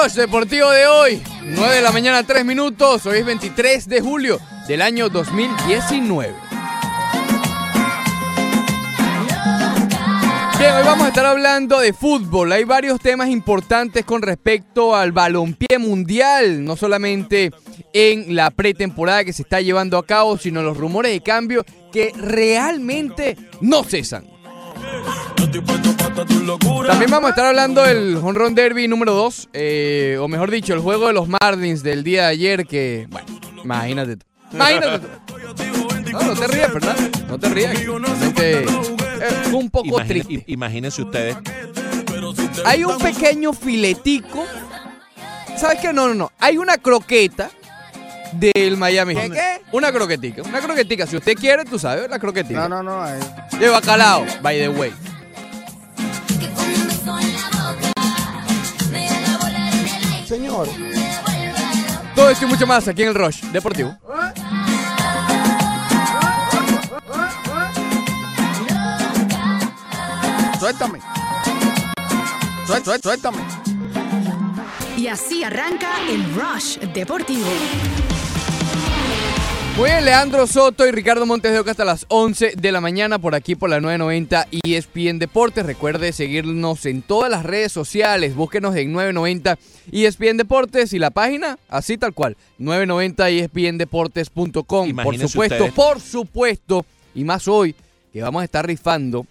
Deportivo de hoy. 9 de la mañana, 3 minutos. Hoy es 23 de julio del año 2019. Bien, hoy vamos a estar hablando de fútbol. Hay varios temas importantes con respecto al balompié mundial, no solamente en la pretemporada que se está llevando a cabo, sino los rumores de cambio que realmente no cesan. También vamos a estar hablando del Home Run Derby número 2, eh, o mejor dicho, el juego de los Marlins del día de ayer que, bueno, imagínate tú. Imagínate tú. No, no te rías, ¿verdad? No te rías. Eh, fue un poco Imagine- triste. imagínense ustedes. Hay un pequeño filetico. ¿Sabes qué? No, no, no. Hay una croqueta del Miami. Heat. Una croquetica. Una croquetica. Si usted quiere, tú sabes, la croquetica. No, no, no. eh. De bacalao, by the way. Señor. Todo esto y mucho más aquí en el Rush Deportivo. Suéltame. Suel- Suéltame. Y así arranca el Rush Deportivo. Muy bien, Leandro Soto y Ricardo Montes de Oca hasta las 11 de la mañana por aquí por la 990 ESPN Deportes. Recuerde seguirnos en todas las redes sociales. Búsquenos en 990 ESPN Deportes y la página así tal cual, 990 ESPNdeportes.com. Por supuesto, ustedes. por supuesto, y más hoy que vamos a estar rifando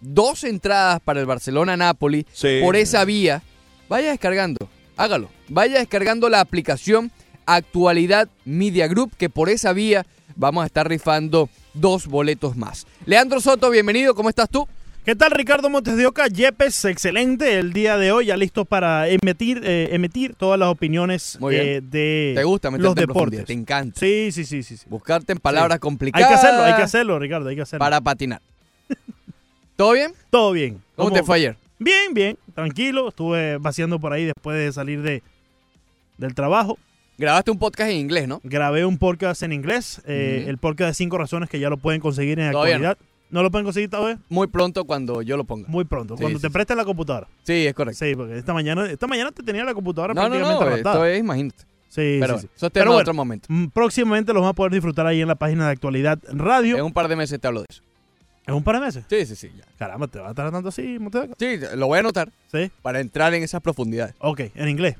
dos entradas para el Barcelona-Napoli Sí. por esa vía. Vaya descargando, hágalo. Vaya descargando la aplicación Actualidad Media Group, que por esa vía vamos a estar rifando dos boletos más. Leandro Soto, bienvenido, ¿cómo estás tú? ¿Qué tal Ricardo Montes de Oca? Yepes, excelente el día de hoy, ya listo para emitir, eh, emitir todas las opiniones Muy bien. eh, de ¿Te gusta los deportes. Te encanta. Sí, sí, sí, sí. sí. Buscarte en palabras Hay complicadas. que hacerlo, hay que hacerlo, Ricardo, hay que hacerlo. Para patinar. ¿Todo bien? Todo bien. ¿Cómo te fue ayer? Bien, bien, tranquilo. Estuve vaciando por ahí después de salir de, del trabajo. Grabaste un podcast en inglés, ¿no? Grabé un podcast en inglés, eh, el podcast de cinco razones que ya lo pueden conseguir en actualidad. No. lo pueden conseguir todavía? Muy pronto cuando yo lo ponga. Muy pronto, Sí, cuando sí, te sí. presten la computadora. Sí, es correcto. Sí, porque esta mañana, esta mañana te tenía la computadora No, no, prácticamente no, arrastrada. esto es, imagínate. Sí, Pero sí, eso Pero bueno, otro momento. mm, próximamente los van a poder disfrutar ahí en la página de actualidad radio. En un par de meses te hablo de eso. ¿En un par de meses? Sí, sí, sí. ya. Caramba, ¿te va a estar tanto así? Sí, lo voy a anotar Sí. para entrar en esas profundidades. Ok, en inglés.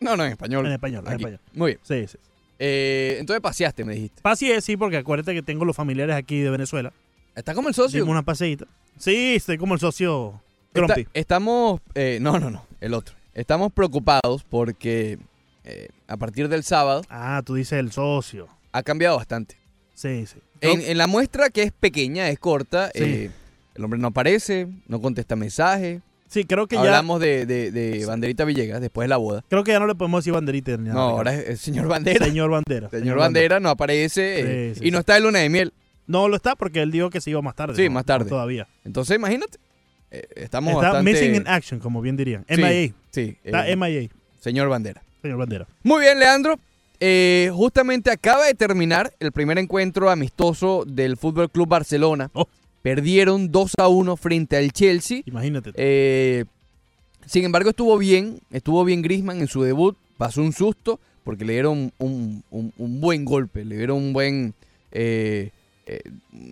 No, no, en español. En español, en Aquí. español. Muy bien. Sí, sí. Eh, entonces paseaste, me dijiste. Es, sí, porque acuérdate que tengo los familiares aquí de Venezuela. ¿Estás como el socio? Dimos una paseíta. Sí, estoy como el socio Está- estamos, eh, no, no, no, el otro. Estamos preocupados porque eh, a partir del sábado Ah, tú dices el socio. ha cambiado bastante. Sí, sí. En, en la muestra que es pequeña, es corta, Sí. eh, el hombre no aparece, no contesta mensajes. Sí, creo que ya Hablamos de, de- de Banderita Villegas después de la boda. creo que ya no le podemos decir banderita. ni nada, No, ahora es el señor Bandera. Señor Bandera. Señor Bandera no aparece eh, Sí, sí, y no está de luna de miel. No lo está porque él dijo que se iba más tarde. Sí, ¿no? más tarde. No todavía. Entonces, imagínate. eh, estamos Está bastante... missing in action, como bien dirían. MIA. Sí, Está eh, MIA, señor Bandera. señor Bandera. Muy bien, Leandro. Eh, justamente acaba de terminar el primer encuentro amistoso del Fútbol Club Barcelona. Oh. Perdieron 2 a 1 frente al Chelsea. Imagínate. Eh, sin embargo, estuvo bien. Estuvo bien Grisman en su debut. Pasó un susto porque le dieron un, un- un buen golpe. Le dieron un buen eh, eh,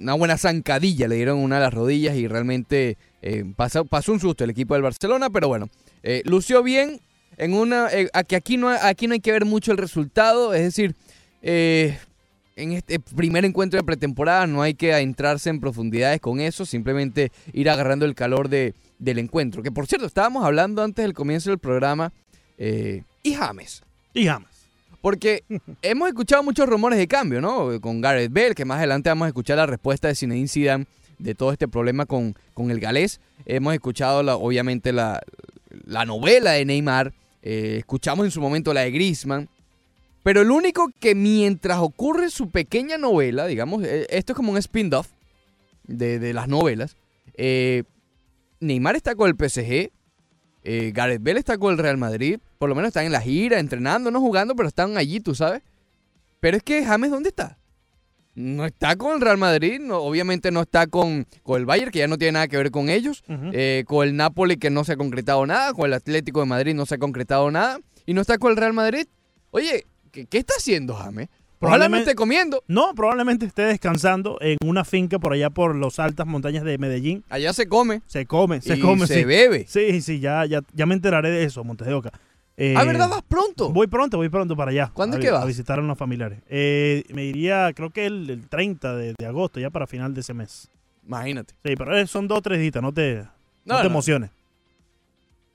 una buena zancadilla, le dieron una a las rodillas y realmente eh, pasó, pasó un susto el equipo del Barcelona, pero bueno, lució bien en una, aquí, aquí, no, aquí no hay que ver mucho el resultado, es decir, en este primer encuentro de pretemporada no hay que adentrarse en profundidades con eso, simplemente ir agarrando el calor de, del encuentro. Que por cierto, estábamos hablando antes del comienzo del programa, eh, y James. Y jamás. Porque hemos escuchado muchos rumores de cambio, ¿no? Con Gareth Bale, que más adelante vamos a escuchar la respuesta de Zinedine Zidane de todo este problema con, con el galés. Hemos escuchado, la, obviamente, la, la novela de Neymar. eh, escuchamos en su momento la de Griezmann. Pero el único que mientras ocurre su pequeña novela, digamos, eh, esto es como un spin-off de, de las novelas. eh, Neymar está con el PSG. eh, Gareth Bale está con el Real Madrid. Por lo menos están en la gira, entrenando, no jugando, pero están allí, tú sabes. Pero es que James, ¿dónde está? No está con el Real Madrid, no- obviamente no está con, con el Bayern, que ya no tiene nada que ver con ellos. Eh, con el Napoli, que no se ha concretado nada. Con el Atlético de Madrid no se ha concretado nada. Y no está con el Real Madrid. Oye, ¿qué, qué está haciendo James? Probablemente Probablemente- comiendo. No, probablemente esté descansando en una finca por allá por las altas montañas de Medellín. Allá se come. Se come, se y come, se sí. bebe. Sí, sí, ya, ya, ya me enteraré de eso, Montes de Oca. Eh, ah, ¿verdad? Vas pronto. Voy pronto, voy pronto para allá. ¿Cuándo a, es que vas? A visitar a unos familiares. Eh, me iría, creo que el, el 30 de, de agosto, ya para final de ese mes. Imagínate. Sí, pero eh, son dos o tres días, no te, no No, te no. emociones.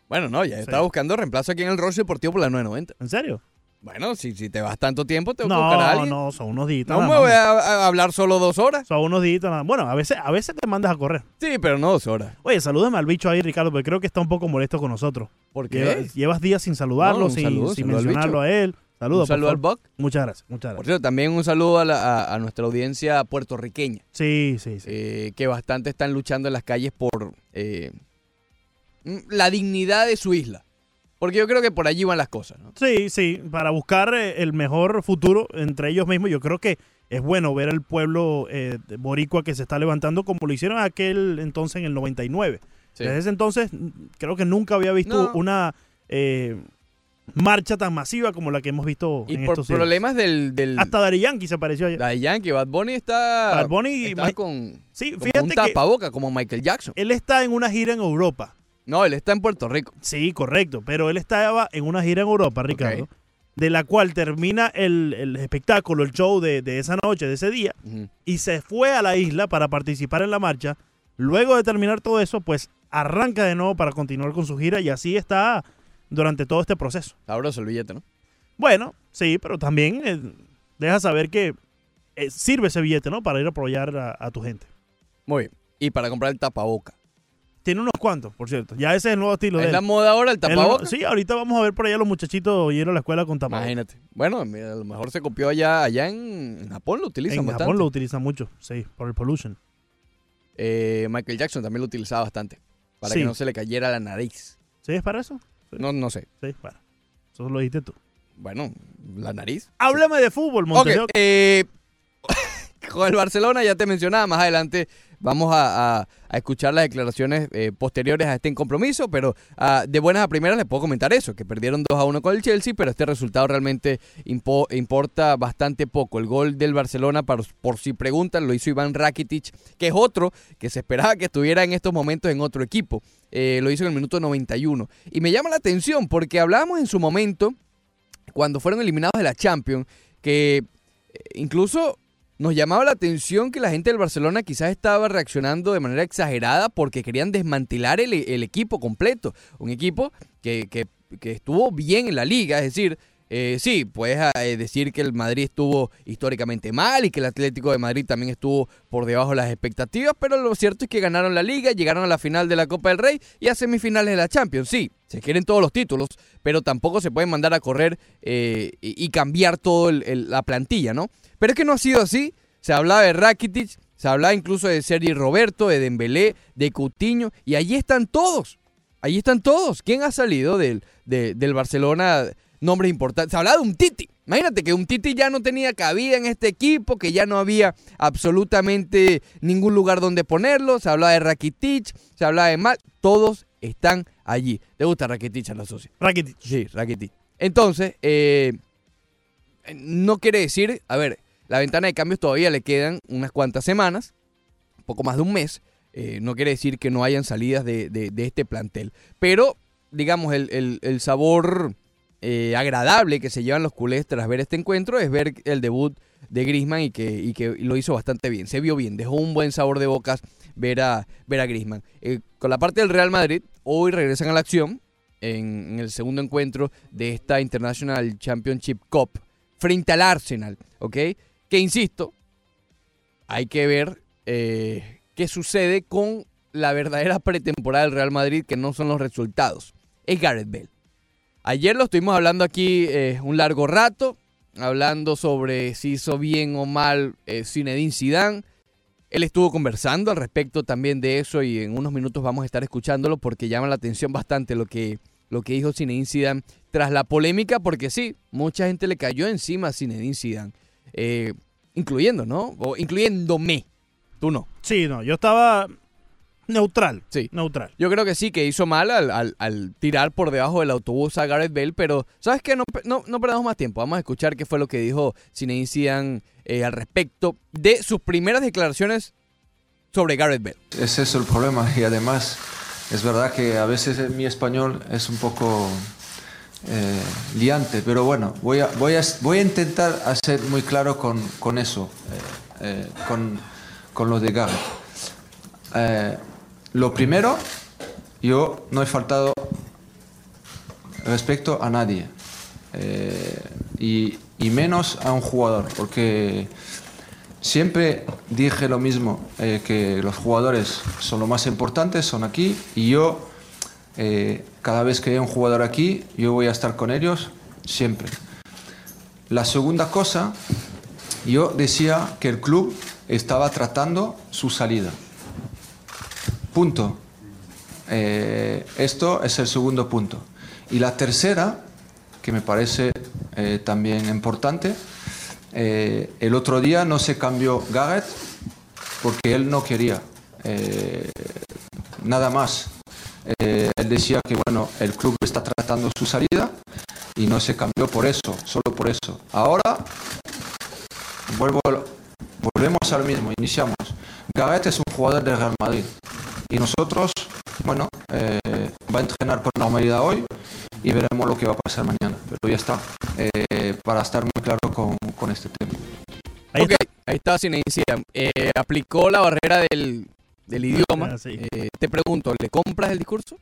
Bueno, no, ya estaba buscando reemplazo aquí en el Roche Deportivo por la 990. ¿En serio? Bueno, si, si te vas tanto tiempo, te voy a buscar a No, alguien. no, son unos días. No me voy a, a hablar solo dos horas. Son unos días. nada. Bueno, a veces, a veces te mandas a correr. Sí, pero no dos horas. Oye, salúdame al bicho ahí, Ricardo, porque creo que está un poco molesto con nosotros. ¿Por qué? Llevas, llevas días sin saludarlo, No, sin, saludo, sin saludo al mencionarlo a él. Saludos, un saludo por al. Buck. Muchas gracias, muchas Por gracias. cierto, también un saludo a, la- a- a nuestra audiencia puertorriqueña, Sí, sí, sí. eh, que bastante están luchando en las calles por eh, la dignidad de su isla. Porque yo creo que por allí van las cosas, ¿no? Sí, sí, para buscar eh, el mejor futuro entre ellos mismos, yo creo que es bueno ver el pueblo eh, boricua que se está levantando como lo hicieron aquel entonces en el 99. Sí. Desde ese entonces creo que nunca había visto No. una eh, marcha tan masiva como la que hemos visto Y en por estos problemas del... del Hasta Dari Yankee se apareció allá. la de Yankee, Bad Bunny está... Bad Bunny, está con, Sí, como fíjate un que tapaboca, como Michael Jackson. él está en una gira en Europa. No, él está en Puerto Rico. Sí, correcto, pero él estaba en una gira en Europa, Ricardo, de la cual termina el, el espectáculo, el show de, de esa noche, de ese día, y se fue a la isla para participar en la marcha. Luego de terminar todo eso, pues arranca de nuevo para continuar con su gira y así está durante todo este proceso. Sabroso el billete, ¿no? Bueno, sí, pero también eh, deja saber que eh, sirve ese billete, ¿no? Para ir a apoyar a, a tu gente. Muy bien. Y para comprar el tapaboca. Tiene unos cuantos, por cierto. Ya ese es el nuevo estilo de ¿Es él. la moda ahora el El- tapaboca? sí, ahorita vamos a ver por allá los muchachitos yendo a la escuela con tapabocas. Imagínate. Bueno, mira, a lo mejor se copió allá, allá en, Japón, lo utilizan En bastante. Japón lo utilizan mucho, sí, por el pollution. Eh, Michael Jackson también lo utilizaba bastante. Para Sí. que no se le cayera la nariz. ¿Sí es para eso? No, no sé. Sí, bueno. Eso lo dijiste tú. Bueno, la nariz. Háblame de fútbol, Montes Oca. eh, con el Barcelona ya te mencionaba, más adelante vamos a, escuchar las declaraciones eh, posteriores a este compromiso, pero ah, de buenas a primeras les puedo comentar eso, que perdieron 2 a 1 con el Chelsea, pero este resultado realmente impo- importa bastante poco. El gol del Barcelona, por, por si preguntan, lo hizo Iván Rakitic, que es otro que se esperaba que estuviera en estos momentos en otro equipo. Eh, lo hizo en el minuto 91. Y me llama la atención porque hablábamos en su momento, cuando fueron eliminados de la Champions, que eh, incluso nos llamaba la atención que la gente del Barcelona quizás estaba reaccionando de manera exagerada porque querían desmantelar el, el equipo completo. Un equipo que, que- que estuvo bien en la liga, es decir, eh, sí, puedes eh, decir que el Madrid estuvo históricamente mal y que el Atlético de Madrid también estuvo por debajo de las expectativas, pero lo cierto es que ganaron la liga, llegaron a la final de la Copa del Rey y a semifinales de la Champions. Sí, se quieren todos los títulos, pero tampoco se pueden mandar a correr eh, y, cambiar toda la plantilla, ¿no? Pero es que no ha sido así. Se hablaba de Rakitic, se hablaba incluso de Sergi Roberto, de Dembélé, de Coutinho, y allí están todos. Allí están todos. ¿Quién ha salido del, de- del Barcelona? Nombres importantes. Se hablaba de un Titi. Imagínate que un Titi ya no tenía cabida en este equipo, que ya no había absolutamente ningún lugar donde ponerlo. Se hablaba de Rakitic, se hablaba de Mal. Todos están allí. ¿Te gusta Rakitic a la socia? Rakitic. Sí, Rakitic. Entonces, eh, no quiere decir, a ver, La ventana de cambios todavía le quedan unas cuantas semanas, un poco más de un mes. Eh, no quiere decir que no hayan salidas de, de- de este plantel. Pero, digamos, el, el- el sabor eh, agradable que se llevan los culés tras ver este encuentro es ver el debut de Grisman y que, y que lo hizo bastante bien. Se vio bien, dejó un buen sabor de bocas ver a, ver a Grisman. con la parte del Real Madrid, hoy regresan a la acción en, el segundo encuentro de esta International Championship Cup frente al Arsenal, ¿ok? Que insisto, hay que ver eh, qué sucede con la verdadera pretemporada del Real Madrid, que no son los resultados. Es Gareth Bale. Ayer lo estuvimos hablando aquí eh, un largo rato, hablando sobre si hizo bien o mal eh, Zinedine Zidane. Él estuvo conversando al respecto también de eso y en unos minutos vamos a estar escuchándolo porque llama la atención bastante lo que, lo que dijo Zinedine Zidane tras la polémica, porque sí, mucha gente le cayó encima a Zinedine Zidane, eh, incluyendo, ¿no? O incluyéndome. Tú no. Sí, no, yo estaba neutral. Sí. Neutral. Yo creo que sí, que hizo mal al, al- al tirar por debajo del autobús a Gareth Bale, pero ¿sabes qué? No, no, no perdamos más tiempo. Vamos a escuchar qué fue lo que dijo Zinedine Zidane eh, al respecto de sus primeras declaraciones sobre Gareth Bale. Es eso el problema y además es verdad que a veces mi español es un poco eh, liante, pero bueno, voy a, voy a, voy a intentar hacer muy claro con, con eso, eh, eh, con, con lo de Gareth. Lo primero, yo no he faltado respecto a nadie eh, y, y menos a un jugador, porque Siempre dije lo mismo, eh, que los jugadores son lo más importante, son aquí, y yo, eh, cada vez que hay un jugador aquí, yo voy a estar con ellos siempre. La segunda cosa, yo decía que el club estaba tratando su salida. Punto. Eh, esto es el segundo punto. Y la tercera, que me parece eh, también importante, eh, el otro día no se cambió Garrett porque él no quería. Nada más. Él decía que bueno, el club está tratando su salida y no se cambió por eso, solo por eso. Ahora vuelvo, volvemos al mismo, iniciamos. Garrett es un jugador del Real Madrid y nosotros, bueno, eh, va a entrenar por normalidad hoy y veremos lo que va a pasar mañana. Pero ya está, eh, para estar muy claro con, con este tema. Ahí ahí está Zidane. Eh, aplicó la barrera del, del idioma. Ah, sí. Eh, te pregunto, ¿le compras el discurso?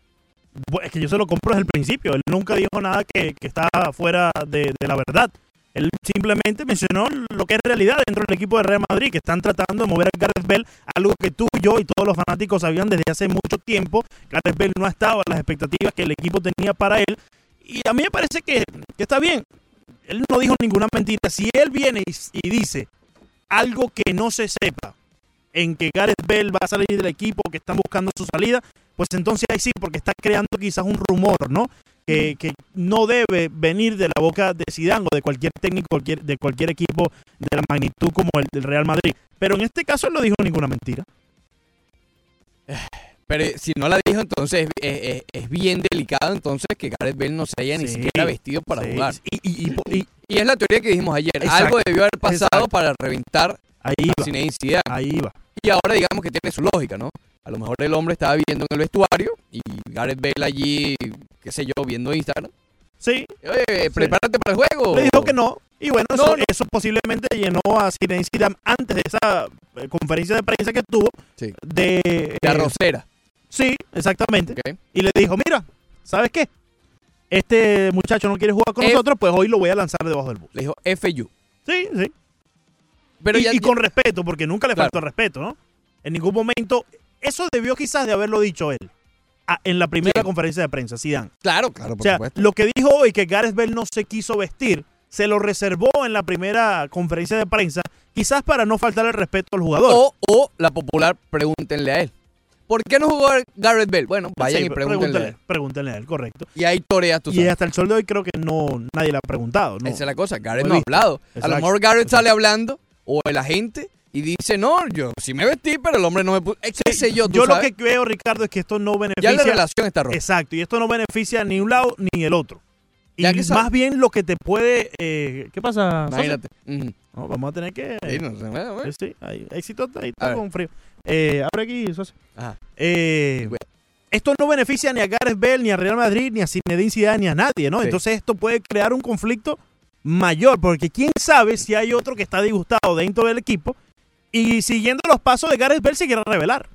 Es que yo se lo compro desde el principio. Él nunca dijo nada que, que está fuera de, de la verdad. Él simplemente mencionó lo que es realidad dentro del equipo de Real Madrid, que están tratando de mover a Gareth Bale, algo que tú, yo y todos los fanáticos sabían desde hace mucho tiempo. Gareth Bale no ha estado a las expectativas que el equipo tenía para él. Y a mí me parece que, está bien. Él no dijo ninguna mentira. Si él viene y, y dice algo que no se sepa, en que Gareth Bale va a salir del equipo, que están buscando su salida, pues entonces ahí sí, porque está creando quizás un rumor, ¿no? Que, que no debe venir de la boca de Zidane o de cualquier técnico cualquier, de cualquier equipo de la magnitud como el del Real Madrid. Pero en este caso él no dijo ninguna mentira. Pero eh, si no la dijo, entonces es, es- es bien delicado entonces que Gareth Bale no se haya ni siquiera vestido para Sí, jugar. Y, y- y- y Y es la teoría que dijimos ayer. Exacto, Algo debió haber pasado exacto. para reventar ahí va, ahí va. Y ahora digamos que tiene su lógica, ¿no? A lo mejor el hombre estaba viendo en el vestuario y Gareth Bale allí, qué sé yo, viendo Instagram. Sí, Oye, prepárate para el juego. le dijo que no. Y bueno, No, eso, no. eso posiblemente llenó a Zinedine Zidane antes de esa eh, conferencia de prensa que tuvo Sí. de... De eh, arrocera. sí, exactamente. y le dijo, mira, ¿sabes qué? Este muchacho no quiere jugar con nosotros, pues hoy lo voy a lanzar debajo del bus. Le dijo FU. Sí, sí. Pero y, ya, y con respeto, porque nunca le Claro. faltó respeto, ¿no? En ningún momento, eso debió quizás de haberlo dicho él. en la primera Sí. conferencia de prensa, Zidane. Claro, claro, por o sea, supuesto. lo que dijo hoy que Gareth Bale no se quiso vestir, se lo reservó en la primera conferencia de prensa, quizás para no faltar el respeto al jugador. O, o la popular, pregúntenle a él. ¿Por qué no jugó Gareth Bale? Bueno, vayan Sí, y pregúntenle. a pregúntenle, él. pregúntenle a él, correcto. Y ahí toreas tú Y sabes. hasta el sol de hoy creo que no nadie le ha preguntado. ¿no? Esa es la cosa. Gareth no ha hablado. A lo mejor Gareth sale hablando, o el agente, y dice, no, yo sí me vestí, pero el hombre no me puso. ¿Qué sé yo? tú Yo lo que veo, Ricardo, es que esto no Ya beneficia. la relación está rota. Exacto, y esto no beneficia ni un lado ni el otro. Y Ya que más bien lo que te puede. eh, ¿Qué pasa? Imagínate. No, vamos a tener que... Sí, no sé, bueno, bueno. Eh, Sí, hay éxito ahí está con frío. Eh, abre aquí, socio. Ajá. Eh, Bueno. esto no beneficia ni a Gareth Bale, ni a Real Madrid, ni a Zinedine Zidane, ni a nadie, ¿no? Sí. Entonces esto puede crear un conflicto mayor, porque quién sabe si hay otro que está disgustado dentro del equipo y siguiendo los pasos de Gareth Bale se quiere revelar.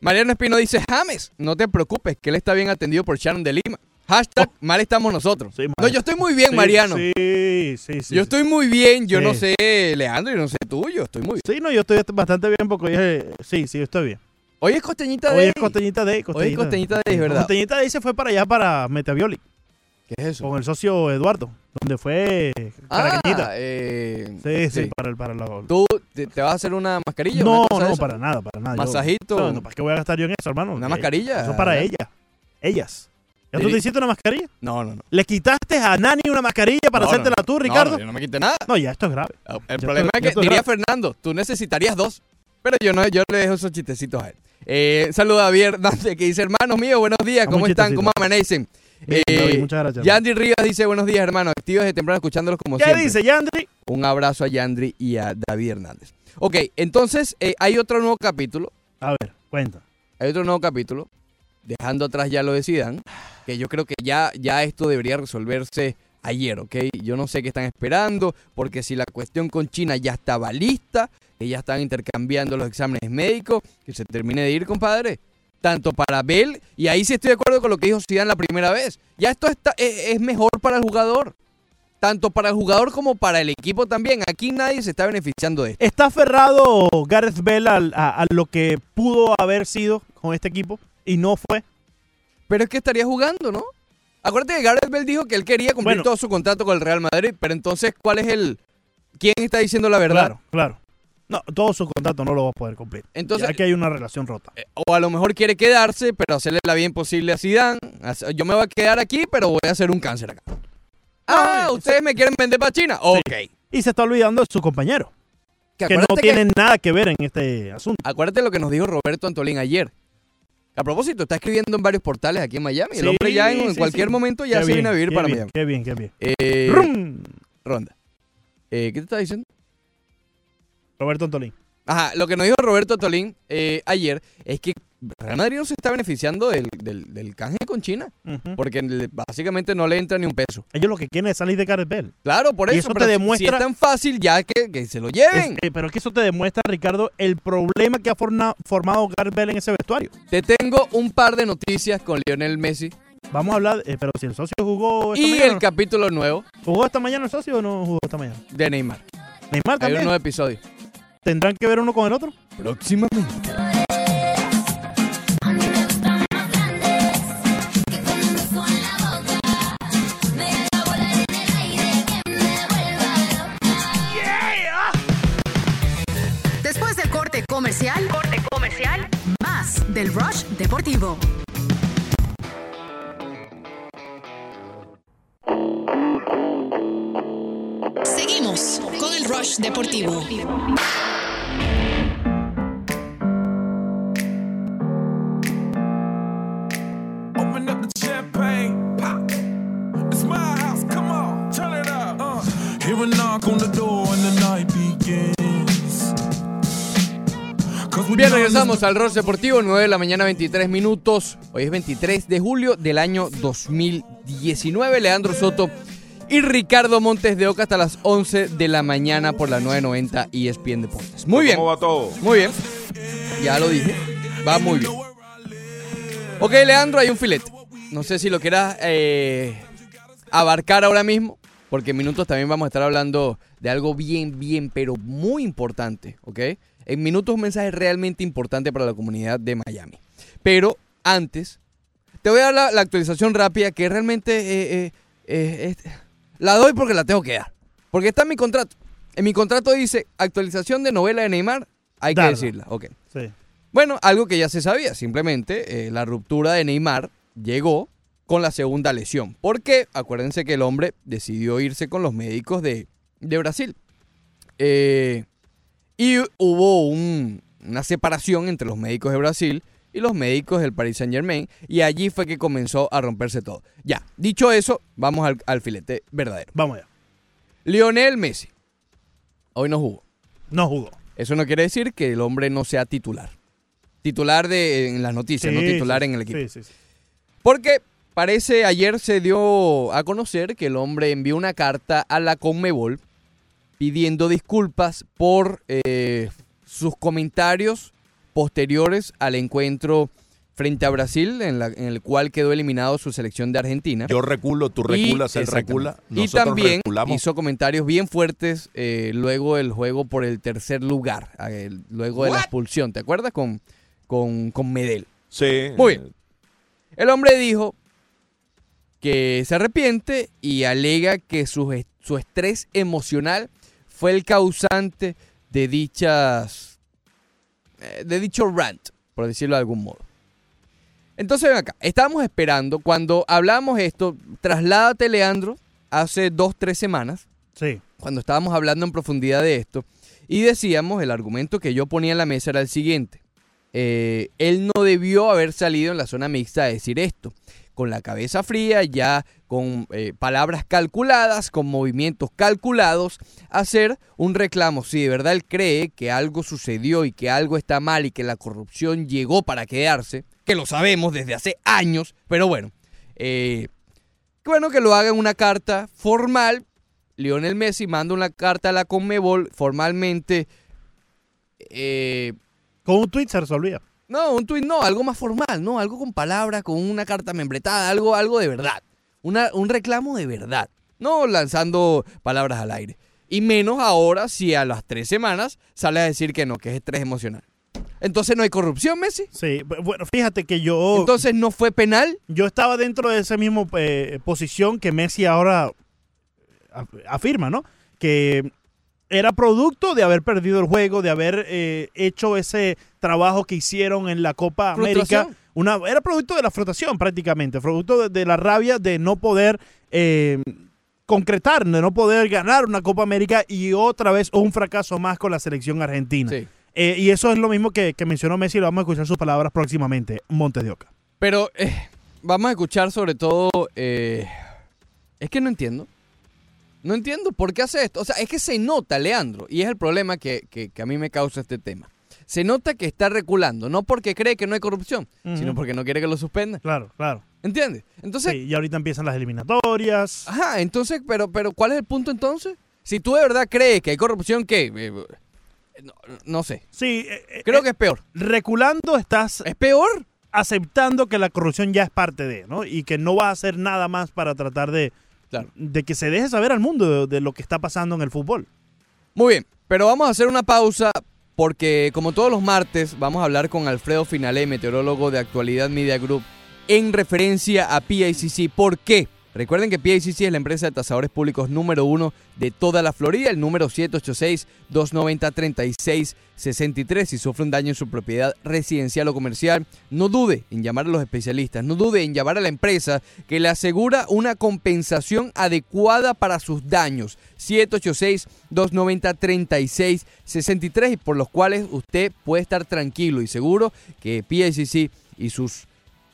Mariano Espino dice, James, no te preocupes, que él está bien atendido por Sharon de Lima. Hashtag, mal estamos nosotros. Sí, no, yo estoy muy bien, Sí, Mariano. Sí, sí, sí. yo estoy muy bien, yo Sí. no sé, Leandro, y no sé tú, yo estoy muy bien. Sí, no, yo estoy bastante bien porque hoy es- sí, sí, yo estoy bien. Hoy es Costeñita Hoy Day. es Costeñita Day. Hoy es Costeñita Day, es verdad. Costeñita Day se fue para allá, para Metavioli, ¿Qué es eso? con el socio Eduardo, donde fue Caraqueñita. Ah, eh, Sí, sí, sí. para el para la- ¿Tú te, te vas a hacer una mascarilla? No, no, eso? para nada, para nada. Yo- Masajito. No, no, ¿para qué voy a gastar yo en eso, hermano? Una Eh, mascarilla. Eso es para ¿verdad? ella. Ellas. ¿Ya tú te hiciste una mascarilla? No, no, no. ¿Le quitaste a Nani una mascarilla para No, hacértela no. tú, No, Ricardo? No, yo no me quité nada. No, ya, esto es grave. El Ya problema esto- es que es diría. Fernando, tú necesitarías dos. Pero yo no, yo le dejo esos chistecitos a él. Eh, saluda a Javier Hernández que dice, hermanos míos, buenos días, ¿cómo están? ¿Cómo amanecen? Bien, Eh, David, muchas gracias. Yandy Rivas dice, buenos días, hermanos, activos de temprano escuchándolos como ¿Qué siempre. dice Yandri? Un abrazo a Yandri y a David Hernández. Ok, entonces eh, hay otro nuevo capítulo, A ver, cuenta. hay otro nuevo capítulo, dejando atrás ya lo de Zidane, que yo creo que ya, ya esto debería resolverse ayer, ¿ok? Yo no sé qué están esperando, porque si la cuestión con China ya estaba lista, que ya están intercambiando los exámenes médicos, que se termine de ir, compadre. Tanto para Bell, y ahí sí estoy de acuerdo con lo que dijo Zidane la primera vez. Ya esto está, es, es mejor para el jugador. Tanto para el jugador como para el equipo también. Aquí nadie se está beneficiando de esto. ¿Está aferrado Gareth Bale al- a, a lo que pudo haber sido con este equipo y no fue? Pero es que estaría jugando, ¿no? Acuérdate que Gareth Bell dijo que él quería cumplir Bueno. todo su contrato con el Real Madrid, pero entonces, ¿cuál es el... ¿Quién está diciendo la verdad? Claro, claro. No, todo su contrato no lo va a poder cumplir. Entonces, ya que hay una relación rota. eh, o a lo mejor quiere quedarse, pero hacerle la bien posible a Zidane. Yo me voy a quedar aquí, pero voy a hacer un cáncer acá. Ah, ¿ustedes me quieren vender para China? Ok. Y se está olvidando de su compañero, Que que no tiene nada que ver en este asunto. acuérdate lo que nos dijo Roberto Antolín ayer. A propósito, está escribiendo en varios portales aquí en Miami. el hombre ya en, cualquier momento ya Qué se bien, viene a vivir para bien, Miami. Qué bien, qué bien. Eh. Ronda. Eh, ¿Qué te está diciendo? Roberto Antolín. Ajá, lo que nos dijo Roberto Tolín eh, ayer es que Real Madrid no se está beneficiando del, del, del canje con China, porque le- básicamente no le entra ni un peso. Ellos lo que quieren es salir de Gareth Bale. Claro, por Y eso, te demuestra- si es tan fácil ya que, que se lo Es- lleven. eh, pero es que eso te demuestra, Ricardo, el problema que ha forna- formado Gareth Bale en ese vestuario. Te tengo un par de noticias con Lionel Messi Vamos a hablar, eh, pero si el socio jugó esta y mañana. el capítulo nuevo ¿Jugó esta mañana el socio o no jugó esta mañana? de Neymar. Neymar Hay también. un nuevo episodio. ¿Tendrán que ver uno con el otro? Próximamente. Después del corte comercial, corte comercial, más del Rush Deportivo. The night begins. 'Cause we Bien, done regresamos al Ross Deportivo, 9 de la mañana, 23 minutos. Hoy es 23 de julio del año 2019. Leandro Soto y Ricardo Montes de Oca hasta las 11 de la mañana por la 990 ESPN Deportes. Muy bien. ¿Cómo va todo? Muy bien. Ya lo dije. Va muy bien. Ok, Leandro, hay un filete. No sé si lo quieras eh, abarcar ahora mismo, porque en minutos también vamos a estar hablando de algo bien, bien, pero muy importante, ¿ok? En minutos un mensaje realmente importante para la comunidad de Miami. Pero antes, te voy a dar la, la actualización rápida que realmente eh, eh, eh, la doy porque la tengo que dar. Porque está en mi contrato. En mi contrato dice actualización de novela de Neymar, hay que decirla, ok. Sí. Bueno, algo que ya se sabía, simplemente eh, la ruptura de Neymar llegó con la segunda lesión. Porque acuérdense que el hombre decidió irse con los médicos de, de Brasil. Eh, y hubo un- una separación entre los médicos de Brasil y los médicos del Paris Saint Germain. Y allí fue que comenzó a romperse todo. Ya, dicho eso, vamos al, al filete verdadero. Vamos allá. Lionel Messi Hoy no jugó. No jugó. Eso no quiere decir que el hombre no sea titular. Titular de, en las noticias, no titular sí, en el equipo. sí, sí, sí. Porque parece ayer se dio a conocer que el hombre envió una carta a la Conmebol pidiendo disculpas por eh, sus comentarios posteriores al encuentro frente a Brasil, en, la- en el cual quedó eliminado su selección de Argentina. Yo reculo, tú Y- reculas, él exactamente. recula. Y también reculamos. hizo comentarios bien fuertes eh, luego del juego por el tercer lugar, eh, luego de la expulsión, ¿te acuerdas? Con, con, con Medel. Sí. Muy bien. El hombre dijo que se arrepiente y alega que su, su estrés emocional fue el causante de dichas de dicho rant, por decirlo de algún modo. Entonces, ven acá, estábamos esperando, cuando hablamos esto, trasládate, Leandro, hace dos, tres semanas, Sí. cuando estábamos hablando en profundidad de esto, y decíamos, el argumento que yo ponía en la mesa era el siguiente. eh, él no debió haber salido en la zona mixta a decir esto. Con la cabeza fría, ya con eh, palabras calculadas, con movimientos calculados, hacer un reclamo. Si de verdad él cree que algo sucedió y que algo está mal y que la corrupción llegó para quedarse, que lo sabemos desde hace años, pero bueno, eh, bueno que lo haga en una carta formal. Lionel Messi manda una carta a la Conmebol formalmente. eh, Con un tweet se resolvía. No, un tuit no, algo más formal, no, algo con palabras, con una carta membretada, algo, algo de verdad. Una, un reclamo de verdad. No lanzando palabras al aire. Y menos ahora si a las tres semanas sale a decir que no, que es estrés emocional. Entonces no hay corrupción, Messi. Sí. bu- Bueno, fíjate que yo. Entonces no fue penal. Yo estaba dentro de esa misma eh, posición que Messi ahora af- afirma, ¿no? Que era producto de haber perdido el juego, de haber eh, hecho ese trabajo que hicieron en la Copa América. Una, era producto de la frustración prácticamente, producto de, de la rabia de no poder eh, concretar, de no poder ganar una Copa América y otra vez un fracaso más con la selección argentina. Sí. Eh, y eso es lo mismo que, que mencionó Messi, lo vamos a escuchar sus palabras próximamente, Montes de Oca. Pero eh, vamos a escuchar sobre todo... eh, es que no entiendo. No entiendo por qué hace esto. O sea, es que se nota, Leandro, y es el problema que, que- que a mí me causa este tema. Se nota que está reculando, no porque cree que no hay corrupción, sino porque no quiere que lo suspendan. Claro, claro. ¿Entiendes? Entonces, Sí, y ahorita empiezan las eliminatorias. ajá, entonces, pero, pero ¿cuál es el punto entonces? Si tú de verdad crees que hay corrupción, ¿qué? Eh, No, no sé. Sí, eh, eh, Creo eh, que es peor. reculando estás ¿Es peor? aceptando que la corrupción ya es parte de, ¿no? Y que no va a hacer nada más para tratar de, Claro. de que se deje saber al mundo de, de lo que está pasando en el fútbol. Muy bien, pero vamos a hacer una pausa porque como todos los martes vamos a hablar con Alfredo Finalé, meteorólogo de Actualidad Media Group, en referencia a PICC. ¿Por qué? Recuerden que PICC es la empresa de tasadores públicos número uno de toda la Florida, el número 786-290-3663. Si sufre un daño en su propiedad residencial o comercial, no dude en llamar a los especialistas, no dude en llamar a la empresa que le asegura una compensación adecuada para sus daños. 786-290-3663 y por los cuales usted puede estar tranquilo y seguro que PICC y sus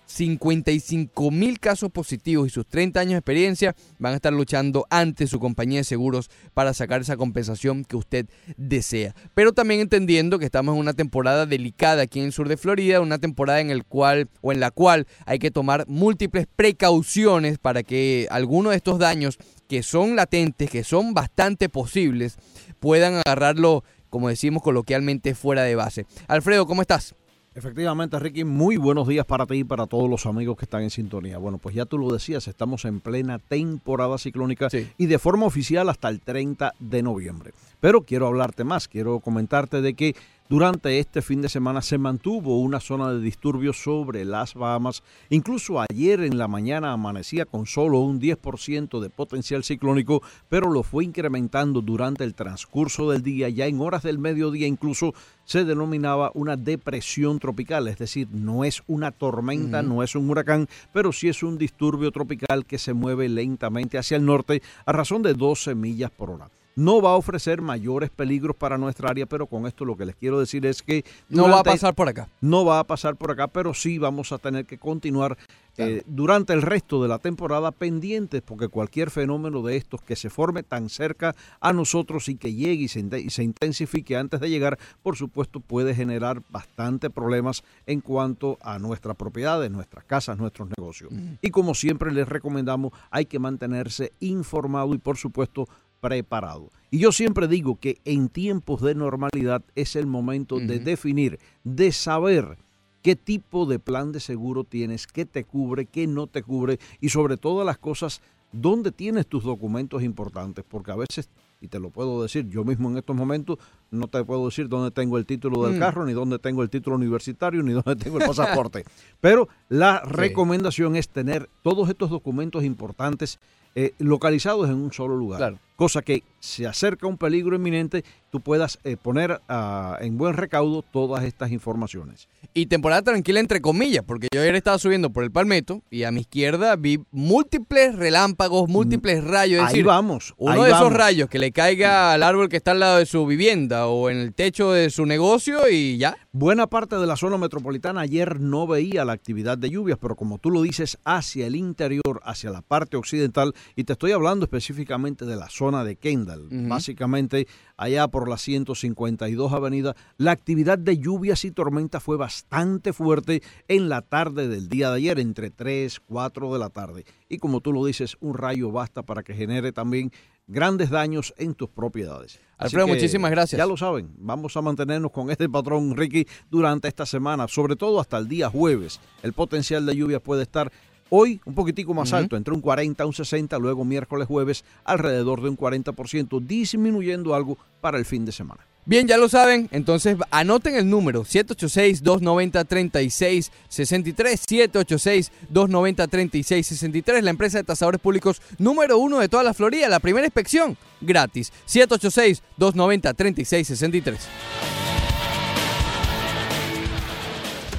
55 mil casos positivos y sus 30 años de experiencia van a estar luchando ante su compañía de seguros para sacar esa compensación que usted desea. Pero también entendiendo que estamos en una temporada delicada aquí en el sur de Florida, una temporada en el cual o en la cual hay que tomar múltiples precauciones para que algunos de estos daños que son latentes, que son bastante posibles, puedan agarrarlo, como decimos coloquialmente, fuera de base. Alfredo, ¿cómo estás? Efectivamente, Ricky, muy buenos días para ti y para todos los amigos que están en sintonía. Bueno, pues ya tú lo decías, estamos en plena temporada ciclónica Sí. y de forma oficial hasta el 30 de noviembre. Pero quiero hablarte más, quiero comentarte de que durante este fin de semana se mantuvo una zona de disturbios sobre las Bahamas. Incluso ayer en la mañana amanecía con solo un 10% de potencial ciclónico, pero lo fue incrementando durante el transcurso del día. Ya en horas del mediodía incluso se denominaba una depresión tropical, es decir, no es una tormenta, no es un huracán, pero sí es un disturbio tropical que se mueve lentamente hacia el norte a razón de 12 millas por hora. No va a ofrecer mayores peligros para nuestra área, pero con esto lo que les quiero decir es que No va a pasar por acá. no va a pasar por acá, pero sí vamos a tener que continuar eh, durante el resto de la temporada pendientes porque cualquier fenómeno de estos que se forme tan cerca a nosotros y que llegue y se, inte- y se intensifique antes de llegar, por supuesto puede generar bastante problemas en cuanto a nuestras propiedades, nuestras casas, nuestros negocios. Y como siempre les recomendamos, hay que mantenerse informado y por supuesto preparado. Y yo siempre digo que en tiempos de normalidad es el momento de definir, de saber qué tipo de plan de seguro tienes, qué te cubre, qué no te cubre y sobre todas las cosas, dónde tienes tus documentos importantes, porque a veces, y te lo puedo decir, yo mismo en estos momentos no te puedo decir dónde tengo el título del Mm. carro, ni dónde tengo el título universitario, ni dónde tengo el pasaporte. Pero la recomendación es tener todos estos documentos importantes eh, localizados en un solo lugar. Claro. Cosa que se acerca un peligro inminente, tú puedas eh, poner ah, en buen recaudo todas estas informaciones. Y temporada tranquila entre comillas, porque yo ayer estaba subiendo por el Palmetto y a mi izquierda vi múltiples relámpagos, múltiples rayos. Es Mm. Ahí decir, vamos, Uno ahí de esos rayos que le caiga al árbol que está al lado de su vivienda o en el techo de su negocio y ya. Buena parte de la zona metropolitana ayer no veía la actividad de lluvias, pero como tú lo dices, hacia el interior, hacia la parte occidental, y te estoy hablando específicamente de la zona de Kendall, básicamente allá por la 152 avenida, la actividad de lluvias y tormentas fue bastante fuerte en la tarde del día de ayer, entre 3, 4 de la tarde. Y como tú lo dices, un rayo basta para que genere también grandes daños en tus propiedades. Así Alfredo, que, muchísimas gracias. Ya lo saben, vamos a mantenernos con este patrón, Ricky, durante esta semana, sobre todo hasta el día jueves. El potencial de lluvia puede estar hoy un poquitico más alto, entre un 40 a un 60, luego miércoles, jueves, alrededor de un 40%, disminuyendo algo para el fin de semana. Bien, ya lo saben, entonces anoten el número 786-290-3663, 786-290-3663, la empresa de tasadores públicos número uno de toda la Florida, la primera inspección gratis, 786-290-3663.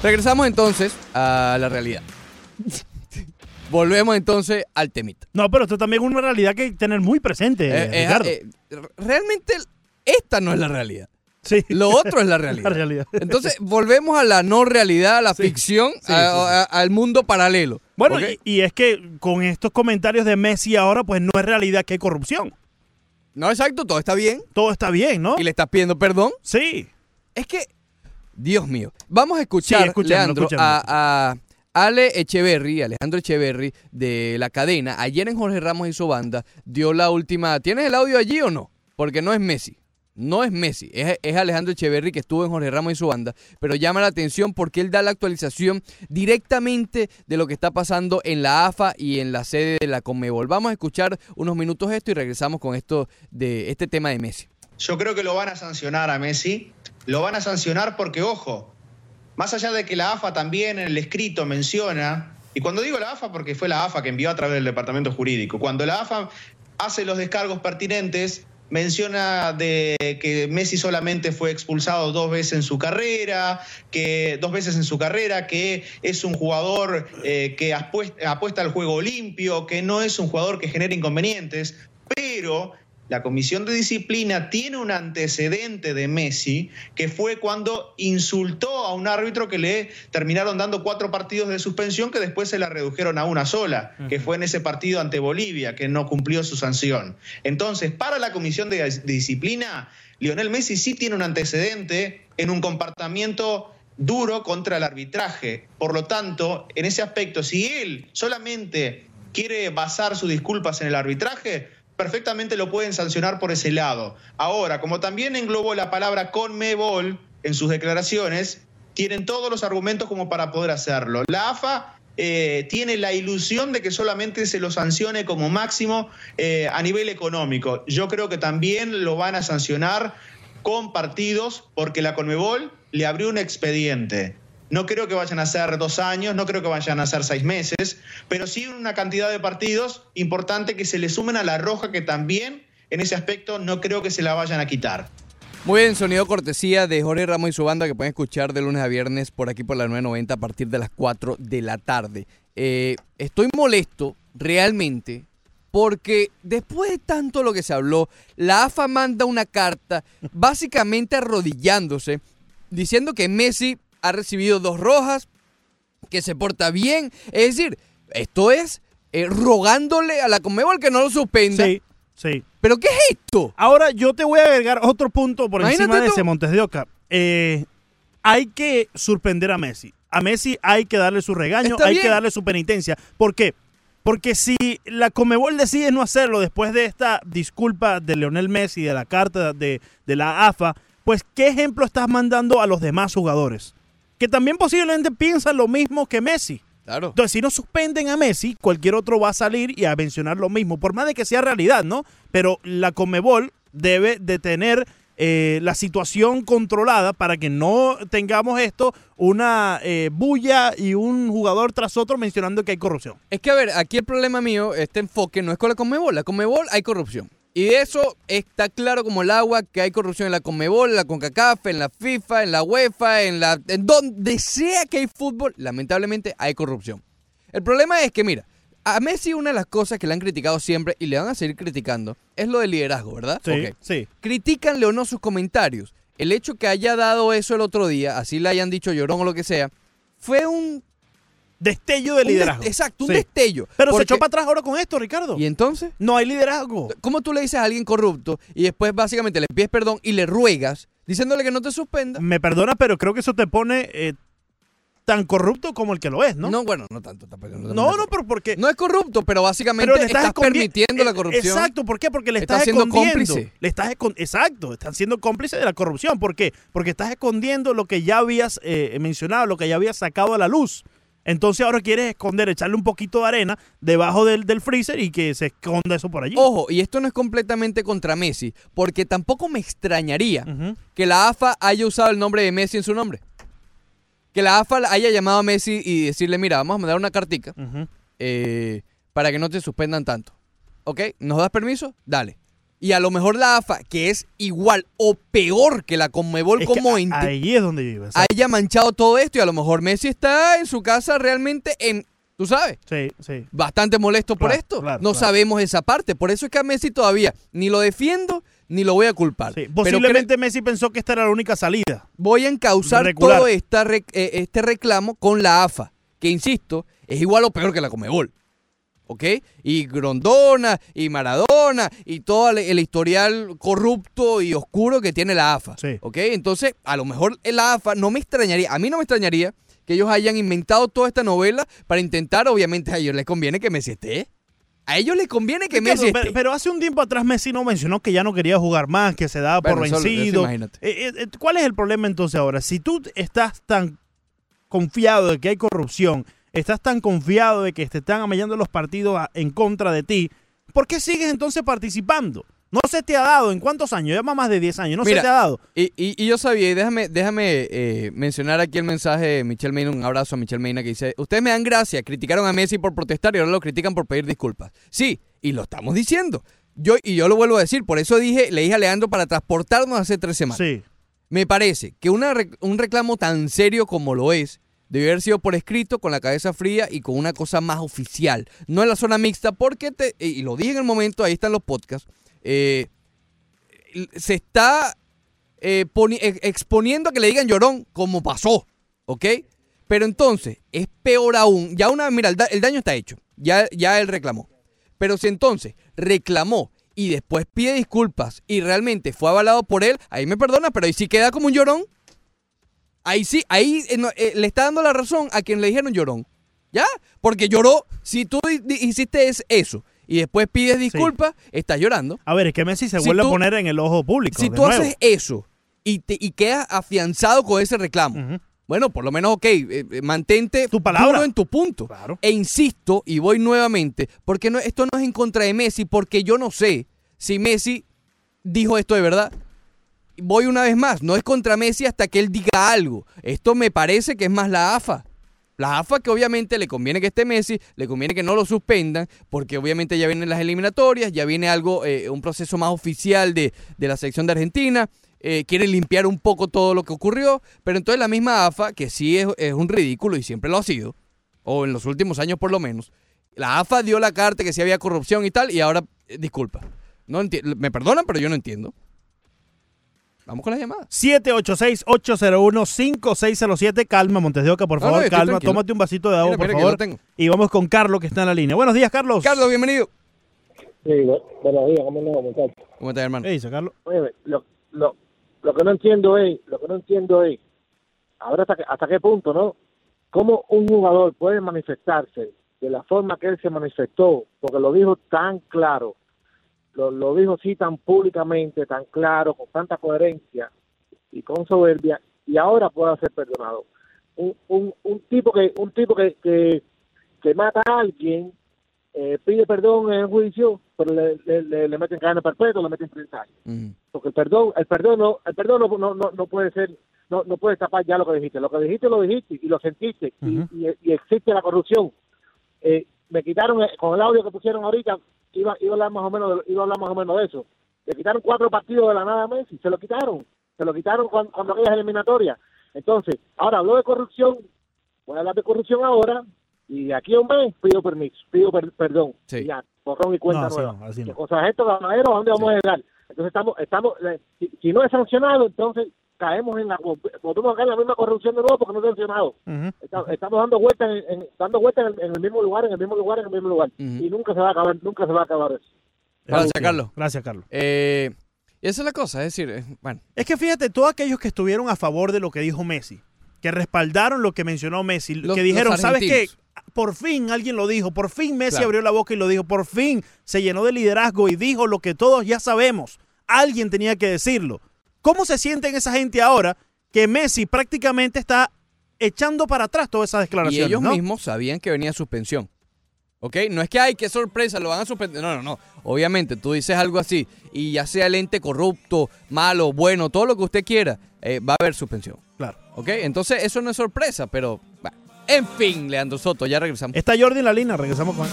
Regresamos entonces a la realidad. Volvemos entonces al temita. No, pero esto también es una realidad que hay que tener muy presente, Eh, eh, Ricardo. eh, realmente esta no es la realidad. sí. Lo otro es la realidad. La realidad. Entonces, volvemos a la no realidad, a la Sí. ficción, Sí, a- sí, sí. a- al mundo paralelo. Bueno, y, y es que con estos comentarios de Messi ahora, pues no es realidad que hay corrupción. No, exacto, todo está bien. Todo está bien, ¿no? Y le estás pidiendo perdón. Sí. Es que, Dios mío. Vamos a escuchar, Leandro, a Ale Echeverry, Alejandro Echeverry, de la cadena. Ayer en Jorge Ramos y su banda dio la última. ¿Tienes el audio allí o no? Porque no es Messi. No es Messi, es, Alejandro Echeverry que estuvo en Jorge Ramos y su banda, pero llama la atención porque él da la actualización directamente de lo que está pasando en la AFA y en la sede de la Conmebol. Vamos a escuchar unos minutos esto y regresamos con esto de este tema de Messi. Yo creo que lo van a sancionar a Messi. Lo van a sancionar porque, ojo, más allá de que la AFA también en el escrito menciona, y cuando digo la AFA porque fue la AFA que envió a través del departamento jurídico, cuando la AFA hace los descargos pertinentes, menciona de que Messi solamente fue expulsado dos veces en su carrera, que dos veces en su carrera, que es un jugador eh, que apuesta, apuesta al juego limpio, que no es un jugador que genera inconvenientes, pero la comisión de disciplina tiene un antecedente de Messi, que fue cuando insultó a un árbitro que le terminaron dando cuatro partidos de suspensión que después se la redujeron a una sola, que fue en ese partido ante Bolivia, que no cumplió su sanción. Entonces, para la comisión de, de disciplina, Lionel Messi sí tiene un antecedente en un comportamiento duro contra el arbitraje. Por lo tanto, en ese aspecto, si él solamente quiere basar sus disculpas en el arbitraje, perfectamente lo pueden sancionar por ese lado. Ahora, como también englobó la palabra Conmebol en sus declaraciones, tienen todos los argumentos como para poder hacerlo. La AFA eh, tiene la ilusión de que solamente se lo sancione como máximo eh, a nivel económico. Yo creo que también lo van a sancionar con partidos porque la Conmebol le abrió un expediente. No creo que vayan a ser dos años, no creo que vayan a ser seis meses, pero sí una cantidad de partidos importante que se le sumen a la roja que también en ese aspecto no creo que se la vayan a quitar. Muy bien, sonido cortesía de Jorge Ramos y su banda que pueden escuchar de lunes a viernes por aquí por la 990 a partir de las 4 de la tarde. Eh, estoy molesto realmente porque después de tanto lo que se habló, la AFA manda una carta básicamente arrodillándose diciendo que Messi ha recibido dos rojas, que se porta bien. Es decir, Esto es eh, rogándole a la Conmebol que no lo suspenda. Sí, sí. ¿Pero qué es esto? Ahora yo te voy a agregar otro punto por Imagínate encima de tú. ese Montes de Oca. Eh, hay que sorprender a Messi. A Messi hay que darle su regaño, Está hay bien. que darle su penitencia. ¿Por qué? Porque si la Comebol decide no hacerlo después de esta disculpa de Leonel Messi, de la carta de, de la AFA, pues ¿qué ejemplo estás mandando a los demás jugadores? Que también posiblemente piensan lo mismo que Messi. Claro. Entonces, si no suspenden a Messi, cualquier otro va a salir y a mencionar lo mismo, por más de que sea realidad, ¿no? Pero la Comebol debe de tener eh, la situación controlada para que no tengamos esto, una eh, bulla y un jugador tras otro mencionando que hay corrupción. Es que, a ver, aquí el problema mío, este enfoque no es con la Conmebol. La Conmebol hay corrupción. Y de eso está claro como el agua que hay corrupción en la Conmebol, en la CONCACAF, en la FIFA, en la UEFA, en la en donde sea que hay fútbol, lamentablemente hay corrupción. El problema es que, mira, a Messi una de las cosas que le han criticado siempre y le van a seguir criticando es lo del liderazgo, ¿verdad? Sí, Ok. sí. Critícanle o no sus comentarios. El hecho que haya dado eso el otro día, así le hayan dicho llorón o lo que sea, fue un... Destello de un des- liderazgo. exacto, un Sí. destello. Pero se echó para atrás ahora con esto, Ricardo. ¿Y entonces? No hay liderazgo. ¿Cómo tú le dices a alguien corrupto y después básicamente le pides perdón y le ruegas diciéndole que no te suspenda? Me perdona, pero creo que eso te pone eh, tan corrupto como el que lo es, ¿no? No, bueno, no tanto. tampoco, no, no, pero porque... No es corrupto, pero básicamente Pero le estás, permitiendo la eh, corrupción. Exacto, ¿por qué? Porque le Estás estás, siendo escondiendo. cómplice. Le estás exacto, están siendo cómplice de la corrupción. ¿Por qué? Porque estás escondiendo lo que ya habías eh, mencionado, lo que ya habías sacado a la luz. Entonces ahora quieres esconder, echarle un poquito de arena debajo del, del freezer y que se esconda eso por allí. Ojo, y esto no es completamente contra Messi, porque tampoco me extrañaría que la AFA haya usado el nombre de Messi en su nombre. Que la AFA haya llamado a Messi y decirle, mira, vamos a mandar una cartica eh, para que no te suspendan tanto. ¿Ok? ¿Nos das permiso? Dale. Y a lo mejor la AFA, que es igual o peor que la Conmebol Es como ente, ahí es donde exacto. haya manchado todo esto y a lo mejor Messi está en su casa realmente en, tú sabes, Sí, sí. bastante molesto por esto. claro, no claro. sabemos esa parte. Por eso es que a Messi todavía ni lo defiendo ni lo voy a culpar. sí. Pero Posiblemente Messi pensó que esta era la única salida. voy a encauzar todo esta rec- eh, este reclamo con la AFA, que insisto, es igual o peor que la Comebol. ¿Ok? Y Grondona, y Maradona, y todo el, historial corrupto y oscuro que tiene la AFA. Sí. ¿Ok? Entonces, a lo mejor la AFA no me extrañaría, a mí no me extrañaría que ellos hayan inventado toda esta novela para intentar, obviamente, a ellos les conviene que Messi esté. A ellos les conviene que Ricardo, Messi pero, esté. pero hace un tiempo atrás Messi no mencionó que ya no quería jugar más, que se daba por Bueno, eso- eso vencido. imagínate. Eh, eh, eh, ¿Cuál es el problema entonces ahora? Si tú estás tan confiado de que hay corrupción, estás tan confiado de que te están amallando los partidos a- en contra de ti, ¿por qué sigues entonces participando? No se te ha dado, ¿en cuántos años? Lleva más de 10 años, no Mira, se te ha dado. Y, y- y yo sabía, y déjame, déjame eh, mencionar aquí el mensaje de Michelle Mena, un abrazo a Michelle Mena que dice, ustedes me dan gracia, criticaron a Messi por protestar y ahora lo critican por pedir disculpas. Sí, y lo estamos diciendo. Yo, y yo lo vuelvo a decir, por eso dije, le dije a Leandro para transportarnos hace tres semanas. Sí. Me parece que una un reclamo tan serio como lo es, debe haber sido por escrito, con la cabeza fría y con una cosa más oficial. No en la zona mixta, porque, te, y lo dije en el momento, ahí están los podcasts, eh, se está eh, poni- ex- exponiendo a que le digan llorón, como pasó, ¿ok? Pero entonces, es peor aún, ya una, mira, el daño está hecho, ya, ya él reclamó. Pero si entonces reclamó y después pide disculpas y realmente fue avalado por él, ahí me perdona, pero ahí sí queda como un llorón. Ahí sí, ahí eh, no, eh, le está dando la razón a quien le dijeron llorón. ¿Ya? Porque lloró, si tú hiciste es- eso y después pides disculpas, estás llorando. A ver, es que Messi se Si vuelve tú- a poner en el ojo público. Si de tú nuevo. haces eso y, te, y quedas afianzado con ese reclamo, bueno, por lo menos, ok, eh, eh, mantente Tu palabra. en tu punto. Claro. E insisto, y voy nuevamente, porque no, esto no es en contra de Messi, porque yo no sé si Messi dijo esto de verdad. Voy una vez más, no es contra Messi hasta que él diga algo. Esto me parece que es más la AFA. La AFA que obviamente le conviene que esté Messi, le conviene que no lo suspendan, porque obviamente ya vienen las eliminatorias, ya viene algo, eh, un proceso más oficial de, de la selección de Argentina, eh, quiere limpiar un poco todo lo que ocurrió, pero entonces la misma AFA, que sí es, es un ridículo y siempre lo ha sido, o en los últimos años por lo menos, la AFA dio la carta que sí había corrupción y tal, y ahora, eh, disculpa, no me perdonan, pero yo no entiendo. Vamos con las llamadas. 786-801-5607. Calma, Montes de Oca, por No, no, favor, calma. tranquilo. Tómate un vasito de agua, Mira, por mira favor. tengo. Y vamos con Carlos, que está en la línea. Buenos días, Carlos. Carlos, bienvenido. Sí, buenos días, ¿cómo muchachos? ¿Cómo estás, hermano? ¿Qué dice, Carlos? Oye, lo, lo, lo que no entiendo es, lo que no entiendo es, ahora hasta, que- hasta qué punto, ¿no? ¿Cómo un jugador puede manifestarse de la forma que él se manifestó? Porque lo dijo tan claro, lo, lo dijo así tan públicamente, tan claro, con tanta coherencia y con soberbia, y ahora pueda ser perdonado. Un, un, un tipo que un tipo que, que, que mata a alguien eh, pide perdón en el juicio, pero le, le, le, le meten cadena perpetua, le meten 30 años. Porque el perdón, el perdón no, el perdón no, no, no, no puede ser, no, no puede tapar ya lo que dijiste. Lo que dijiste lo dijiste y lo sentiste y, y existe la corrupción. Eh, me quitaron eh, con el audio que pusieron ahorita, iba, iba a hablar más o menos, de, iba a hablar más o menos de eso. Le quitaron cuatro partidos de la nada a Messi, se lo quitaron, se lo quitaron cuando, cuando aquellas eliminatorias. Entonces, ahora habló de corrupción, voy a hablar de corrupción ahora y aquí a un mes pido permiso, pido per- perdón. Sí. Ya, borrón y cuenta No, nueva. no, así no. ¿Qué cosas es esto, ganadero? ¿A dónde vamos a llegar? Entonces estamos, estamos, eh, si, si no es sancionado, entonces caemos en la, volvemos a caer en la misma corrupción de nuevo porque no sancionado. Ujú. Está- estamos dando vueltas en, en- dando vueltas en, en el mismo lugar, en el mismo lugar, en el mismo lugar. Y nunca se va a acabar, nunca se va a acabar eso. Gracias. Carlos. Gracias, Carlos. Eh, y esa es la cosa, es decir, eh, bueno, Es que fíjate, todos aquellos que estuvieron a favor de lo que dijo Messi, que respaldaron lo que mencionó Messi, Los- que dijeron, ¿sabes qué? Por fin alguien lo dijo, por fin Messi Claro. abrió la boca y lo dijo, por fin se llenó de liderazgo y dijo lo que todos ya sabemos. Alguien tenía que decirlo. ¿Cómo se sienten esa gente ahora que Messi prácticamente está echando para atrás todas esas y declaraciones? ellos ¿no? mismos sabían que venía suspensión. ¿Ok? No es que, ay, qué sorpresa, lo van a suspender. No, no, no. Obviamente, tú dices algo así y ya sea el ente corrupto, malo, bueno, todo lo que usted quiera, eh, va a haber suspensión. Claro. ¿Ok? Entonces, eso no es sorpresa, pero... bah, En fin, Leandro Soto, ya regresamos. Está Jordi en la línea, regresamos con él.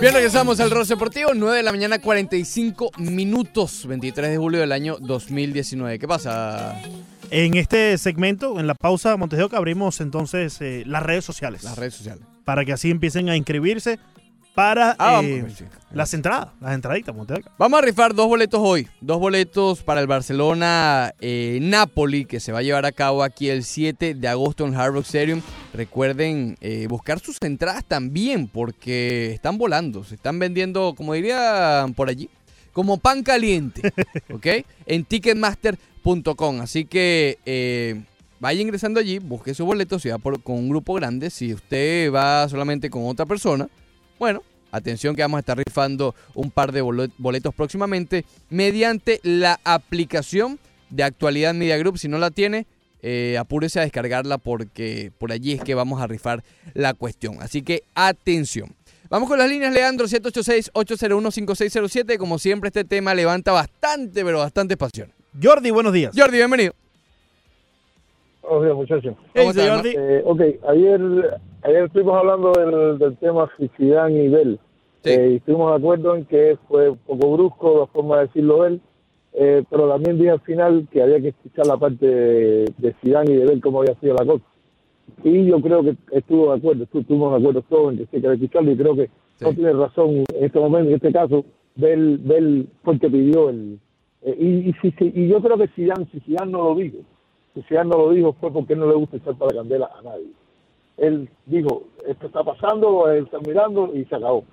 Bien, regresamos al Rose Deportivo, 9 de la mañana, 45 minutos, 23 de julio del año 2019. ¿Qué pasa? En este segmento, en la pausa de Oca, abrimos entonces eh, las redes sociales. Las redes sociales. para que así empiecen a inscribirse para Ah, eh, vamos, sí. las entradas, las entraditas. Vamos a rifar dos boletos hoy. Dos boletos para el Barcelona eh, Napoli, que se va a llevar a cabo aquí el 7 de agosto en Hard Rock Stadium. Recuerden eh, buscar sus entradas también, porque están volando. Se están vendiendo, como dirían por allí, como pan caliente. ¿Ok? En ticketmaster.com. Así que. Vaya ingresando allí, busque su boleto, si va por- con un grupo grande, si usted va solamente con otra persona, bueno, atención que vamos a estar rifando un par de boletos próximamente mediante la aplicación de Actualidad Media Group. Si no la tiene, eh, apúrese a descargarla porque por allí es que vamos a rifar la cuestión. Así que atención. Vamos con las líneas, Leandro, 786-801-5607. Como siempre, este tema levanta bastante, pero bastante pasión. Jordi, buenos días. Jordi, bienvenido. Buenos días, muchachos. ¿Qué ¿Cómo dice estás, Jordi? Eh, ok, ayer, ayer estuvimos hablando del, del tema Zidane y Bell. Sí. Eh, y estuvimos de acuerdo en que fue un poco brusco la forma de decirlo él, eh, pero también dije al final que había que escuchar la parte de, de Zidane y de ver cómo había sido la cosa. Y yo creo que estuvo de acuerdo, estu- estuvimos de acuerdo todos en que sí hay que escucharlo y creo que Sí. no tiene razón en este momento, en este caso, Bell, Bell fue el que pidió el... eh, y, y, si- si- y yo creo que Zidane, si Zidane no lo dijo, si Zidane no lo dijo fue porque no le gusta echar para la candela a nadie él dijo, esto está pasando, él está mirando y se acabó.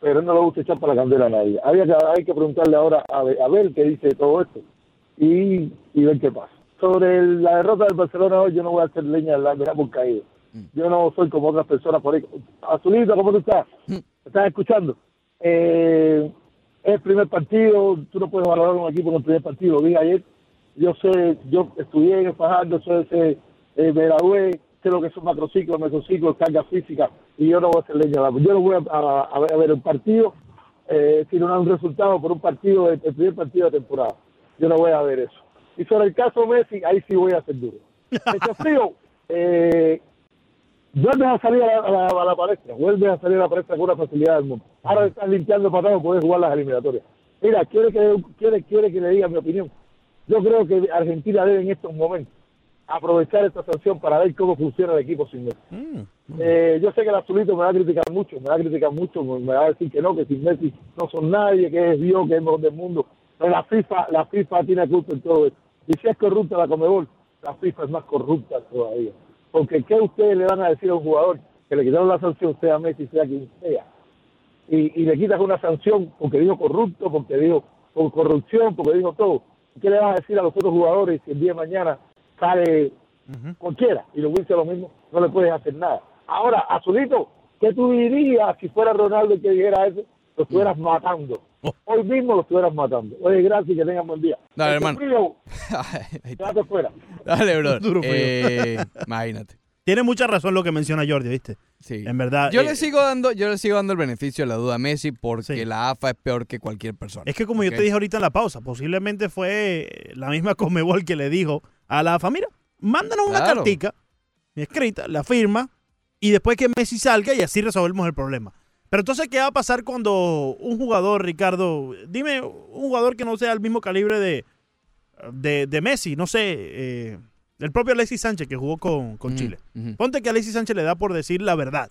Pero él no le gusta echar para la candela a nadie. Había que, hay que preguntarle ahora a, a ver qué dice de todo esto y, y ver qué pasa. Sobre el- la derrota del Barcelona hoy, yo no voy a hacer leña del árbol por caído. Yo no soy como otras personas por ahí. Azulito, ¿cómo tú estás? ¿Me ¿Estás escuchando? Eh, es el primer partido, tú no puedes valorar un equipo con el primer partido. Lo vi ayer, yo sé, yo estudié en el Fajardo, soy ese, eh, me gradué, sé lo que son macrociclos, mesociclos, carga física, y yo no voy a hacer leña. Yo no voy a, a- a ver, el partido, eh, sino un resultado por un partido, el primer partido de temporada. Yo no voy a ver eso. Y sobre el caso Messi, ahí sí voy a ser duro. Pecho frío, eh, vuelves a salir a la, a la- palestra, vuelves a salir a la palestra con una facilidad del mundo. Ahora estás limpiando patadas, puedes jugar las eliminatorias. Mira, quiere que, quiere, quiere que le diga mi opinión. Yo creo que Argentina debe en estos momentos aprovechar esta sanción para ver cómo funciona el equipo sin Messi. Eh, yo sé que el azulito me va a criticar mucho, me va a criticar mucho, me va a decir que no, que sin Messi no son nadie, que es Dios, que es mejor del mundo. Pero la FIFA, la FIFA tiene culpa en todo esto. Y si es corrupta la Comebol, la FIFA es más corrupta todavía. Porque ¿qué ustedes le van a decir a un jugador que le quitaron la sanción, sea Messi, sea quien sea? Y, y le quitas una sanción porque dijo corrupto, porque dijo por corrupción, porque dijo todo. ¿Qué le vas a decir a los otros jugadores si el día de mañana sale cualquiera y lo dice lo mismo? No le puedes hacer nada. Ahora, Azulito, ¿qué tú dirías si fuera Ronaldo el que dijera eso? Lo estuvieras matando. Hoy mismo lo estuvieras matando. Oye, gracias y que tengan buen día. Dale, hermano. frío, fuera. Dale, bro. Duro frío. Eh, imagínate. Tiene mucha razón lo que menciona Jordi, ¿viste? Sí. En verdad. Yo eh, le sigo dando, yo le sigo dando el beneficio de la duda a Messi porque Sí. la AFA es peor que cualquier persona. Es que como yo te dije ahorita en la pausa, posiblemente fue la misma Comebol que le dijo a la familia, mándanos una Claro. cartica escrita, la firma, y después que Messi salga y así resolvemos el problema. Pero entonces, ¿qué va a pasar cuando un jugador, Ricardo, dime un jugador que no sea el mismo calibre de, de, de Messi, no sé, eh, el propio Alexis Sánchez que jugó con, con Chile? Ponte que Alexis Sánchez le da por decir la verdad,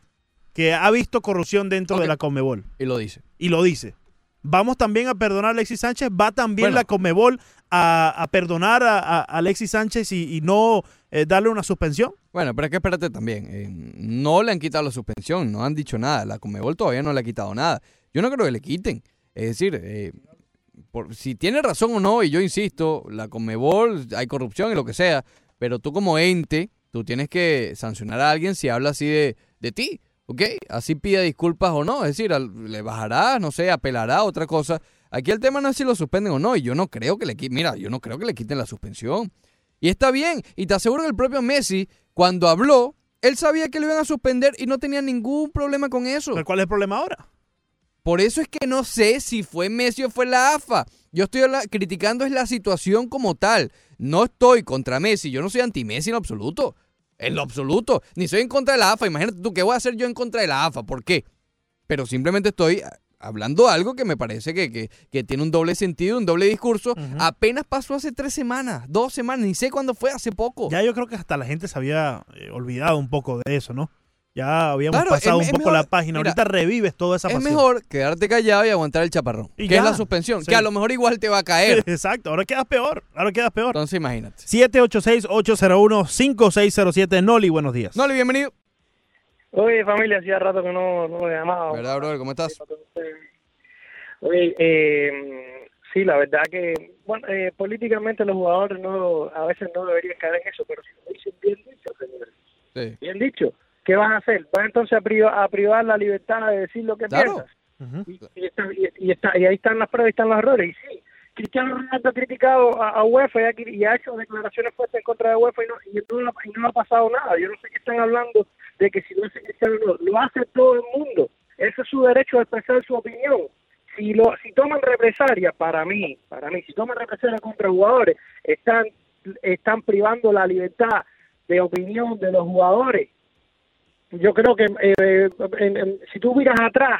que ha visto corrupción dentro de la Comebol Y lo dice. y lo dice. Vamos también a perdonar a Alexis Sánchez. Va también Bueno. la Comebol a, a perdonar a, a Alexis Sánchez y, no eh, darle una suspensión. Bueno, pero es que espérate también. eh, no le han quitado la suspensión, no han dicho nada. La Comebol todavía no le ha quitado nada. Yo no creo que le quiten. Es decir, eh, por, si tiene razón o no, y yo insisto, la Comebol, hay corrupción y lo que sea, pero tú como ente, tú tienes que sancionar a alguien si habla así de, de ti, ¿ok? Así pida disculpas o no, es decir, al- le bajará, no sé, apelará, otra cosa. Aquí el tema no es si lo suspenden o no, y yo no creo que le quiten, mira, yo no creo que le quiten la suspensión. Y está bien, y te aseguro que el propio Messi, cuando habló, él sabía que lo iban a suspender y no tenía ningún problema con eso. Pero ¿Cuál es el problema ahora? Por eso es que no sé si fue Messi o fue la AFA. Yo estoy criticando es la situación como tal. No estoy contra Messi. Yo no soy anti-Messi en absoluto. En lo absoluto. Ni soy en contra de la AFA. Imagínate tú, ¿qué voy a hacer yo en contra de la AFA? ¿Por qué? Pero simplemente estoy hablando algo que me parece que, que- que tiene un doble sentido, un doble discurso. Apenas pasó hace tres semanas, dos semanas, ni sé cuándo fue, hace poco. Ya yo creo que hasta la gente se había eh, olvidado un poco de eso, ¿no? Ya habíamos Claro, pasado es- un es poco mejor- la página. mira, Ahorita revives toda esa es pasión. mejor quedarte callado y aguantar el chaparrón. Y que ya. es la suspensión. Sí. Que a lo mejor igual te va a caer. Exacto, ahora quedas peor. Ahora quedas peor. Entonces imagínate. 786-801-5607. Noli, buenos días. Noli, bienvenido. Oye, familia, hacía rato que no, no me llamaba. ¿Verdad, brother? ¿Cómo estás? Oye, eh, sí, la verdad que, bueno, eh, políticamente los jugadores no a veces no deberían caer en eso, pero si lo dicen bien dicho, señores, Sí. bien dicho, ¿qué van a hacer? ¿Van entonces a, priva- a privar la libertad de decir lo que Claro. piensas? Y, y está, y, y está, y ahí están las pruebas, y están los errores. Y sí, Cristiano Ronaldo ha criticado a, UEFA y ha, hecho declaraciones fuertes en contra de UEFA y no, y no, y no ha pasado nada. Yo no sé qué están hablando de que si lo hace Cristiano no, lo hace todo el mundo. Ese es su derecho a expresar su opinión. Si lo si toman represalia, para mí, para mí, si toman represalia contra jugadores, están están privando la libertad de opinión de los jugadores. Yo creo que eh, si tú miras atrás,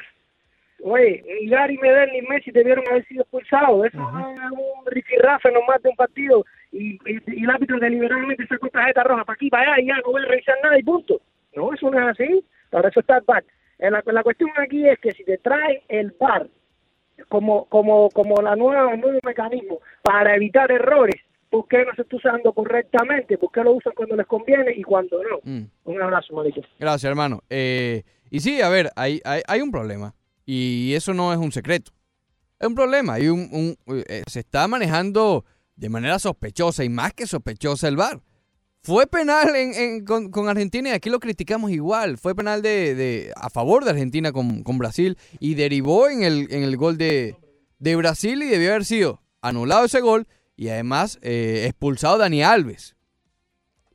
oye, Gary Medel ni Messi debieron haber sido expulsados. Eso es un rifirrafe nomás de un partido y, y, y el árbitro deliberadamente sacó tarjeta roja para aquí, para allá y ya no voy a revisar nada y punto. No, eso no es así. Para eso está el VAR. La, la cuestión aquí es que si te trae el VAR como como como la nueva el nuevo mecanismo para evitar errores, ¿por qué no se está usando correctamente? ¿Por qué lo usan cuando les conviene y cuando no? Mm. Un abrazo, Marito. Gracias, hermano. Eh, y sí, a ver, hay, hay, hay un problema. Y eso no es un secreto. Es un problema. Hay un, un- eh, se está manejando de manera sospechosa y más que sospechosa el VAR. Fue penal en, en- con, con Argentina y aquí lo criticamos igual. Fue penal de, de- a favor de Argentina con, con Brasil y derivó en el, en el gol de, de Brasil y debió haber sido anulado ese gol y además eh, expulsado Dani Alves.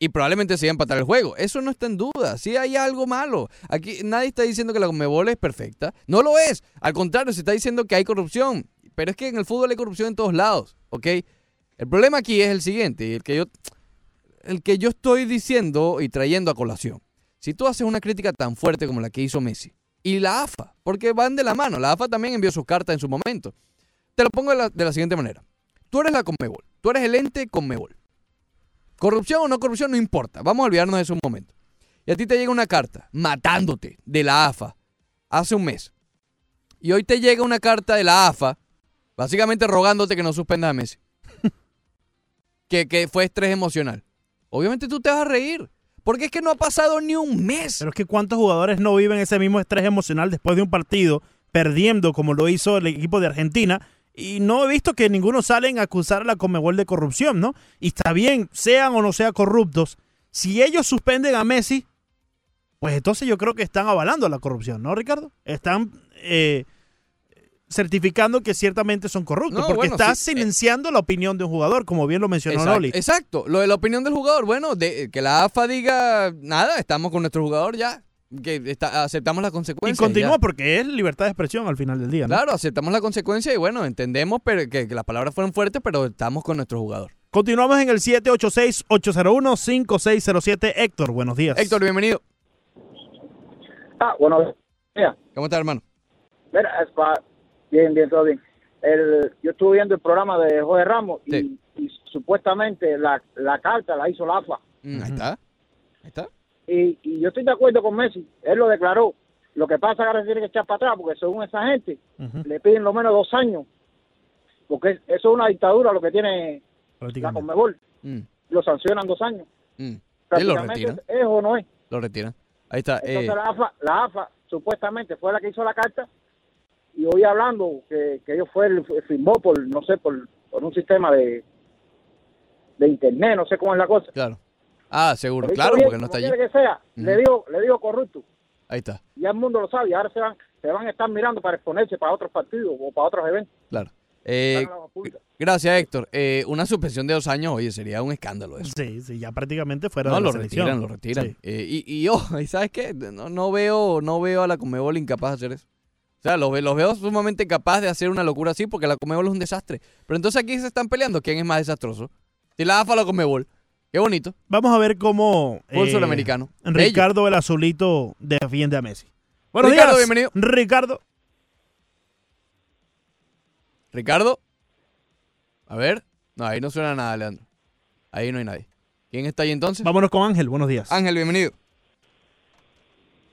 Y probablemente se iba a empatar el juego. Eso no está en duda. Sí hay algo malo. Aquí nadie está diciendo que la Conmebol es perfecta. No lo es. Al contrario, se está diciendo que hay corrupción. Pero es que en el fútbol hay corrupción en todos lados. ¿Ok? El problema aquí es el siguiente. El que yo, el que yo estoy diciendo y trayendo a colación. Si tú haces una crítica tan fuerte como la que hizo Messi y la AFA, porque van de la mano, la AFA también envió sus cartas en su momento. Te lo pongo de la, de la siguiente manera. Tú eres la Conmebol, tú eres el ente Conmebol. Corrupción o no corrupción, no importa. Vamos a olvidarnos de eso un momento. Y a ti te llega una carta matándote de la AFA hace un mes. Y hoy te llega una carta de la AFA, básicamente rogándote que no suspendas a Messi. que, que fue estrés emocional. Obviamente tú te vas a reír. Porque es que no ha pasado ni un mes. Pero es que cuántos jugadores no viven ese mismo estrés emocional después de un partido perdiendo como lo hizo el equipo de Argentina y no he visto que ninguno salen a acusar a la Comebol de corrupción, ¿no? Y está bien, sean o no sean corruptos, si ellos suspenden a Messi, pues entonces yo creo que están avalando la corrupción, ¿no, Ricardo? Están eh, certificando que ciertamente son corruptos, No, porque bueno, estás sí, eh. silenciando la opinión de un jugador, como bien lo mencionó Exacto, Noli. exacto. Lo de la opinión del jugador, bueno, de, que la AFA diga, nada, estamos con nuestro jugador ya. Que está- aceptamos las Y consecuencias. continúa ya. porque es libertad de expresión al final del día, ¿no? Claro, aceptamos la consecuencia y bueno, entendemos pero que, que las palabras fueron fuertes, pero estamos con nuestro jugador. Continuamos en el 786-801-5607. Héctor, buenos días. Héctor, bienvenido. Ah, bueno, mira, ¿Cómo estás, hermano? mira, es pa- bien, bien, todo bien. El, yo estuve viendo el programa de Jorge Ramos y, y supuestamente la, la carta la hizo la AFA. Mm, Ahí está. Ahí está. Y, y yo estoy de acuerdo con Messi, él lo declaró. Lo que pasa es que ahora se tiene que echar para atrás porque según esa gente le piden lo menos dos años. Porque es- eso es una dictadura lo que tiene la Conmebol. Mm, Lo sancionan dos años. mm. Lo Prácticamente retiran. ¿Es o no es? Lo retiran. Ahí está. Entonces eh, la AFA, la AFA supuestamente fue la que hizo la carta y hoy hablando que, que ellos fue el, firmó por no sé por, por un sistema de de internet, no sé cómo es la cosa. Claro. Ah, seguro. Claro, bien, porque no está allí. que sea, le digo le digo corrupto. Ahí está. Ya el mundo lo sabe, y ahora se van se van a estar mirando para exponerse para otros partidos o para otros eventos. Claro. Eh, gracias, Héctor. Eh, una suspensión de dos años, oye, sería un escándalo eso. Sí, sí, ya prácticamente fuera No, de la lo selección. retiran, lo retiran. Sí. Eh, y, y ¿y sabes qué? No, no veo, no veo a la Comebol incapaz de hacer eso. O sea, los, los veo sumamente capaz de hacer una locura así porque la Comebol es un desastre. Pero entonces aquí se están peleando quién es más desastroso. Si la AFA o la Comebol. Qué bonito. Vamos a ver cómo eh, sudamericano. Ricardo el Azulito defiende a Messi. Buenos Ricardo, días. bienvenido. Ricardo. Ricardo. A ver. No, ahí no suena nada, Leandro. Ahí no hay nadie. ¿Quién está ahí entonces? Vámonos con Ángel. Buenos días. Ángel, bienvenido.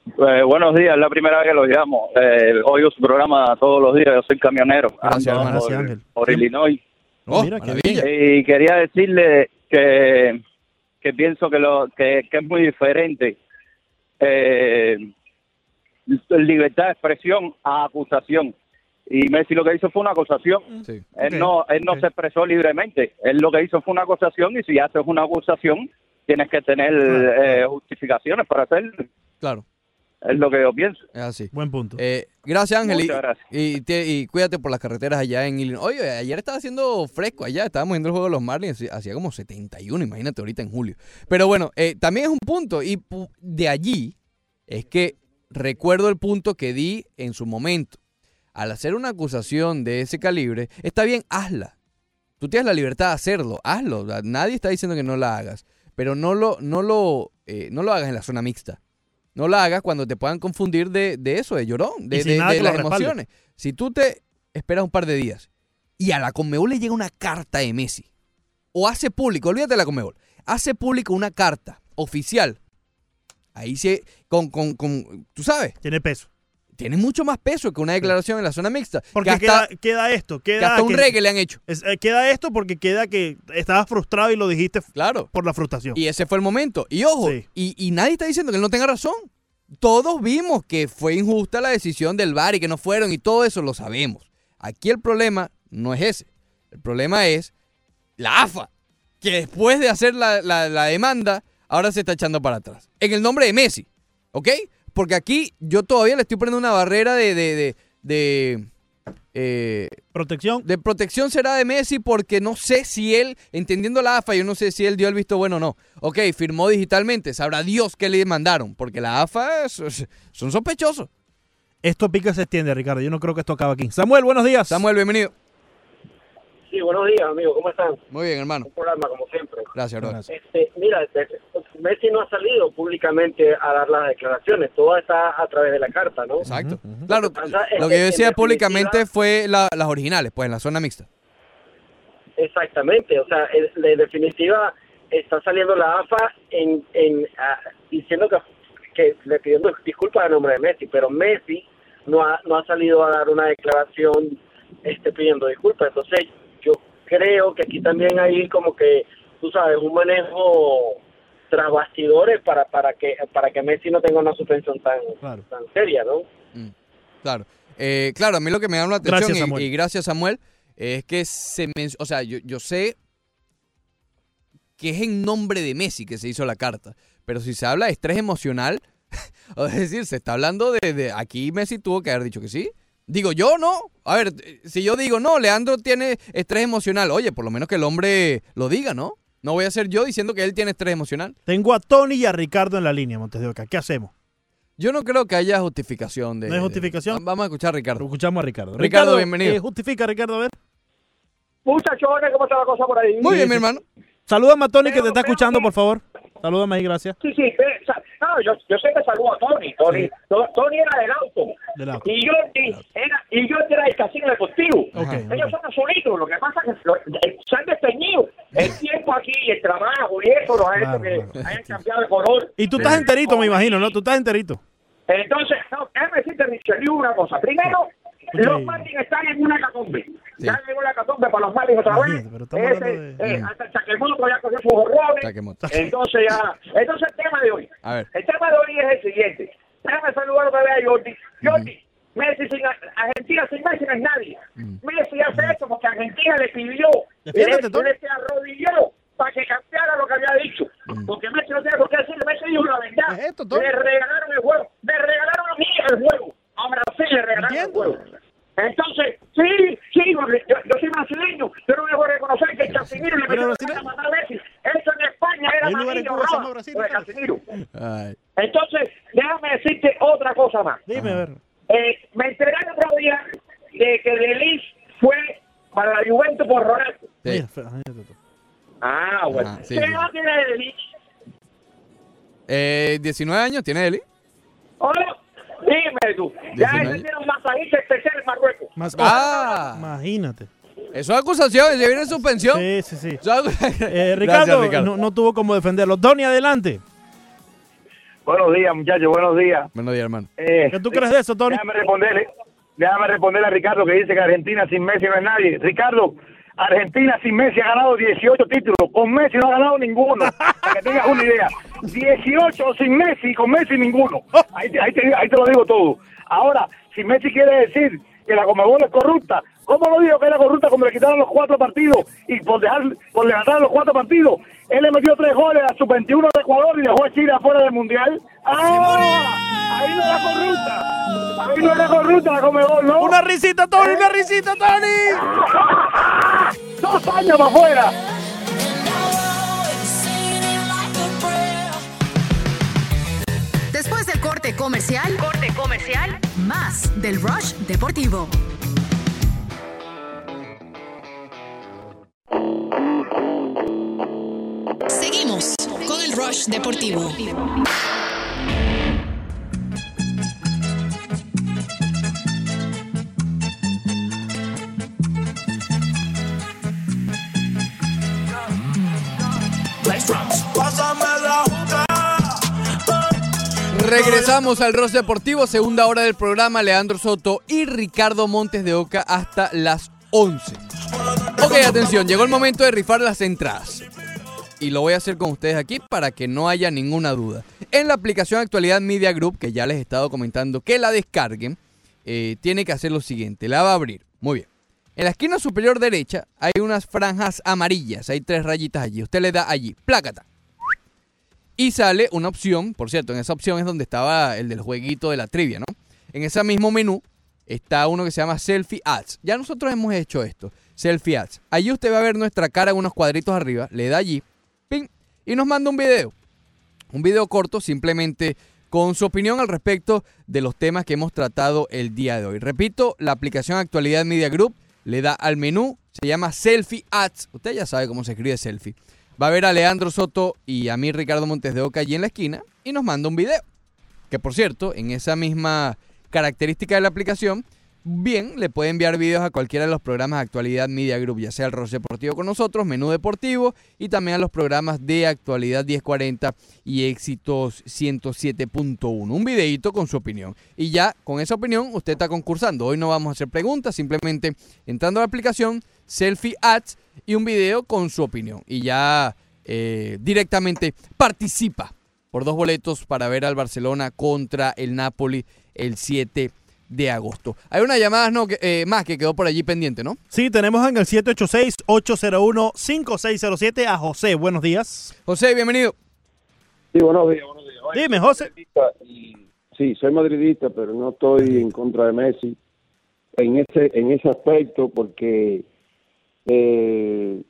Eh, buenos días, es la primera vez que los llamo. Eh, oigo su programa todos los días, yo soy camionero. Gracias, ando por, Ángel. por Illinois. Oh, mira, qué maravilla. Y quería decirle que, que pienso que, lo, que, que es muy diferente eh, libertad de expresión a acusación. Y Messi lo que hizo fue una acusación. Sí. Él no, él no se expresó libremente. Él lo que hizo fue una acusación y si haces una acusación tienes que tener eh, justificaciones para hacerlo. Claro. Es lo que yo pienso. Es así. Buen punto. Eh, gracias, Ángel. y- Muchas gracias. Y, te- y cuídate por las carreteras allá en Illinois. Oye, ayer estaba haciendo fresco allá. Estábamos viendo el juego de los Marlins. hacía- como 71, imagínate ahorita en julio. Pero bueno, eh, también es un punto. Y de allí es que recuerdo el punto que di en su momento. Al hacer una acusación de ese calibre, está bien, hazla. Tú tienes la libertad de hacerlo, hazlo. Nadie está diciendo que no la hagas. Pero no lo, no lo, eh, no lo hagas en la zona mixta. No la hagas cuando te puedan confundir de, de eso, de llorón, de, las respalde. emociones. Si tú te esperas un par de días y a la Conmebol le llega una carta de Messi, o hace público, olvídate de la Conmebol, hace público una carta oficial, ahí se, con, con, con, tú sabes. Tiene peso. Tiene mucho más peso que una declaración en la zona mixta. Porque que hasta, queda, queda esto. Queda que hasta un reggae le han hecho. es- eh, queda esto porque queda que estabas frustrado y lo dijiste Claro. por la frustración. Y ese fue el momento. Y ojo, Sí. y, y nadie está diciendo que él no tenga razón. Todos vimos que fue injusta la decisión del VAR y que no fueron y todo eso lo sabemos. Aquí el problema no es ese. El problema es la AFA, que después de hacer la, la- la demanda, ahora se está echando para atrás. En el nombre de Messi, ¿ok? Porque aquí yo todavía le estoy poniendo una barrera de, de, de, de, eh, protección. De protección será de Messi porque no sé si él, entendiendo la AFA, yo no sé si él dio el visto bueno o no. Ok, firmó digitalmente, sabrá Dios qué le mandaron, porque la AFA es- son sospechosos. Esto pica se extiende, Ricardo. Yo no creo que esto acabe aquí. Samuel, buenos días. Samuel, bienvenido. Sí, buenos días, amigo. ¿Cómo están? Muy bien, hermano. Un programa, como siempre. Gracias, bro. Este, mira, este, Messi no ha salido públicamente a dar las declaraciones. Todo está a través de la carta, ¿no? Exacto. Claro, lo que yo decía públicamente fue la- las originales, pues en la zona mixta. Exactamente. O sea, en, en definitiva, está saliendo la AFA en, en, ah, diciendo que, que le pidiendo disculpas a nombre de Messi, pero Messi no ha, no ha salido a dar una declaración este, pidiendo disculpas. Entonces, creo que aquí también hay como que, tú sabes, un manejo tras bastidores para para que para que Messi no tenga una suspensión tan tan seria, ¿no? Claro. Eh, claro, a mí lo que me llama la atención Gracias, y- Samuel. Y, gracias Samuel es que se men- o sea, yo, yo sé que es en nombre de Messi que se hizo la carta, pero si se habla de estrés emocional, es decir, se está hablando de, de- aquí Messi tuvo que haber dicho que sí. Digo yo, no. A ver, si yo digo, no, Leandro tiene estrés emocional, oye, por lo menos que el hombre lo diga, ¿no? No voy a ser yo diciendo que él tiene estrés emocional. Tengo a Tony y a Ricardo en la línea, Montes de Oca. ¿Qué hacemos? Yo no creo que haya justificación de... ¿No hay justificación? de- vamos a escuchar a Ricardo. Escuchamos a Ricardo. Ricardo, bienvenido. eh, justifica, Ricardo, a ver. Muchachones, ¿cómo está la cosa por ahí? Muy bien, mi hermano. Salúdame a Tony que te está escuchando, por favor. Salúdame ahí, gracias. Sí, sí, sa- no, yo, yo siempre saludo a Tony. Tony, To- Tony era del auto. Del auto. Y yo, era, y yo era del casino deportivo. Ellos son los solitos. Lo que pasa es que lo- eh, se han desteñido. El tiempo aquí, el trabajo y eso los ha hecho que hayan cambiado de color. Y tú estás enterito, me imagino, ¿no? Tú estás enterito. Entonces, no, déjame decirte, Richelieu, una cosa. Primero, los Martins están en una catombe. Ya llegó la catombe para los Martins otra vez. Ese, eh, hasta el Chaquemoto ya cogió sus horrores. Entonces, ya. Entonces, el tema de hoy. A ver. El tema de hoy es el siguiente. Déjame saludar otra vez a Jordi. Jordi, Messi sin Argentina sin Messi no es nadie. Messi hace eso porque Argentina le pidió, le, Defiéndete, Tony. le se arrodilló para que cambiara lo que había dicho. Porque Messi no tiene por qué decir, Messi dijo la verdad. le regalaron el juego, le regalaron a mí el juego. A Brasil le regalaron el juego. Entonces, sí, sí, yo, yo soy brasileño, yo no dejo de reconocer que el Casimiro le metió la matar a Messi. Eso en España era amarillo, rojo, de Casimiro. Ay. Entonces, déjame decirte otra cosa más. Dime, a ver. Eh, me enteré el otro día de que Delis fue para la Juventus por Ronaldo. Tú. Ah, bueno. Ah, sí, ¿Qué sí. edad tiene Delis? Eh, 19 años tiene Eli. Hola, dime tú. Ya 19 ese tiene un masajista especial en Marruecos. Ah. Imagínate. Eso es acusación, se viene suspensión. Sí, sí, sí. Eh, Gracias, Ricardo. No, no tuvo como defenderlo. Tony, adelante. Buenos días, muchachos, buenos días. Buenos días, hermano. Eh, ¿Qué tú crees de eso, Tony? Déjame responderle, déjame responderle a Ricardo que dice que Argentina sin Messi no es nadie. Ricardo, Argentina sin Messi ha ganado 18 títulos, con Messi no ha ganado ninguno, para que tengas una idea. 18 sin Messi y con Messi ninguno. Ahí, te- ahí, te, ahí te lo digo todo. Ahora, si Messi quiere decir que la Comebol es corrupta, ¿cómo lo digo que era corrupta cuando le quitaron los cuatro partidos y por dejar por levantar los cuatro partidos? Él le metió tres goles a su 21 de Ecuador y dejó a Chile afuera del Mundial. ¡Ah! Ahí no era corrupta. Ahí no era corrupta la Comebol, ¿no? Una risita, Tony, una risita, Tony. ¡Dos años para afuera! Después del corte comercial, corte comercial, más del Rush Deportivo. Seguimos con el Rush Deportivo. Regresamos al Ross Deportivo, segunda hora del programa, Leandro Soto y Ricardo Montes de Oca hasta las 11. Ok, atención, llegó el momento de rifar las entradas. Y lo voy a hacer con ustedes aquí para que no haya ninguna duda. En la aplicación Actualidad Media Group, que ya les he estado comentando que la descarguen, eh, tiene que hacer lo siguiente, la va a abrir. Muy bien. En la esquina superior derecha hay unas franjas amarillas, hay tres rayitas allí. Usted le da allí, plácata. Y sale una opción, por cierto, en esa opción es donde estaba el del jueguito de la trivia, ¿no? En ese mismo menú está uno que se llama Selfie Ads. Ya nosotros hemos hecho esto, Selfie Ads. Allí usted va a ver nuestra cara en unos cuadritos arriba, le da allí, ping, y nos manda un video. Un video corto simplemente con su opinión al respecto de los temas que hemos tratado el día de hoy. Repito, la aplicación Actualidad Media Group le da al menú, se llama Selfie Ads. Usted ya sabe cómo se escribe selfie. Va a ver a Leandro Soto y a mí Ricardo Montes de Oca allí en la esquina y nos manda un video. Que por cierto, en esa misma característica de la aplicación, bien, le puede enviar videos a cualquiera de los programas de actualidad Media Group, ya sea el Ross Deportivo con nosotros, Menú Deportivo y también a los programas de actualidad 1040 y éxitos 107.1. Un videito con su opinión. Y ya con esa opinión usted está concursando. Hoy no vamos a hacer preguntas, simplemente entrando a la aplicación, selfie ads y un video con su opinión. Y ya eh, directamente participa por dos boletos para ver al Barcelona contra el Napoli el 7 de agosto. Hay una llamada no, que, eh, más que quedó por allí pendiente, ¿no? Sí, tenemos en el 786-801-5607 a José. Buenos días. José, bienvenido. Sí, buenos días, buenos días. Oye, Dime, José. y- sí, soy madridista, pero no estoy en contra de Messi en ese en ese aspecto porque eh,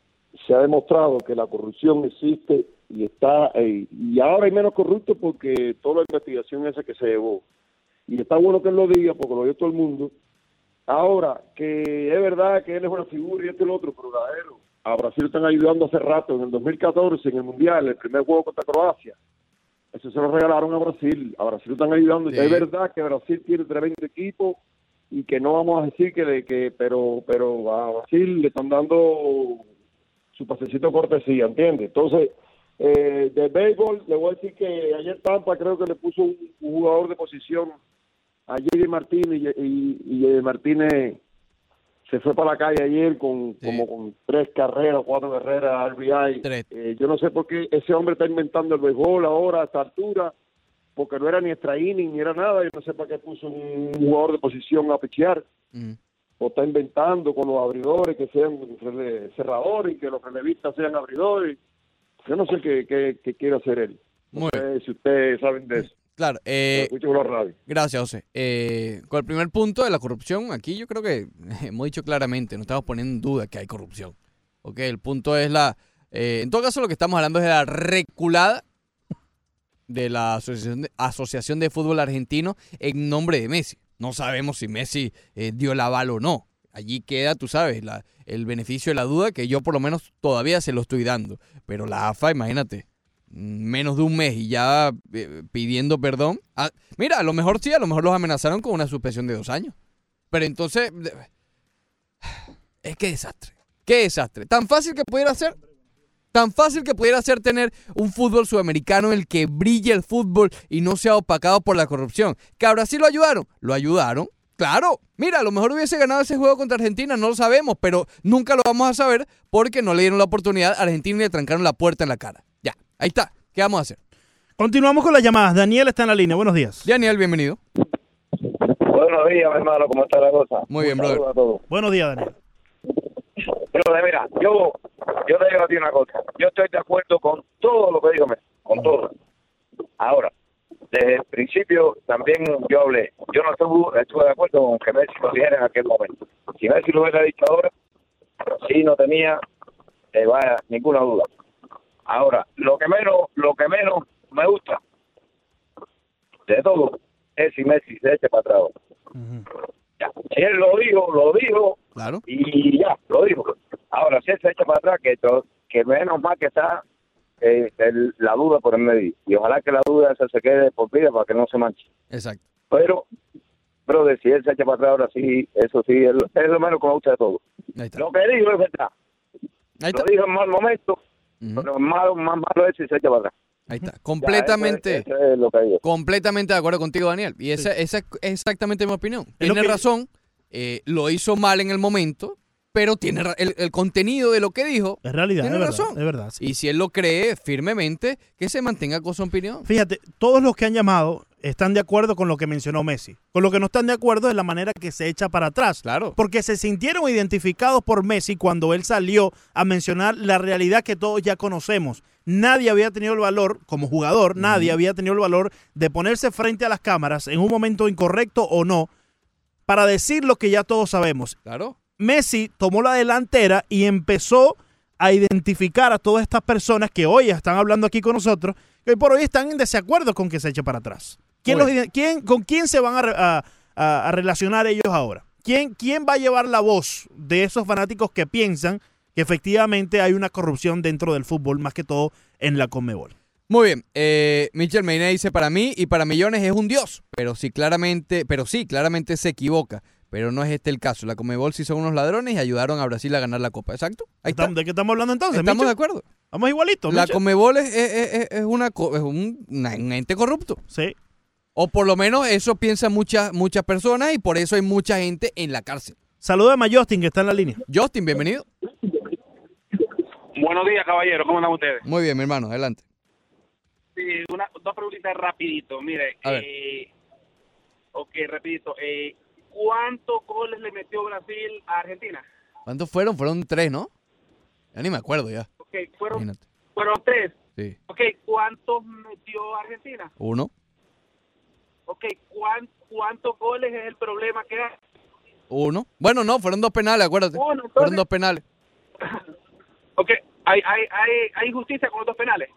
se ha demostrado que la corrupción existe y está eh, y ahora hay menos corruptos porque toda la investigación esa que se llevó y está bueno que él lo diga porque lo dio todo el mundo. Ahora que es verdad que él es una figura y este y el otro, pero verdadero. A Brasil están ayudando hace rato en el 2014 en el mundial, el primer juego contra Croacia. Eso se lo regalaron a Brasil. A Brasil están ayudando. Y es verdad que Brasil tiene tremendo equipo y que no vamos a decir que, de que pero pero a Brasil le están dando su pasecito cortesía, ¿entiendes? Entonces, eh, de béisbol, le voy a decir que ayer Tampa creo que le puso un, un jugador de posición a Jerry Martínez y, y, Martínez se fue para la calle ayer con como con tres carreras, cuatro carreras RBI. Eh, yo no sé por qué ese hombre está inventando el béisbol ahora a esta altura, porque no era ni extra inning ni era nada. Yo no sé para qué puso un jugador de posición a pichear. O está inventando con los abridores que sean cerradores y que los relevistas sean abridores. Yo no sé qué, qué, qué quiere hacer él. No sé si ustedes saben de eso. Claro. Eh. Gracias, José. Eh, con el primer punto de la corrupción, aquí yo creo que hemos dicho claramente, no estamos poniendo en duda que hay corrupción. Ok, el punto es la... eh, en todo caso, lo que estamos hablando es de la reculada de la Asociación de, Fútbol Argentino en nombre de Messi. No sabemos si Messi eh, dio el aval o no. Allí queda, tú sabes, la, el beneficio de la duda que yo por lo menos todavía se lo estoy dando. Pero la AFA, imagínate, menos de un mes y ya eh, pidiendo perdón. Ah, mira, a lo mejor sí, a lo mejor los amenazaron con una suspensión de dos años. Pero entonces, es que desastre, qué desastre. Tan fácil que pudiera ser, tan fácil que pudiera ser tener un fútbol sudamericano en el que brille el fútbol y no sea opacado por la corrupción. Que a Brasil lo ayudaron, lo ayudaron. Claro, mira, a lo mejor hubiese ganado ese juego contra Argentina, no lo sabemos, pero nunca lo vamos a saber porque no le dieron la oportunidad a Argentina y le trancaron la puerta en la cara. Ya, ahí está. ¿Qué vamos a hacer? Continuamos con las llamadas. Daniel está en la línea. Buenos días. Daniel, bienvenido. Buenos días, mi hermano, ¿cómo está la cosa? Muy bien, brother. a todos. Buenos días, Daniel. Pero, mira, yo, yo te digo a ti una cosa. Yo estoy de acuerdo con todo lo que Messi, con todo. Ahora, desde el principio también yo hablé. Yo no estuve, estuve de acuerdo con que Messi lo dijera en aquel momento. Si Messi lo hubiera dicho ahora, sí no tenía eh, ninguna duda. Ahora, lo que menos, lo que menos me gusta de todo es si Messi se eche para atrás. Ya. Él lo dijo, lo dijo, Claro. y ya, lo dijo. Ahora, si él se echa para atrás, que, menos mal que está eh, el- la duda por el medio. Y ojalá que la duda esa se quede por vida para que no se manche. Exacto. Pero, brother, si él se echa para atrás ahora sí, eso sí, es, lo- es lo menos me gusta de todo. Lo que dijo es verdad. Lo dijo en mal momento, pero más, más malo es si se echa para atrás. Ahí está. Completamente. eso es- eso es lo que digo. Completamente de acuerdo contigo, Daniel. Y esa, esa es exactamente mi opinión. Tiene que- razón, eh, lo hizo mal en el momento, pero tiene el, el contenido de lo que dijo. Es realidad, tiene es verdad, razón. es verdad, sí. Y si él lo cree firmemente, que se mantenga con su opinión. Fíjate, todos los que han llamado están de acuerdo con lo que mencionó Messi. Con lo que no están de acuerdo es la manera que se echa para atrás. Claro. Porque se sintieron identificados por Messi cuando él salió a mencionar la realidad que todos ya conocemos. Nadie había tenido el valor, como jugador, nadie había tenido el valor de ponerse frente a las cámaras en un momento incorrecto o no, para decir lo que ya todos sabemos. Claro. Messi tomó la delantera y empezó a identificar a todas estas personas que hoy están hablando aquí con nosotros, que hoy por hoy están en desacuerdo con que se eche para atrás. ¿Quién Muy los ide- quién- ¿Con quién se van a, re- a- a- a relacionar ellos ahora? ¿Quién, ¿Quién va a llevar la voz de esos fanáticos que piensan que efectivamente hay una corrupción dentro del fútbol, más que todo en la Conmebol? Muy bien, eh, Michel Meiné dice para mí y para millones es un dios, pero sí claramente, pero sí claramente se equivoca, pero no es este el caso. La Comebol sí son unos ladrones y ayudaron a Brasil a ganar la Copa, exacto. Ahí está. ¿De qué estamos hablando entonces? Estamos de acuerdo. Estamos igualitos. La. Comebol es, es- es- es una, un, un ente corrupto. Sí. O por lo menos eso piensan muchas muchas personas y por eso hay mucha gente en la cárcel. Saluda a Justin que está en la línea. Justin, bienvenido. Buenos días, caballero. ¿Cómo están ustedes? Muy bien, mi hermano, adelante. Sí, una, dos preguntitas rapidito. Mire, A ver. eh, ok, rapidito. Eh, ¿Cuántos goles le metió Brasil a Argentina? ¿Cuántos fueron? Fueron tres, ¿no? Ya ni me acuerdo ya. Ok, fueron, Imagínate. fueron tres. Sí. Ok, ¿cuántos metió Argentina? Uno. Ok, ¿cuán- ¿cuántos goles es el problema que hay? Uno. Bueno, no, fueron dos penales, acuérdate. Uno, entonces- fueron dos penales. Ok, ¿hay, hay, hay, hay justicia con los dos penales?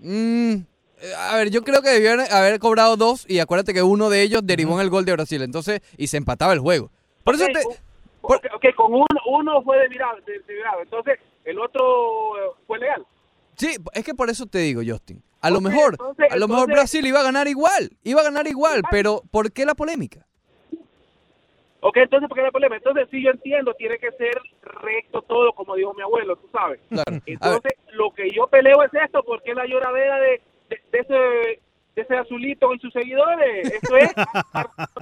Mm, eh, a ver, yo creo que debieron haber cobrado dos y acuérdate que uno de ellos derivó en el gol de Brasil, entonces, y se empataba el juego. Por eso te... u- ok, ok, con uno, uno fue desvirado, desvirado, entonces el otro eh, fue legal. Sí, es que por eso te digo, Justin. A lo mejor, entonces- a lo mejor entonces- Brasil iba a ganar igual, iba a ganar igual, pero ¿por qué la polémica? Ok, entonces, ¿por qué hay problema? Entonces, sí, yo entiendo, tiene que ser recto todo, como dijo mi abuelo, tú sabes. Claro. Entonces, lo que yo peleo es esto, porque es la lloradera de, de, de ese de ese azulito y sus seguidores. Eso es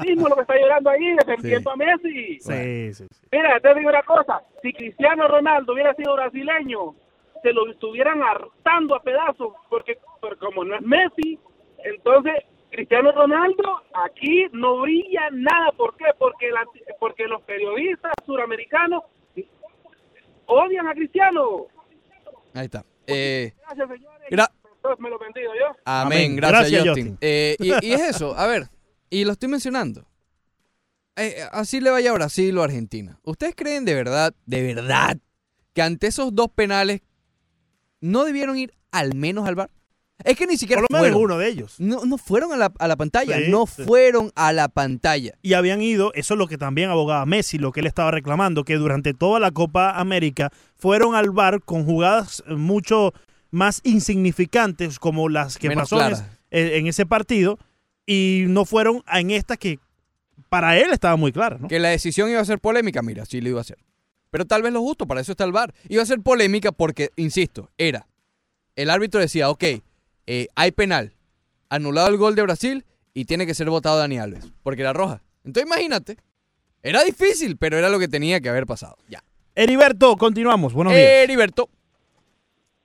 mismo lo que está llorando ahí, defendiendo a Messi. Sí, sí, sí. Mira, te digo una cosa, si Cristiano Ronaldo hubiera sido brasileño, se lo estuvieran hartando a pedazos, porque, porque como no es Messi, entonces Cristiano Ronaldo aquí no brilla nada. ¿Por qué? Porque, la- porque los periodistas suramericanos odian a Cristiano. Ahí está. Eh, Gracias, señores. gra- Dios me lo bendiga yo. Amén, Amén. gracias, Gracias, Justin. Justin. Eh, y, y es eso, a ver, y lo estoy mencionando. Eh, así le vaya a Brasil o a Argentina. ¿Ustedes creen de verdad, de verdad, que ante esos dos penales no debieron ir al menos al bar? Es que ni siquiera Por lo menos fueron. uno de ellos. No, no fueron a la, a la pantalla, Sí, no sí. fueron a la pantalla. Y habían ido, eso es lo que también abogaba Messi, lo que él estaba reclamando, que durante toda la Copa América fueron al bar con jugadas eh, mucho más insignificantes como las que Menos pasó claras. es- en ese partido y no fueron en esta que para él estaba muy clara, ¿no? Que la decisión iba a ser polémica, mira, sí lo iba a ser. Pero tal vez lo justo, para eso está el VAR. Iba a ser polémica porque, insisto, era. El árbitro decía, ok, eh, hay penal, anulado el gol de Brasil y tiene que ser votado Dani Alves, porque era roja. Entonces imagínate, era difícil, pero era lo que tenía que haber pasado. Ya. Heriberto, continuamos. Buenos días. Heriberto.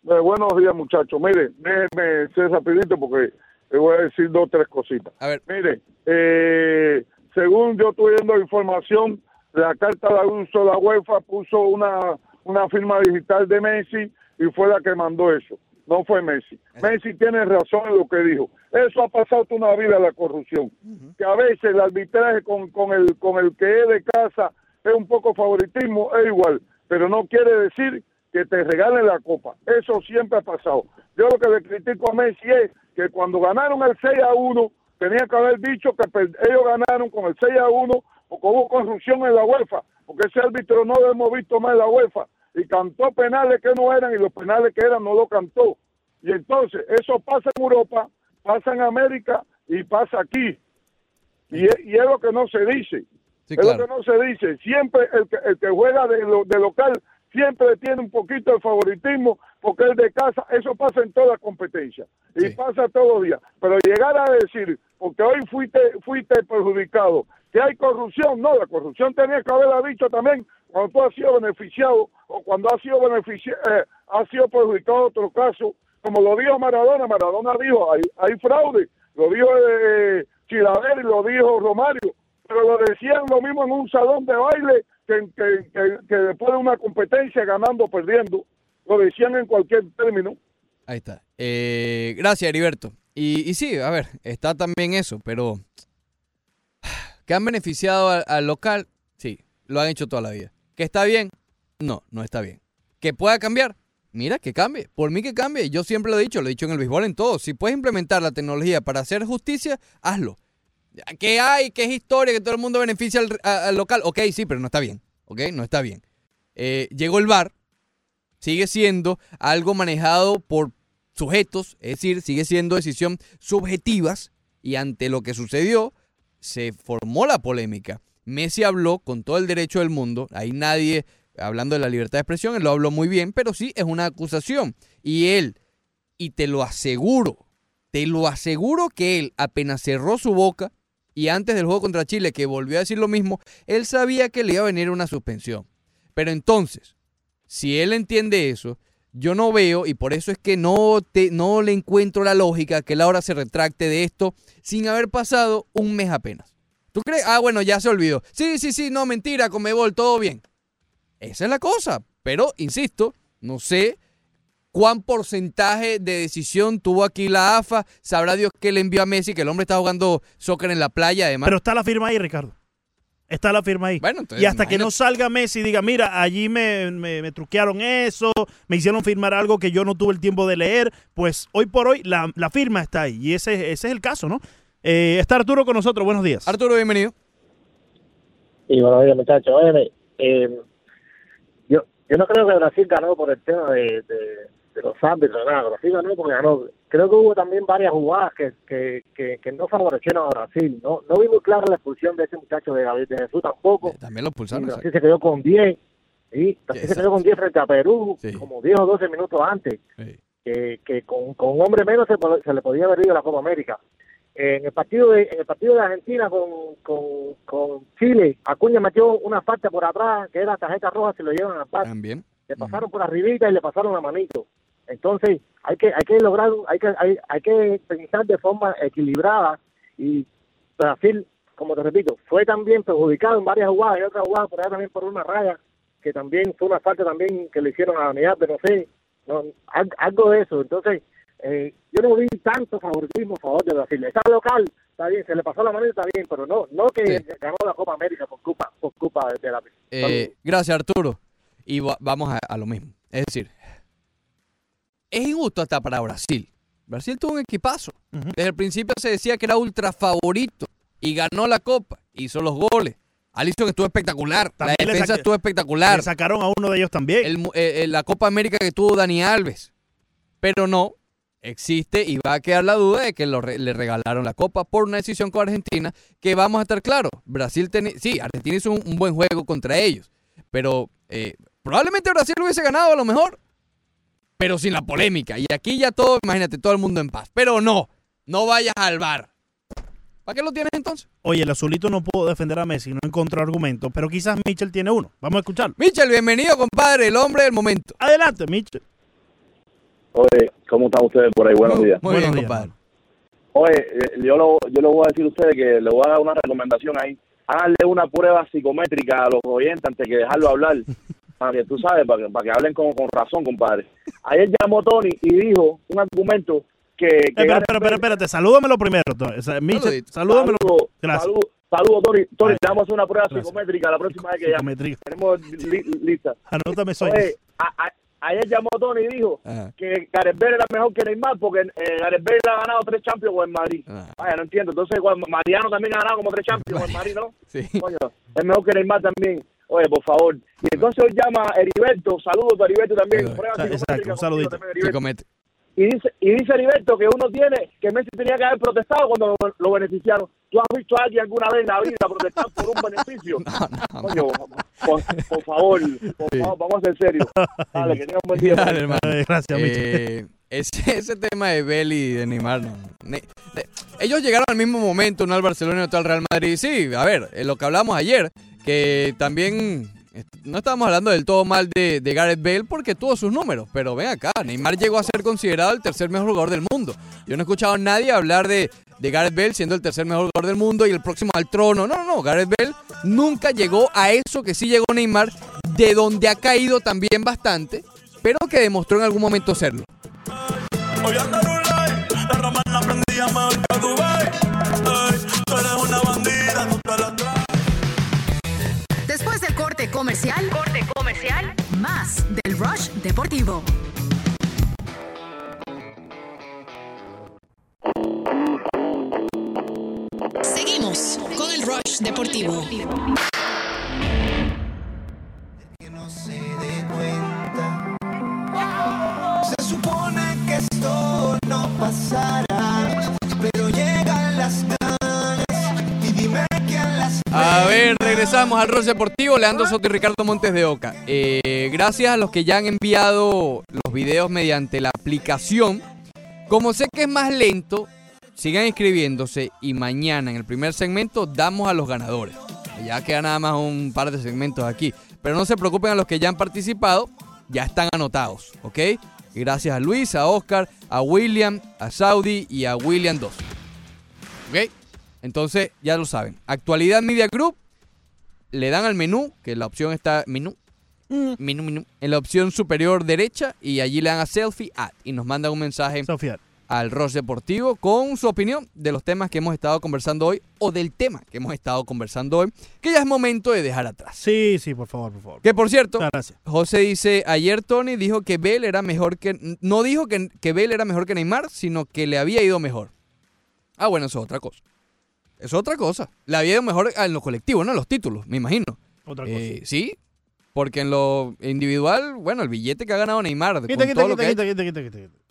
Eh, buenos días, muchachos. Mire, déjenme ser rapidito porque le voy a decir dos o tres cositas. A ver. Mire, eh, según yo estoy viendo información, la carta de uso de la UEFA puso una, una firma digital de Messi y fue la que mandó eso. No fue Messi. Messi tiene razón en lo que dijo. Eso ha pasado toda una vida la corrupción. Que a veces el arbitraje con, con, el, con el que es de casa es un poco favoritismo, es igual. Pero no quiere decir que te regalen la copa. Eso siempre ha pasado. Yo lo que le critico a Messi es que cuando ganaron el 6 a 1, tenía que haber dicho que ellos ganaron con el 6 a 1 porque hubo corrupción en la UEFA, porque ese árbitro no lo hemos visto más en la UEFA y cantó penales que no eran y los penales que eran no lo cantó. Y entonces eso pasa en Europa, pasa en América y pasa aquí. Y es, y es lo que no se dice. Sí, es lo que no se dice. Siempre el que, el que juega de, lo- de local siempre tiene un poquito de favoritismo porque el de casa, eso pasa en toda competencia y pasa todos los días. Pero llegar a decir, porque hoy fuiste, fuiste perjudicado, que hay corrupción, no, la corrupción tenía que haberla dicho también cuando tú has sido beneficiado o cuando has sido beneficiado, has sido perjudicado otro caso, como lo dijo Maradona, Maradona dijo, hay, hay fraude, lo dijo eh, Chilaver y lo dijo Romario, pero lo decían lo mismo en un salón de baile que, que, que, después de una competencia ganando o perdiendo, lo decían en cualquier término. Ahí está. Eh, gracias, Heriberto. Y, y sí, a ver, está también eso, pero ¿Que han beneficiado al, al local? Sí, lo han hecho toda la vida. ¿Que está bien? No, no está bien. ¿Que pueda cambiar? Mira, que cambie. Por mí que cambie. Yo siempre lo he dicho, lo he dicho en el béisbol en todo. Si puedes implementar la tecnología para hacer justicia, hazlo. ¿Qué hay? ¿Qué es historia? Que todo el mundo beneficia al, local. Ok, sí, pero no está bien. Ok, no está bien. Eh, llegó el VAR. Sigue siendo algo manejado por sujetos, es decir, sigue siendo decisión subjetivas. Y ante lo que sucedió, se formó la polémica. Messi habló con todo el derecho del mundo. Ahí nadie, hablando de la libertad de expresión, él lo habló muy bien, pero sí es una acusación. Y él, y te lo aseguro, te lo aseguro que él apenas cerró su boca y antes del juego contra Chile, que volvió a decir lo mismo, él sabía que le iba a venir una suspensión. Pero entonces, si él entiende eso, yo no veo, y por eso es que no, te, no le encuentro la lógica que él ahora se retracte de esto sin haber pasado un mes apenas. ¿Tú crees? Ah, bueno, ya se olvidó. Sí, sí, sí, no, mentira, Comebol, todo bien. Esa es la cosa. Pero, insisto, no sé cuán porcentaje de decisión tuvo aquí la AFA. Sabrá Dios que le envió a Messi, que el hombre está jugando soccer en la playa, además. Pero está la firma ahí, Ricardo. Está la firma ahí. Bueno, entonces, y hasta que no salga Messi y diga, mira, allí me, me- me truquearon eso, me hicieron firmar algo que yo no tuve el tiempo de leer, pues hoy por hoy la, la firma está ahí. Y ese, ese es el caso, ¿no? Eh, está Arturo con nosotros. Buenos días. Arturo, bienvenido. Y buenos días, muchachos. Óyeme, eh, yo, yo no creo que Brasil ganó por el tema de, de, de los árbitros, nada. Brasil ganó porque ganó. Creo que hubo también varias jugadas que, que, que, que no favorecieron a Brasil. No, no vi muy clara la expulsión de ese muchacho de David de Jesús tampoco. También lo Y pulsaron. Brasil se quedó con 10. ¿sí? Brasil se quedó con 10 frente a Perú, como 10 o 12 minutos antes. Que, que con, con un hombre menos se, se le podía haber ido la Copa América. En el partido de, en el partido de Argentina con, con, con Chile, Acuña metió una falta por atrás, que era tarjeta roja, se lo llevan al pase. También. Le pasaron por arribita y le pasaron la manito. Entonces, hay que hay que lograr, hay que hay, hay que pensar de forma equilibrada y Brasil, como te repito, fue también perjudicado en varias jugadas y otras jugadas por ahí también por una raya que también fue una falta también que le hicieron a la unidad, pero no sé, no, al- algo de eso. Entonces, eh, yo no vi tanto favoritismo a favor de Brasil. Está local, está bien, se le pasó la mano está bien, pero no no que ganó la Copa América por culpa por culpa de la Eh, gracias, Arturo. Y va- vamos a, a lo mismo. Es decir, es injusto hasta para Brasil. Brasil tuvo un equipazo. Desde el principio se decía que era ultra favorito y ganó la Copa, hizo los goles. Alisson estuvo espectacular. También la defensa estuvo espectacular. Le sacaron a uno de ellos también. El eh, eh, la Copa América que tuvo Dani Alves. Pero no, existe y va a quedar la duda de que lo le regalaron la Copa por una decisión con Argentina, que vamos a estar claros. Brasil, teni- sí, Argentina hizo un, un buen juego contra ellos, pero eh, probablemente Brasil lo hubiese ganado a lo mejor, pero sin la polémica. Y aquí ya todo, imagínate, todo el mundo en paz. Pero no, no vayas al bar. ¿Para qué lo tienes entonces? Oye, el azulito no pudo defender a Messi, no encontró argumento, pero quizás Mitchell tiene uno. Vamos a escucharlo. Michel, bienvenido, compadre, el hombre del momento. Adelante, Mitchell. Oye, ¿cómo están ustedes por ahí? Buenos días. Muy bien, compadre. Oye, eh, yo lo, yo le voy a decir a ustedes que le voy a dar una recomendación ahí. Háganle una prueba psicométrica a los oyentes antes que dejarlo hablar. Para que tú sabes, para que, para que hablen con, con razón, compadre. Ayer llamó Tony y dijo un argumento que... que Eh, espera, Gareth espera, espera, espérate, salúdamelo primero. Tony. O sea, Mitchell, salúdamelo. Saludos, Gracias. saludos, saludos, Tony. Tony, te vamos a hacer una prueba gracias. psicométrica la próxima vez que llame. Psicométrica. Tenemos li- lista. Anótame. Oye, a- a- ayer llamó Tony y dijo Ajá. que Gareth Bale era mejor que Neymar porque eh, Gareth Bale ha ganado tres Champions con el Madrid. Vaya, no entiendo. Entonces, Mariano también ha ganado como tres Champions con el Madrid, ¿no? Sí. Coño, es mejor que Neymar también. Oye, por favor. Y entonces hoy llama Heriberto. Saludos a Heriberto también. Psicométrica un saludito. Y dice, y dice Heriberto que uno tiene, que Messi tenía que haber protestado cuando lo, lo beneficiaron. ¿Tú has visto a alguien alguna vez en la vida protestar por un beneficio? Coño, por, por favor, por favor, vamos a ser serios. Dale, que tenga un buen día. Dale, hermano. Gracias, Eh, ese, ese tema de Bell y de Neymar, no. Ne- de- ellos llegaron al mismo momento, uno al Barcelona y otro al Real Madrid. Sí, a ver, eh, lo que hablamos ayer, que también no estábamos hablando del todo mal de, de Gareth Bale porque tuvo sus números, pero ven acá, Neymar llegó a ser considerado el tercer mejor jugador del mundo. Yo no he escuchado a nadie hablar de, de Gareth Bale siendo el tercer mejor jugador del mundo y el próximo al trono. No, no, no, Gareth Bale nunca llegó a eso que sí llegó Neymar, de donde ha caído también bastante, pero que demostró en algún momento serlo. Hoy comercial, corte comercial, más del Rush Deportivo. Seguimos con el Rush Deportivo. Se supone que esto no pasará, pero llegan las A ver, regresamos al Ross Deportivo, Leandro Soto y Ricardo Montes de Oca. Eh, gracias a los que ya han enviado los videos mediante la aplicación. Como sé que es más lento, sigan inscribiéndose y mañana en el primer segmento damos a los ganadores. Ya queda nada más un par de segmentos aquí. Pero no se preocupen a los que ya han participado, ya están anotados, ¿ok? Gracias a Luis, a Oscar, a William, a Saudi y a William 2. ¿Ok? Entonces, ya lo saben. Actualidad Media Group. Le dan al menú, que la opción está. Menú. Menú, menú. En la opción superior derecha. Y allí le dan a Selfie Ad. Y nos mandan un mensaje al Ross Deportivo con su opinión de los temas que hemos estado conversando hoy. O del tema que hemos estado conversando hoy. Que ya es momento de dejar atrás. Sí, sí, por favor, por favor. Que por cierto, Gracias. José dice, ayer Tony dijo que Bale era mejor que... No dijo que, que Bale era mejor que Neymar, sino que le había ido mejor. Ah, bueno, eso es otra cosa. Es otra cosa. Le había ido mejor en lo colectivo, no en los títulos, me imagino. Otra Eh, sí, porque en lo individual, bueno, el billete que ha ganado Neymar, Quita, con quita, todo lo quita, que quita, quita, quita, quita, quita.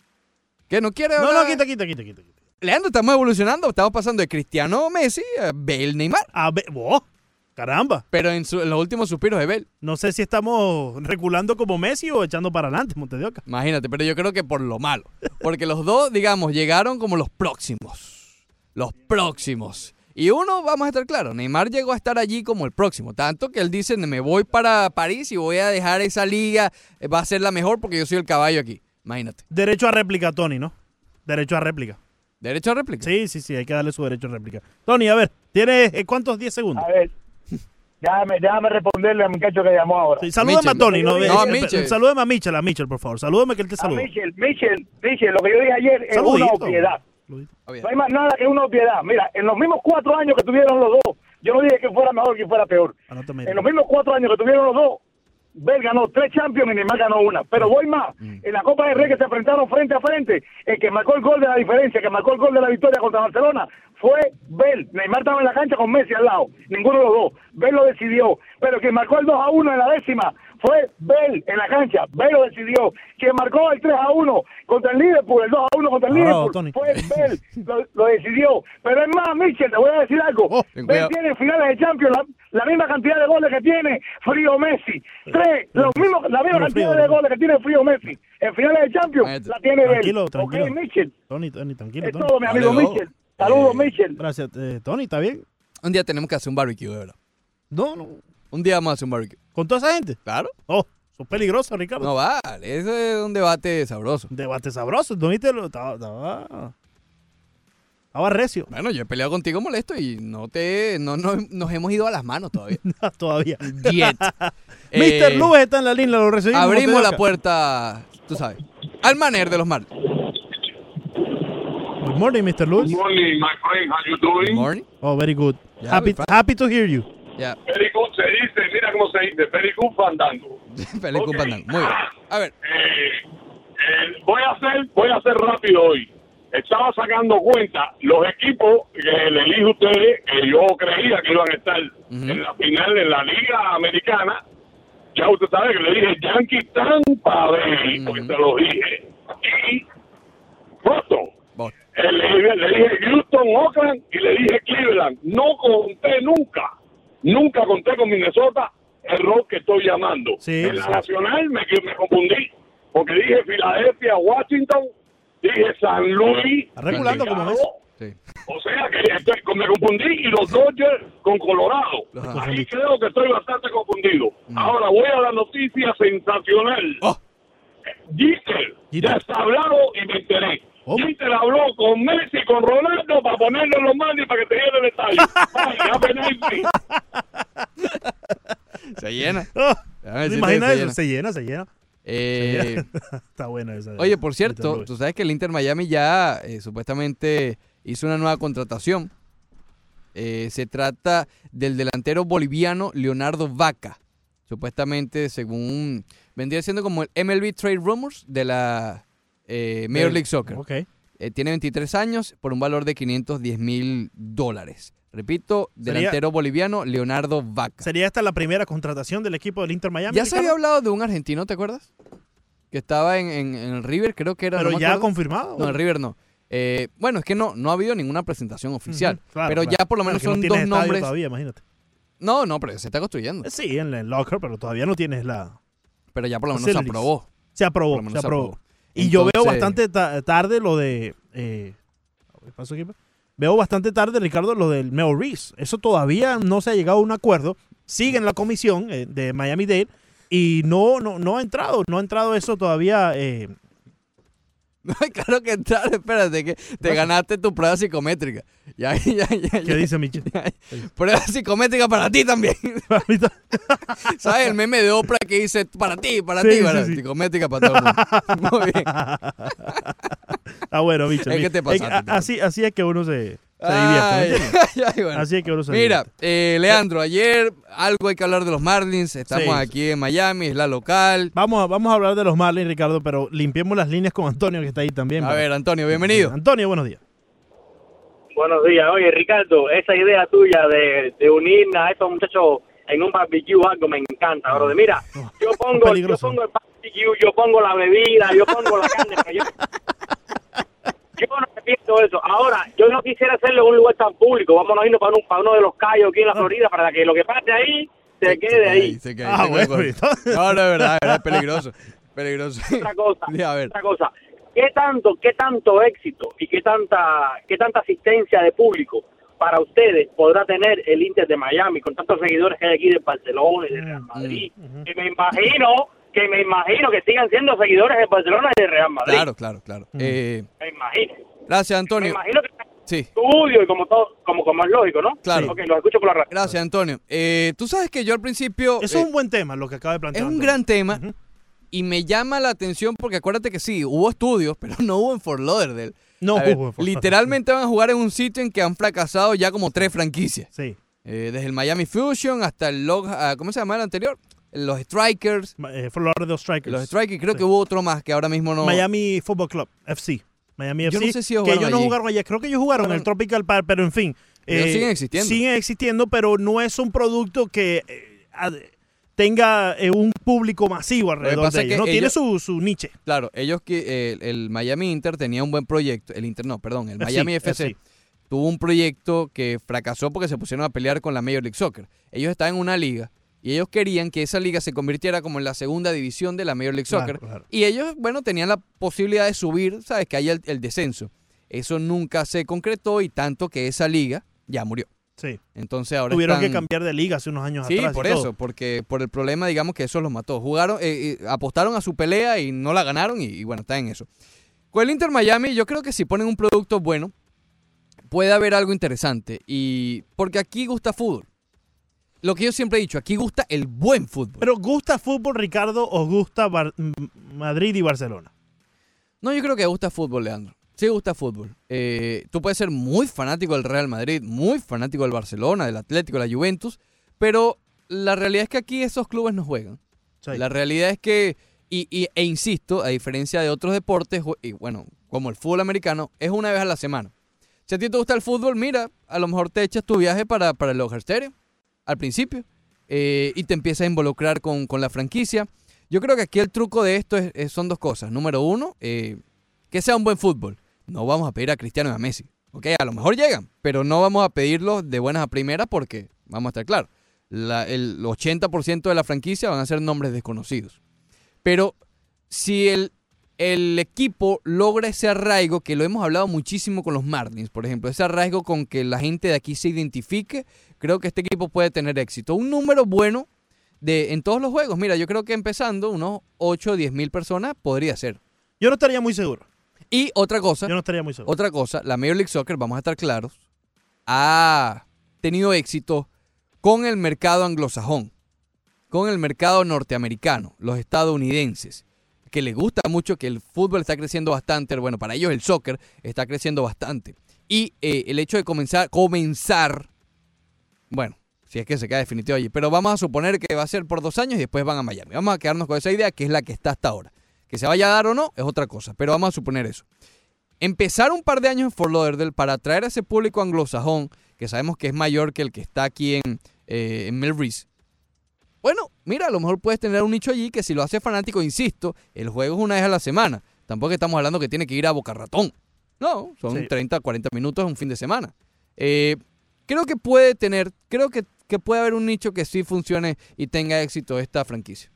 ¿Qué, no quiere No, hablar? no, quita, quita, quita, quita. quita. Leandro, estamos evolucionando, estamos pasando de Cristiano Messi a Bale Neymar. A Be- ¡Oh! Caramba. Pero en, su- en los últimos suspiros de Bale. No sé si estamos reculando como Messi o echando para adelante, Montes de Oca. Imagínate, pero yo creo que por lo malo. Porque los dos, digamos, llegaron como los próximos. Los próximos. Y uno, vamos a estar claros, Neymar llegó a estar allí como el próximo. Tanto que él dice, me voy para París y voy a dejar esa liga, eh, va a ser la mejor porque yo soy el caballo aquí. Imagínate. Derecho a réplica, Tony, ¿no? Derecho a réplica. ¿Derecho a réplica? Sí, sí, sí, hay que darle su derecho a réplica. Tony, a ver, ¿tienes eh, cuántos? 10 segundos. A ver, déjame, déjame responderle al muchacho que llamó ahora. Sí, salúdame a Tony, no, Yo eh, eh, Michel. salúdame a Michel, a Michel, por favor. Salúdame que él te A saluda. Michel, Michel, Michel, lo que yo dije ayer es Saludito. una obviedad. No hay más nada que una obviedad. Mira, en los mismos cuatro años que tuvieron los dos, yo no dije que fuera mejor que fuera peor. Anótame. En los mismos cuatro años que tuvieron los dos, Bell ganó tres Champions y Neymar ganó una. Pero voy más. En la Copa del Rey que se enfrentaron frente a frente, el que marcó el gol de la diferencia, el que marcó el gol de la victoria contra Barcelona, fue Bell. Neymar estaba en la cancha con Messi al lado. Ninguno de los dos. Bell lo decidió. Pero quien marcó el 2 a 1 en la décima fue Bell en la cancha. Bell lo decidió. Quien marcó el 3 a 1 contra el Liverpool, el 2 a 1 contra el Bravo, Liverpool, Tony. fue Bell. Lo, lo decidió. Pero es más, Michel, te voy a decir algo. Oh, Bell cuidado. tiene en finales de Champions la, la misma cantidad de goles que tiene Frío Messi. Tres, los mismos, la misma Pero cantidad Frío, de goles que tiene Frío Messi. En finales de Champions la tiene Bell. Tranquilo, Ok, tranquilo. Michel. Tony, Tony, tranquilo. Es Tony. todo, mi amigo Vale, no. Michel. Saludos, Eh, Michel. Gracias, eh, Tony, ¿está bien? Un día tenemos que hacer un barbecue, de verdad. No, no. Un día vamos a hacer un barbecue. ¿Con toda esa gente? Claro. Oh, sos peligroso, Ricardo. No vale, ese es un debate sabroso. Debate sabroso, ¿no viste? Lo- Estaba, estaba, estaba recio. Bueno, yo he peleado contigo molesto y no te no, no- nos hemos ido a las manos todavía. Todavía. Yet. Mr. Eh, Luz está en la línea, lo recibimos. Abrimos la puerta, tú sabes, al maner de los mar. Good morning, Mr. Lewis. Good morning, my friend. How you doing? morning. Oh, very good. Yeah, happy, happy to hear you. Ya, Very good se dice, mira cómo se dice, good fandango. feliz Ok. cumpleaños. Muy bien. A ver, Eh, eh, voy a hacer, voy a hacer rápido hoy. Estaba sacando cuenta los equipos que le dije a ustedes que yo creía que iban a estar en la final de la Liga Americana. Ya usted sabe que le dije Yankees Tampa Bay, porque se lo dije. Y Boston. Eh, le, le dije Houston, Oakland y le dije Cleveland. No conté nunca, nunca conté con Minnesota, error que estoy llamando. Sí, en la sí. nacional me, me confundí, porque dije Filadelfia, Washington, dije San Luis, Está regulando como ves. O sea que estoy- me confundí y los Dodgers con Colorado. Ahí creo que estoy bastante confundido. Ahora voy a la noticia sensacional. Jeter ya está hablado y me enteré. Jeter habló con Messi y con Ronaldo para ponerlo en los manos y para que te llene el estadio. Ay, se llena. Oh, Déjame ¿Te decirte imaginas que eso? Se llena, se llena. Eh, Se llena. Está buena esa. Oye, por cierto, tú sabes que el Inter Miami ya eh, supuestamente hizo una nueva contratación. Eh, se trata del delantero boliviano Leonardo Vaca. Supuestamente, según vendría siendo como el MLB Trade Rumors de la eh, Major League Soccer. ok. Eh, tiene 23 años por un valor de 510 mil dólares. Repito, Sería- delantero boliviano Leonardo Vaca. Sería esta la primera contratación del equipo del Inter Miami. Ya se había Ricardo? hablado de un argentino, ¿te acuerdas? Que estaba en, en- en el River, creo que era. Pero me ya acuerdo. confirmado. No, en el River no. Eh, bueno, es que no, no ha habido ninguna presentación oficial. Ujú, claro, pero claro. ya por lo menos no son tienes dos estadio nombres. Todavía, imagínate. No, no, pero se está construyendo. Sí, en el locker, pero todavía no tienes la. Pero ya por lo menos se facilities. aprobó. Se aprobó, Por lo menos se se aprobó. aprobó. Y yo veo bastante ta- tarde lo de. Eh, ¿qué pasó aquí? Veo bastante tarde, Ricardo, lo del Mel Reese. Eso todavía no se ha llegado a un acuerdo. Sigue en la comisión eh, de Miami Dade y no, no, no ha entrado. No ha entrado eso todavía. eh, claro que entrar, espérate, que te ganaste tu prueba psicométrica. Ya, ya, ya, ¿Qué dice Michel? Prueba psicométrica para ti también. ¿Sabes? El meme de Oprah que dice para ti, para Sí, ti, sí, para sí. psicométrica para todo el mundo. Muy bien. Ah, bueno, bicho. Es que te pasaste, así, así es que uno se, se Ay, divierte. ¿me entiendes? ay, bueno. Así es que uno se Mira, eh, Leandro, ayer algo hay que hablar de los Marlins. Estamos Sí. aquí en Miami, es la local. Vamos a, vamos a hablar de los Marlins, Ricardo, pero limpiemos las líneas con Antonio, que está ahí también. A ver, Antonio, bienvenido. Antonio, buenos días. Buenos días. Oye, Ricardo, esa idea tuya de, de unir a estos muchachos en un barbecue algo me encanta, bro. Mira, yo pongo, yo pongo el barbecue, yo pongo la bebida, yo pongo la carne. pero yo, yo no me pierdo eso. Ahora, yo no quisiera hacerlo en un lugar tan público. Vamos a irnos para, un, para uno de los callos aquí en la Florida para que lo que pase ahí se quede ahí. Se Ah, se bueno, con- No, no, es verdad, es peligroso. Peligroso. otra cosa, Sí, a ver. otra cosa. ¿Qué tanto, qué tanto éxito y qué tanta, qué tanta asistencia de público para ustedes podrá tener el Inter de Miami con tantos seguidores que hay aquí de Barcelona y de Real Madrid? Que me imagino, que me imagino que sigan siendo seguidores de Barcelona y de Real Madrid. Claro, claro, claro. Eh, Me imagino. gracias, Me Antonio. imagino que Sí. estudio y como todo, como, como es lógico, ¿no? Claro. Ok, lo escucho por la radio. Gracias, Antonio. Eh, tú sabes que yo al principio... Eso eh, es un buen tema, lo que acaba de Es plantear. un Antonio. gran tema y me llama la atención porque acuérdate que sí, hubo estudios, pero no hubo en Fort Lauderdale. No A ver, hubo en Fort Literalmente van a jugar en un sitio en que han fracasado ya como tres franquicias. Sí. Eh, desde el Miami Fusion hasta el Log... ah, ¿Cómo se llama el anterior? Los Strikers. Eh, Lauderdale Strikers. Los Strikers, creo que hubo otro más que ahora mismo no... Miami Football Club, FC. Miami Yo FC. no sé si ellos que ellos no jugaron allá. Creo que ellos jugaron en el Tropical Park, pero en fin. Pero siguen existiendo. Siguen existiendo, pero no es un producto que eh, tenga eh, un público masivo alrededor de ellos. que No tiene su, su niche. Claro, ellos que eh, el, el Miami Inter tenía un buen proyecto, el Inter no, perdón, el FC, Miami FC FC. tuvo un proyecto que fracasó porque se pusieron a pelear con la Major League Soccer. Ellos estaban en una liga y ellos querían que esa liga se convirtiera como en la segunda división de la Major League Soccer claro. y ellos, bueno, tenían la posibilidad de subir, sabes, que haya el, el descenso. Eso nunca se concretó y tanto que esa liga ya murió. Sí. Entonces ahora Tuvieron que cambiar de liga hace unos años Sí, atrás. y por todo. eso, porque por el problema, digamos que eso los mató. Jugaron, eh, eh, apostaron a su pelea y no la ganaron y, y bueno, está en eso. Con el Inter Miami, yo creo que si ponen un producto bueno, puede haber algo interesante. Y porque aquí gusta fútbol. Lo que yo siempre he dicho, aquí gusta el buen fútbol. Pero ¿gusta fútbol, Ricardo, o gusta Bar- Madrid y Barcelona? No, yo creo que gusta fútbol, Leandro. Sí gusta fútbol. Eh, tú puedes ser muy fanático del Real Madrid, muy fanático del Barcelona, del Atlético, de la Juventus, pero la realidad es que aquí esos clubes no juegan. La realidad es que, y, y- e insisto, a diferencia de otros deportes, y bueno, como el fútbol americano, es una vez a la semana. Si a ti te gusta el fútbol, mira, a lo mejor te echas tu viaje para, para el Stadium al principio eh, y te empiezas a involucrar con, con la franquicia. Yo creo que aquí el truco de esto es- es- son dos cosas. Número uno, eh, que sea un buen fútbol. No vamos a pedir a Cristiano y a Messi. Ok, a lo mejor llegan, pero no vamos a pedirlos de buenas a primeras porque, vamos a estar claros, la- el 80% de la franquicia van a ser nombres desconocidos. Pero si el, el equipo logra ese arraigo, que lo hemos hablado muchísimo con los Marlins, por ejemplo, ese arraigo con que la gente de aquí se identifique, creo que este equipo puede tener éxito. Un número bueno de, en todos los juegos. Mira, yo creo que empezando unos 8 o 10 mil personas podría ser. Yo no estaría muy seguro. Y otra cosa, Yo no estaría muy seguro. otra cosa, la Major League Soccer, vamos a estar claros, ha tenido éxito con el mercado anglosajón, con el mercado norteamericano, los estadounidenses, que les gusta mucho que el fútbol está creciendo bastante, bueno, para ellos el soccer está creciendo bastante. Y eh, el hecho de comenzar, comenzar, bueno, Si es que se queda definitivo allí. Pero vamos a suponer que va a ser por dos años y después van a Miami. Vamos a quedarnos con esa idea que es la que está hasta ahora. Que se vaya a dar o no es otra cosa, pero vamos a suponer eso. Empezar un par de años en Fort Lauderdale para atraer a ese público anglosajón, que sabemos que es mayor que el que está aquí en, eh, en Melrose. Bueno, mira, a lo mejor puedes tener un nicho allí que si lo hace fanático, insisto, el juego es una vez a la semana. Tampoco estamos hablando que tiene que ir a Boca Ratón. No, son Sí. 30, 40 minutos un fin de semana. Eh, creo que puede tener, creo que, que puede haber un nicho que sí funcione y tenga éxito esta franquicia.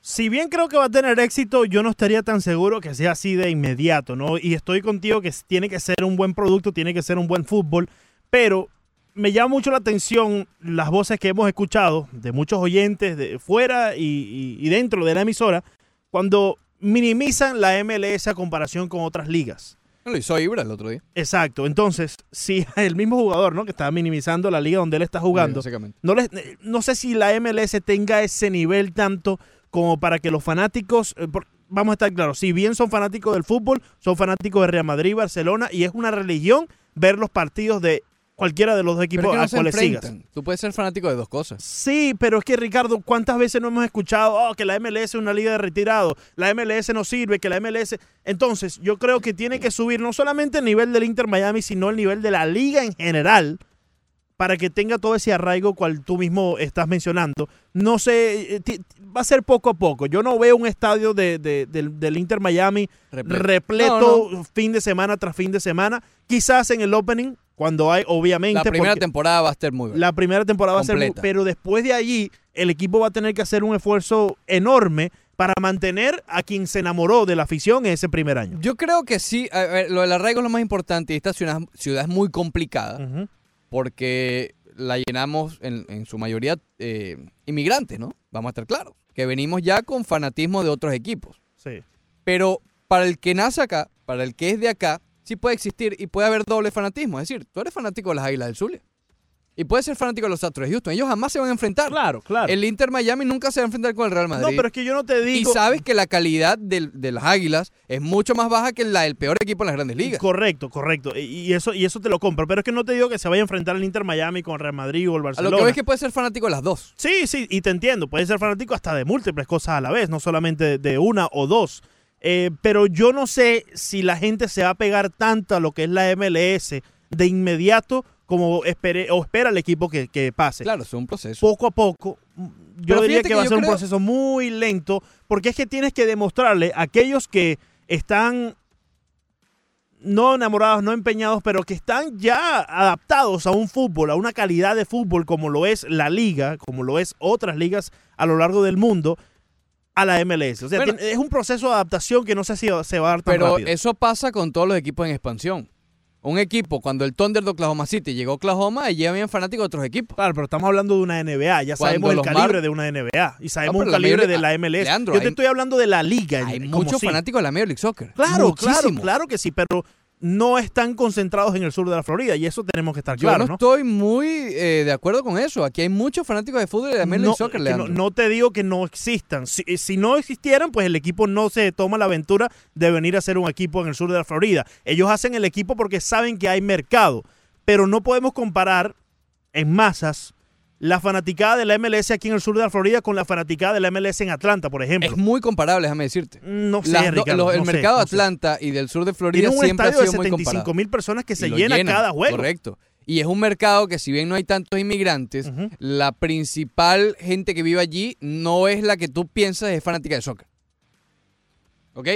Si bien creo que va a tener éxito, yo no estaría tan seguro que sea así de inmediato, ¿no? Y estoy contigo que tiene que ser un buen producto, tiene que ser un buen fútbol, pero me llama mucho la atención las voces que hemos escuchado de muchos oyentes de fuera y, y- y dentro de la emisora cuando minimizan la MLS a comparación con otras ligas. Lo hizo Ibra el otro día. Exacto. Entonces, si el mismo jugador, ¿no? Que está minimizando la liga donde él está jugando. no, les- eh, no sé si la MLS tenga ese nivel tanto como para que los fanáticos. eh, vamos a estar claros. Si bien son fanáticos del fútbol, son fanáticos de Real Madrid, Barcelona, y es una religión ver los partidos de cualquiera de los dos Pero equipos es que no a se cuales sigas. Tú puedes ser fanático de dos cosas. Sí, pero es que Ricardo, ¿cuántas veces no hemos escuchado oh, que la MLS es una liga de retirado? La MLS no sirve, que la MLS... Entonces, yo creo que tiene que subir no solamente el nivel del Inter Miami, sino el nivel de la liga en general para que tenga todo ese arraigo cual tú mismo estás mencionando. No sé, eh, va a ser poco a poco. Yo no veo un estadio de- de- del, del Inter Miami Repleto. repleto, No, fin de semana tras fin de semana. Quizás en el opening, cuando hay, obviamente... La primera temporada va a estar muy buena. la primera temporada va a ser muy, pero después de allí el equipo va a tener que hacer un esfuerzo enorme para mantener a quien se enamoró de la afición en ese primer año. Yo creo que sí. A ver, lo del arraigo es lo más importante y esta ciudad, ciudad es muy complicada porque la llenamos en, en su mayoría eh, inmigrantes, ¿no? Vamos a estar claros. Que venimos ya con fanatismo de otros equipos. Sí. Pero para el que nace acá, para el que es de acá, sí puede existir y puede haber doble fanatismo. Es decir, tú eres fanático de las Águilas del Zulia. Y puedes ser fanático de los Astros de Houston. Ellos jamás se van a enfrentar. Claro, claro. El Inter Miami nunca se va a enfrentar con el Real Madrid. No, pero es que yo no te digo... Y sabes que la calidad del- de las Águilas es mucho más baja que la del peor equipo en las grandes ligas. Correcto, correcto. Y- eso, y eso te lo compro. Pero es que no te digo que se vaya a enfrentar el Inter Miami con Real Madrid o el A Barcelona. lo que ves es que puedes ser fanático de las dos. Sí, sí, y te entiendo. Puedes ser fanático hasta de múltiples cosas a la vez, no solamente de, de una o dos. Eh, pero yo no sé si la gente se va a pegar tanto a lo que es la MLS de inmediato como espere, o espera el equipo que, que pase. Claro, es un proceso. Poco a poco. mm, Yo Pero diría que, que va a ser un proceso muy lento, porque es que tienes que demostrarle a aquellos que están no enamorados, no empeñados, pero que están ya adaptados a un fútbol, a una calidad de fútbol como lo es la liga, como lo es otras ligas a lo largo del mundo, a la MLS. O sea, Bueno. tiene- es un proceso de adaptación que no sé si se va a dar tan Pero rápido. eso pasa con todos los equipos en expansión. Un equipo, cuando el Thunder de Oklahoma City llegó a Oklahoma, allí habían fanáticos de otros equipos. Claro, pero estamos hablando de una NBA. Ya Cuando sabemos el calibre de una NBA. Y sabemos No, la calibre de la MLS. Leandro, Yo te hay- estoy hablando de la liga. Hay muchos fanáticos de la Major League Soccer. Claro, claro, Muchísimos. claro que sí, pero no están concentrados en el sur de la Florida y eso tenemos que estar Yo claros, no ¿no? estoy muy eh, de acuerdo con eso. Aquí hay muchos fanáticos de fútbol y de No, Soccer, no, no te digo que no existan. Si, si no existieran, pues el equipo no se toma la aventura de venir a ser un equipo en el sur de la Florida. Ellos hacen el equipo porque saben que hay mercado, pero no podemos comparar en masas la fanaticada de la MLS aquí en el sur de la Florida con la fanaticada de la MLS en Atlanta, por ejemplo. Es muy comparable, déjame decirte. No sé, Las do- Ricardo, los- el no mercado de no sé. Atlanta y del sur de Florida Tiene un siempre ha estadio de sido muy 75 comparado. mil personas que se llena llenan, cada juego. Correcto. Y es un mercado que si bien no hay tantos inmigrantes, la principal gente que vive allí no es la que tú piensas es fanática de soccer. ¿Ok?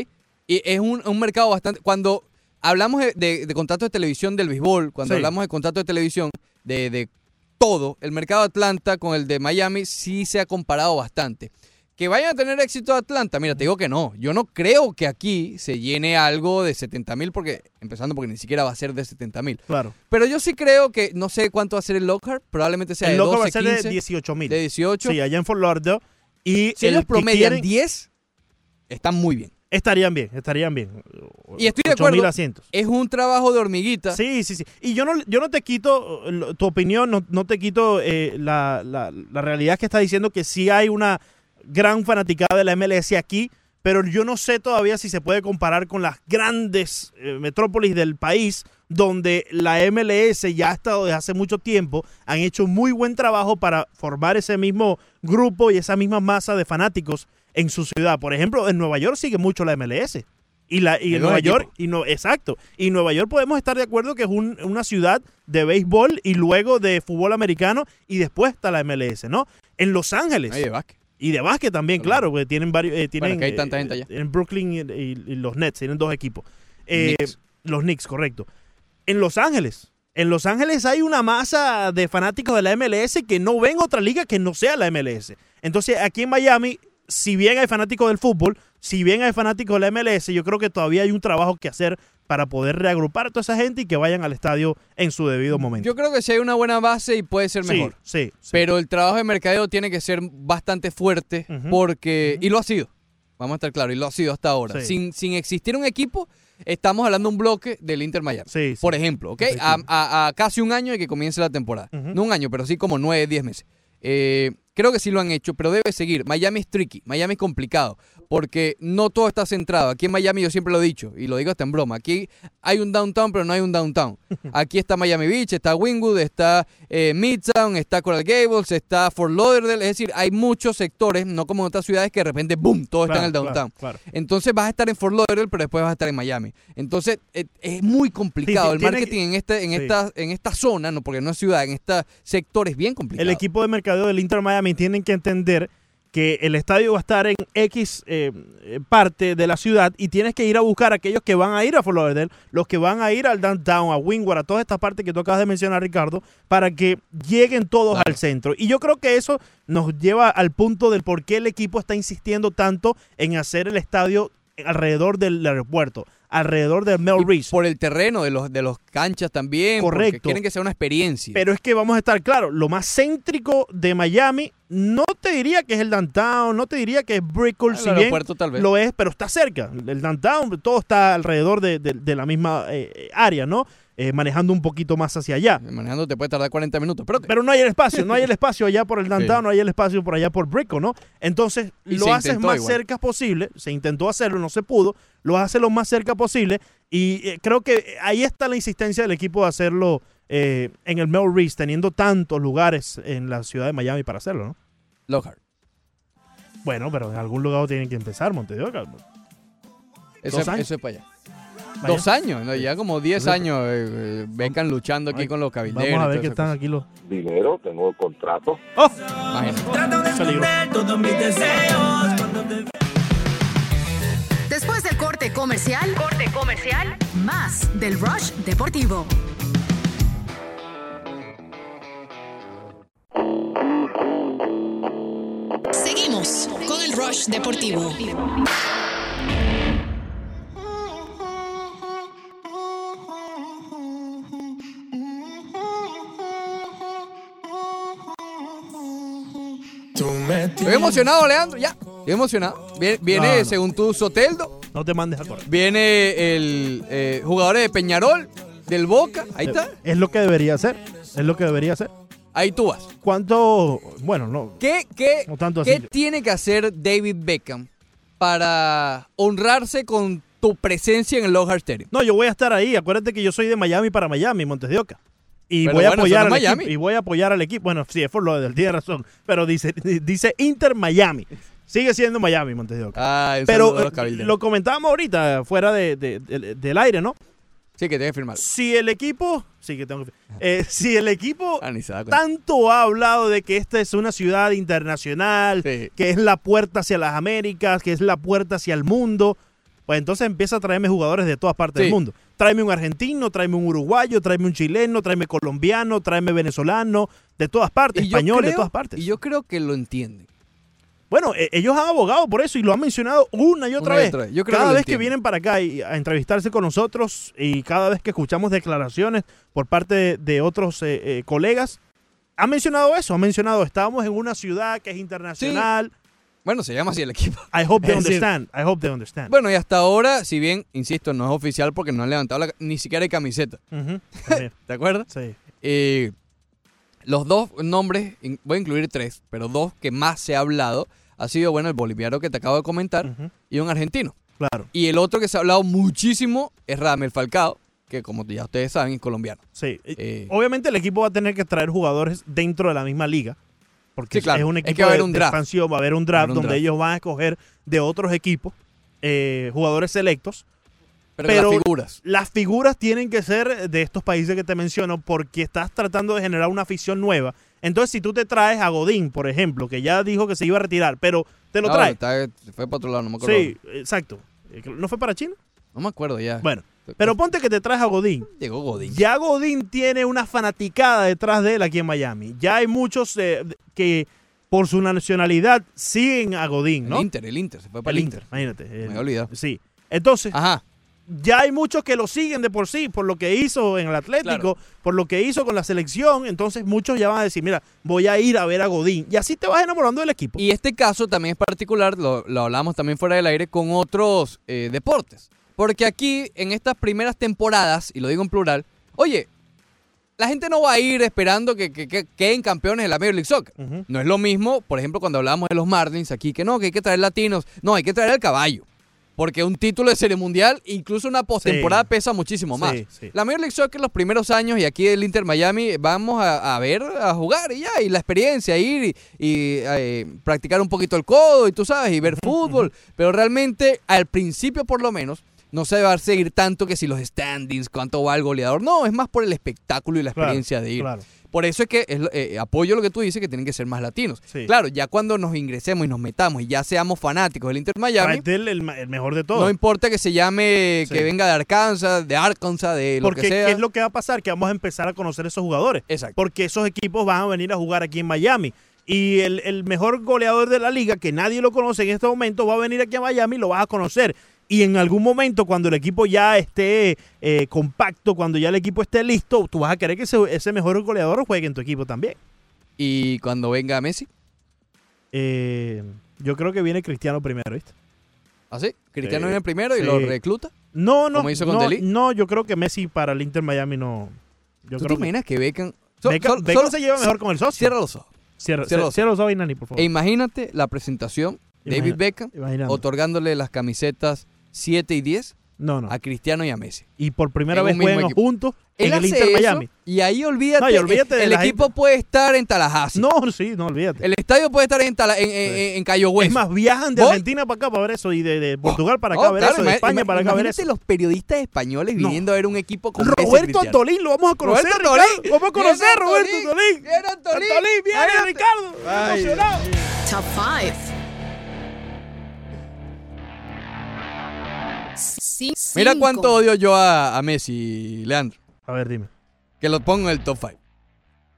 Y es un, un mercado bastante... Cuando hablamos de, de, de contratos de televisión del béisbol, cuando Sí. hablamos de contratos de televisión, de, de todo, el mercado de Atlanta con el de Miami sí se ha comparado bastante. Que vayan a tener éxito Atlanta, mira, te digo que no. Yo no creo que aquí se llene algo de 70 mil, porque, empezando porque ni siquiera va a ser de 70 mil. Claro. Pero yo sí creo que, no sé cuánto va a ser el Lockhart, probablemente sea El de 12, va a ser 15, de 18 mil. de 18. Sí, allá en Fort Lauderdale. Y Si el ellos promedian quieren- 10, están muy bien. Estarían bien, estarían bien. Y estoy de 8,000 acuerdo. asientos. Es un trabajo de hormiguita. Sí, sí, sí. Y yo no, yo no te quito eh, tu opinión, no, no te quito eh, la, la- la realidad que está diciendo que sí hay una gran fanaticada de la MLS aquí, pero yo no sé todavía si se puede comparar con las grandes eh, metrópolis del país donde la MLS ya ha estado desde hace mucho tiempo, han hecho muy buen trabajo para formar ese mismo grupo y esa misma masa de fanáticos en su ciudad. Por ejemplo, en Nueva York sigue mucho la MLS. Y, la, y Nueva York, y no, exacto. Y Nueva York podemos estar de acuerdo que es un- una ciudad de béisbol y luego de fútbol americano y después está la MLS, ¿no? En Los Ángeles. Y de básquet. Y de básquet también, claro, porque tienen varios. eh, tienen, Bueno, que hay tanta eh, gente allá. En Brooklyn y, y- y los Nets, tienen dos equipos. Eh, Knicks. Los Knicks, correcto. En Los Ángeles. En Los Ángeles hay una masa de fanáticos de la MLS que no ven otra liga que no sea la MLS. Entonces, aquí en Miami, si bien hay fanáticos del fútbol, si bien hay fanáticos de la MLS, yo creo que todavía hay un trabajo que hacer para poder reagrupar a toda esa gente y que vayan al estadio en su debido momento. Yo creo que si hay una buena base y puede ser Sí, mejor. sí, Pero el trabajo de mercadeo tiene que ser bastante fuerte porque, y lo ha sido, vamos a estar claros, y lo ha sido hasta ahora. Sí. Sin, sin existir un equipo, estamos hablando de un bloque del Inter Miami. Sí, Por ejemplo, ¿ok? A, a- a casi un año de que comience la temporada. No un año, pero sí como nueve, diez meses. Eh, creo que sí lo han hecho, pero debe seguir. Miami es tricky, Miami es complicado, porque no todo está centrado. Aquí en Miami yo siempre lo he dicho, y lo digo hasta en broma, aquí hay un downtown, pero no hay un downtown. Aquí está Miami Beach, está Wingwood, está eh, Midtown, está Coral Gables, está Fort Lauderdale, es decir, hay muchos sectores, no como en otras ciudades que de repente, ¡boom!, todo está en el downtown. claro, claro. Entonces vas a estar en Fort Lauderdale, pero después vas a estar en Miami. Entonces eh, es muy complicado. Sí, el marketing que- en, este, en, sí. esta, en esta zona, no porque no es ciudad, en este sector es bien complicado. El equipo de mercadeo del Inter Miami tienen que entender que el estadio va a estar en X eh, eh, parte de la ciudad y tienes que ir a buscar a aquellos que van a ir a Fort Lauderdale, los que van a ir al downtown, a Wingwood, a todas estas partes que tú acabas de mencionar, Ricardo, para que lleguen todos al centro. Y yo creo que eso nos lleva al punto del por qué el equipo está insistiendo tanto en hacer el estadio alrededor del aeropuerto, alrededor del Mel Reese. Por el terreno de los, de los canchas también. Correcto. Quieren que sea una experiencia. Pero es que vamos a estar claros, lo más céntrico de Miami, no te diría que es el downtown, no te diría que es Brickell, El si bien aeropuerto tal vez. lo es, pero está cerca. El downtown, todo está alrededor de, de- de la misma eh, área, ¿no? Eh, manejando un poquito más hacia allá. Manejando te puede tardar 40 minutos. Pero, Pero no hay el espacio, no hay el espacio allá por el downtown, Sí. no hay el espacio por allá por Brickell, ¿no? Entonces, Y lo haces más igual. cerca posible, se intentó hacerlo, no se pudo, lo haces lo más cerca posible y eh, creo que ahí está la insistencia del equipo de hacerlo eh, en el Mel Reese, teniendo tantos lugares en la ciudad de Miami para hacerlo, ¿no? Lockhart. Bueno, pero en algún lugar tienen que empezar, Monte de Oca. Eso, Dos es, años. eso es para allá. Vaya. Dos años, ¿no? ya como 10 Entonces- años eh, eh, vengan luchando aquí con los cabilderos. Vamos a ver qué están cosa. aquí los... Dinero, tengo contrato. ¡Oh! Imagínate. todos mis deseos. Cuando te Después del corte comercial, corte comercial, más del Rush Deportivo. Seguimos con el Rush Deportivo. Estoy emocionado, Leandro, ya. Estoy emocionado. Viene, viene, No, no. según tú, Soteldo. No te mandes a correr. Viene el eh, jugador de Peñarol, del Boca. Ahí está. Es lo que debería hacer, es lo que debería hacer. Ahí tú vas. ¿Cuánto? Bueno, no. ¿Qué, qué, No tanto qué tiene que hacer David Beckham para honrarse con tu presencia en el Lockhart Stadium? No, yo voy a estar ahí. Acuérdate que yo soy de Miami para Miami, Montes de Oca. Y Pero voy a bueno, apoyar al Miami. equipo. Y voy a apoyar al equipo. Bueno, sí, es por lo del tiene razón. Pero dice, dice Inter Miami. Sigue siendo Miami, Montes de Oca. Ah, Pero los eh, lo comentábamos ahorita, fuera de- de- de- del aire, ¿no? Sí, que tienes que firmar. Si el equipo. Sí, que tengo que. eh, si el equipo Ah, tanto ha hablado de que esta es una ciudad internacional, que es la puerta hacia las Américas, que es la puerta hacia el mundo, pues entonces empieza a traerme jugadores de todas partes Sí. del mundo. Tráeme un argentino, tráeme un uruguayo, tráeme un chileno, tráeme colombiano, tráeme venezolano, de todas partes, español, de todas partes. Y yo creo que lo entienden. Bueno, eh, ellos han abogado por eso y lo han mencionado una y otra Una y vez. otra vez. Yo creo cada que vez que vienen para acá y a entrevistarse con nosotros y cada vez que escuchamos declaraciones por parte de, de otros eh, eh, colegas, han mencionado eso. Han mencionado, estamos en una ciudad que es internacional. Bueno, se llama así el equipo. I hope they understand. I hope they understand. Bueno, y hasta ahora, si bien, insisto, no es oficial porque no han levantado la, ni siquiera hay camiseta. Ujú, también. ¿Te acuerdas? Sí. Eh, los dos nombres, voy a incluir tres, pero dos que más se ha hablado, ha sido, bueno, el boliviano que te acabo de comentar y un argentino. Claro. Y el otro que se ha hablado muchísimo es Radamel Falcao, que como ya ustedes saben, es colombiano. Sí. Eh, Obviamente el equipo va a tener que traer jugadores dentro de la misma liga. Porque Sí, claro. es un Es que equipo va a haber un de draft. expansión, va a haber un draft haber un donde draft. ellos van a escoger de otros equipos eh, jugadores selectos. Pero las figuras. Las figuras tienen que ser de estos países que te menciono porque estás tratando de generar una afición nueva. Entonces, si tú te traes a Godín, por ejemplo, que ya dijo que se iba a retirar, pero te lo no, traes. está- se fue para otro lado, no me acuerdo. Sí, exacto. Eh, ¿No fue para China? No me acuerdo ya. Bueno, pero ponte que te traes a Godín. Llegó Godín. Ya Godín tiene una fanaticada detrás de él aquí en Miami. Ya hay muchos eh, que por su nacionalidad siguen a Godín, ¿no? El Inter, el Inter, se fue para El el Inter, Inter. imagínate. Me había olvidado. Sí. Entonces, Ajá. Ya hay muchos que lo siguen de por sí, por lo que hizo en el Atlético, por lo que hizo con la selección. Entonces, muchos ya van a decir, mira, voy a ir a ver a Godín. Y así te vas enamorando del equipo. Y este caso también es particular, lo, lo hablamos también fuera del aire, con otros eh, deportes. Porque aquí, en estas primeras temporadas, y lo digo en plural, oye, la gente no va a ir esperando que, que- que queden campeones de la Major League Soccer. No es lo mismo, por ejemplo, cuando hablábamos de los Marlins aquí, que no, que hay que traer latinos. No, hay que traer el caballo. Porque un título de serie mundial, incluso una postemporada, Sí. pesa muchísimo más. Sí, sí. La Major League Soccer los primeros años y aquí el Inter Miami vamos a, a ver, a jugar y ya, y la experiencia, ir y, y, eh, practicar un poquito el codo y tú sabes, y ver fútbol. Pero realmente, al principio por lo menos, no se va a seguir tanto que si los standings, cuánto va el goleador. No, es más por el espectáculo y la Claro, experiencia de ir. claro. Por eso es que es eh, apoyo lo que tú dices, que tienen que ser más latinos. Sí. Claro, ya cuando nos ingresemos y nos metamos y ya seamos fanáticos del Inter Miami, el, el ma- el mejor de todos. no importa que se llame, Sí. que venga de Arkansas, de Arkansas, de lo Porque que sea. ¿qué es lo que va a pasar? Que vamos a empezar a conocer esos jugadores. Exacto. Porque esos equipos van a venir a jugar aquí en Miami. Y el, el mejor goleador de la liga, que nadie lo conoce en este momento, va a venir aquí a Miami y lo vas a conocer. Y en algún momento, cuando el equipo ya esté eh, compacto, cuando ya el equipo esté listo, tú vas a querer que ese, ese mejor goleador juegue en tu equipo también. Y cuando venga Messi, Eh, yo creo que viene Cristiano primero, ¿viste? Cristiano Sí, viene primero y sí. lo recluta. No, no. Como hizo con no, no, yo creo que Messi para el Inter Miami no. Yo ¿Tú te creo que- imaginas que Beckham... so- Beckham- Beckham solo- se lleva mejor con el socio. Cierra los ojos. Cierra, Cierra los cierra los ojos y Nani, por favor. E imagínate la presentación, David Beckham, imaginando. otorgándole las camisetas 7 y 10 No, no. a Cristiano y a Messi. Y por primera En vez juegan equipo. juntos Él en el Inter eso, Miami. Y ahí olvídate, No, y olvídate el, de el equipo puede estar en Tallahassee. No, sí, no olvídate. El estadio puede estar en, Tala- en, en- en Cayo Hueso. es más, viajan de Voy- Argentina para acá para ver eso y de, de Portugal para acá a ver claro, eso, de España para acá a ver imagínate eso. los periodistas españoles viniendo a ver un equipo con Roberto. Antolín, lo vamos a conocer. Roberto Ricardo. Antolín. Vamos a conocer Roberto Antolín. Antolín. Viene. Ricardo. Emocionado. Top 5. Mira cuánto odio yo a, a Messi, Leandro. A ver, dime. Que lo pongo en el top 5.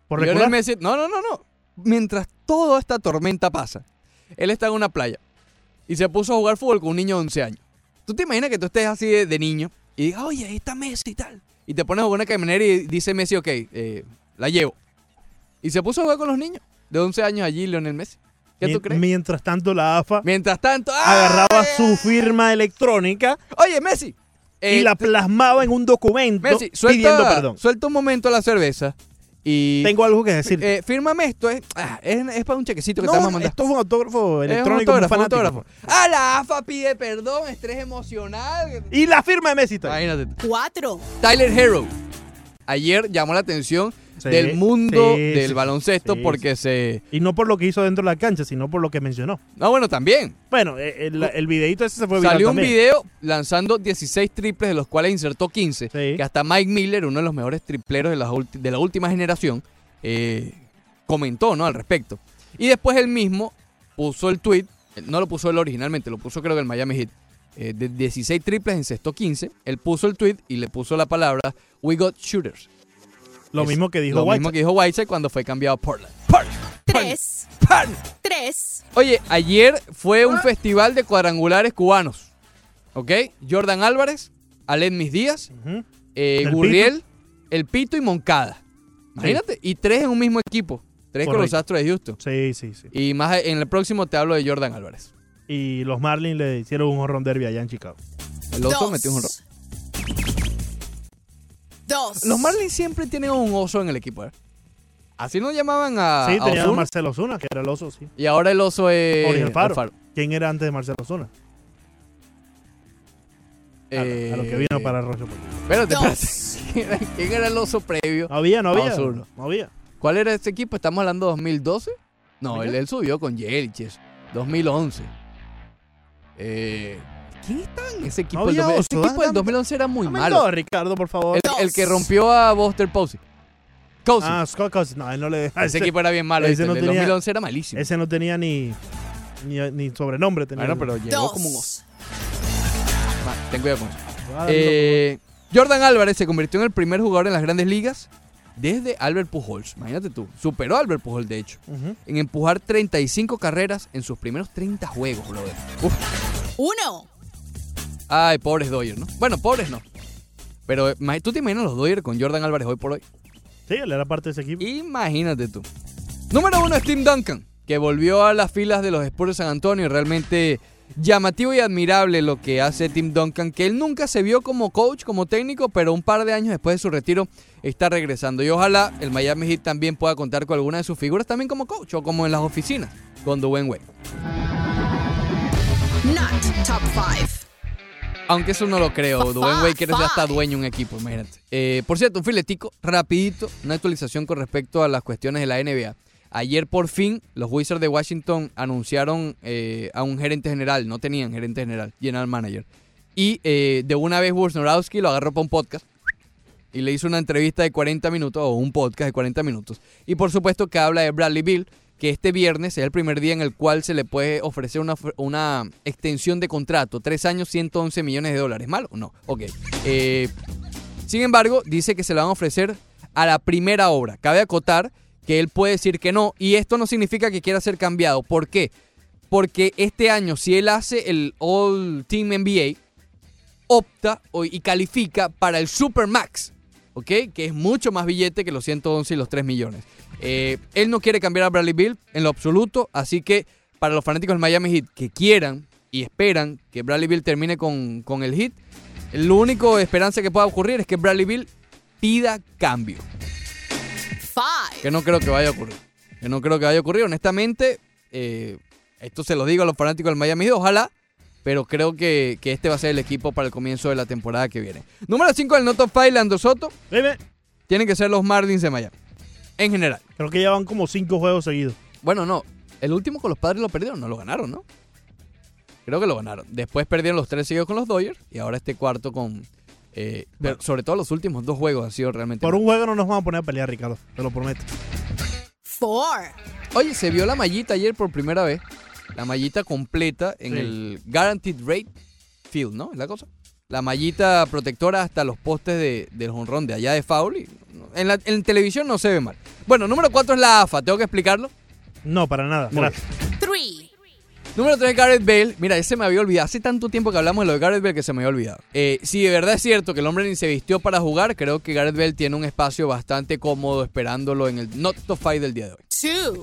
¿Por Lionel? Messi, no, no, no, no. Mientras toda esta tormenta pasa, él está en una playa y se puso a jugar fútbol con un niño de 11 años. ¿Tú te imaginas que tú estés así de, de niño y digas, oye, ahí está Messi y tal? Y te pones a jugar una caminera y dice Messi, ok, eh, la llevo. Y se puso a jugar con los niños de 11 años allí, Lionel Messi. ¿Qué tú crees? Mientras tanto, la AFA Mientras tanto, ¡ah! agarraba su firma electrónica Oye, Messi. y la plasmaba en un documento Messi, pidiendo perdón. suelta un momento la cerveza y... Tengo algo que decir. Eh, fírmame esto, eh. Ah, es, es para un chequecito que no, te vamos a mandar. esto es un autógrafo Es un electrónico autógrafo, muy un fanático. autógrafo. Ah, la AFA pide perdón, estrés emocional. Y la firma de Messi. Imagínate. 4. Tyler Hero. Ayer llamó la atención Sí, del mundo sí, del sí, baloncesto porque se... Y no por lo que hizo dentro de la cancha, sino por lo que mencionó. No, bueno, también. Bueno, eh, el, el videito ese se fue viral Salió un también. video lanzando 16 triples, de los cuales insertó 15. Que hasta Mike Miller, uno de los mejores tripleros de la, de la última generación, eh, comentó ¿no? al respecto. Y después él mismo puso el tweet, no lo puso él originalmente, lo puso creo que el Miami Heat. eh, de 16 triples encestó 15. Él puso el tweet y le puso la palabra We got shooters. Lo Es mismo que dijo Lo mismo que dijo Whiteside cuando fue cambiado a Portland. 3. 3. Oye, ayer fue un festival de cuadrangulares cubanos. ¿Ok? Jordan Álvarez, Alén Mis Díaz, eh, El Gurriel, El Pito y Moncada. Imagínate. Y tres en un mismo equipo. Tres con los. Astros de Houston. Sí, sí, sí. Y más en el próximo te hablo de Jordan Álvarez. Y los Marlins le hicieron un horror derby allá en Chicago. El Dos. metió un honrón. 2. Los Marlins siempre tienen un oso en el equipo. ¿eh? Así nos llamaban a, sí, a tenían a. Marcelo Zuna, que era el oso, sí. Y ahora el oso es Jorge Alfaro. Alfaro. ¿Quién era antes de Marcelo Zuna? A, lo- a lo que vino para Rocha. Espérate, espérate. ¿Quién era el oso previo? No había, no había. No había. ¿Cuál era ese equipo? ¿Estamos hablando de 2012? No, él, él subió con Jeliches. 2011. Eh, ¿Quién estaba en ese equipo? No El había dos- ese oso, equipo del dame- 2011 era muy malo. dos, Ricardo, por favor. El, el que rompió a Buster Posey. Cousins. Ah, Scott Cousins. No, él no le Ese equipo era bien malo, Ese no El del tenía- 2011 era malísimo. Ese no tenía ni, ni, ni sobrenombre. Tenía Bueno, pero llegó como un oso. Va, ten cuidado con eso. Eh, Jordan Álvarez se convirtió en el primer jugador en las grandes ligas desde Albert Pujols. Imagínate tú. Superó a Albert Pujols, de hecho. En empujar 35 carreras en sus primeros 30 juegos, brother. Uf. Uno. Ay, pobres Dodgers, ¿no? Bueno, pobres no. Pero ima- tú te imaginas los Dodgers con Jordan Álvarez hoy por hoy. Sí, él era parte de ese equipo. Imagínate tú. Número uno es Tim Duncan, que volvió a las filas de los Spurs de San Antonio. y Realmente llamativo y admirable lo que hace Tim Duncan, que él nunca se vio como coach, como técnico, pero un par de años después de su retiro está regresando. Y ojalá el Miami Heat también pueda contar con alguna de sus figuras también como coach o como en las oficinas con Dwayne Wade. Not top five. Aunque eso no lo creo. Dwayne quiere ser hasta five. dueño de un equipo, imagínate. Eh, por cierto, un filetico, rapidito, una actualización con respecto a las cuestiones de la NBA. Ayer por fin los Wizards de Washington anunciaron eh, a un gerente general, no tenían gerente general, general manager. Y eh, de una vez Wojnarowski lo agarró para un podcast y le hizo una entrevista de 40 minutos o un podcast de 40 minutos. Y por supuesto que habla de Bradley Bill, que este viernes es el primer día en el cual se le puede ofrecer una, una extensión de contrato. Tres años, 111 millones de dólares. ¿Malo? No. Ok. Eh, sin embargo, dice que se le van a ofrecer a la primera obra. Cabe acotar que él puede decir que no. Y esto no significa que quiera ser cambiado. ¿Por qué? Porque este año, si él hace el All Team NBA, opta y califica para el Supermax, ¿ok? Que es mucho más billete que los 111 y los 3 millones. Eh, él no quiere cambiar a Bradley Bill en lo absoluto, así que para los fanáticos del Miami Heat que quieran y esperan que Bradley Bill termine con, con el Heat, lo único esperanza que pueda ocurrir es que Bradley Bill pida cambio. Five. Que no creo que vaya a ocurrir. Que no creo que vaya a ocurrir. Honestamente, eh, esto se lo digo a los fanáticos del Miami Heat, ojalá. Pero creo que, que este va a ser el equipo para el comienzo de la temporada que viene. Número 5 del Noto File, Lando Soto. Tienen que ser los Marlins de Miami. En general. Creo que ya van como cinco juegos seguidos. Bueno, no. El último con los padres lo perdieron, no lo ganaron, ¿no? Creo que lo ganaron. Después perdieron los tres seguidos con los Dodgers y ahora este cuarto con... eh, pero sobre todo los últimos dos juegos han sido realmente... Por un juego no nos vamos a poner a pelear, Ricardo. Te lo prometo. Four. Oye, se vio la mallita ayer por primera vez. La mallita completa en Sí. el Guaranteed Rate Field, ¿no? Es la cosa. La mallita protectora hasta los postes de, del jonrón de allá de foul. y en, la, en televisión no se ve mal. Bueno, número 4 es la AFA. ¿Tengo que explicarlo? No, para nada. Muy Gracias. Three. Número 3, Gareth Bale. Mira, ese me había olvidado. Hace tanto tiempo que hablamos de lo de Gareth Bale que se me había olvidado. Eh, si de verdad es cierto que el hombre ni se vistió para jugar, creo que Gareth Bale tiene un espacio bastante cómodo esperándolo en el Not Top 5 del día de hoy. Two.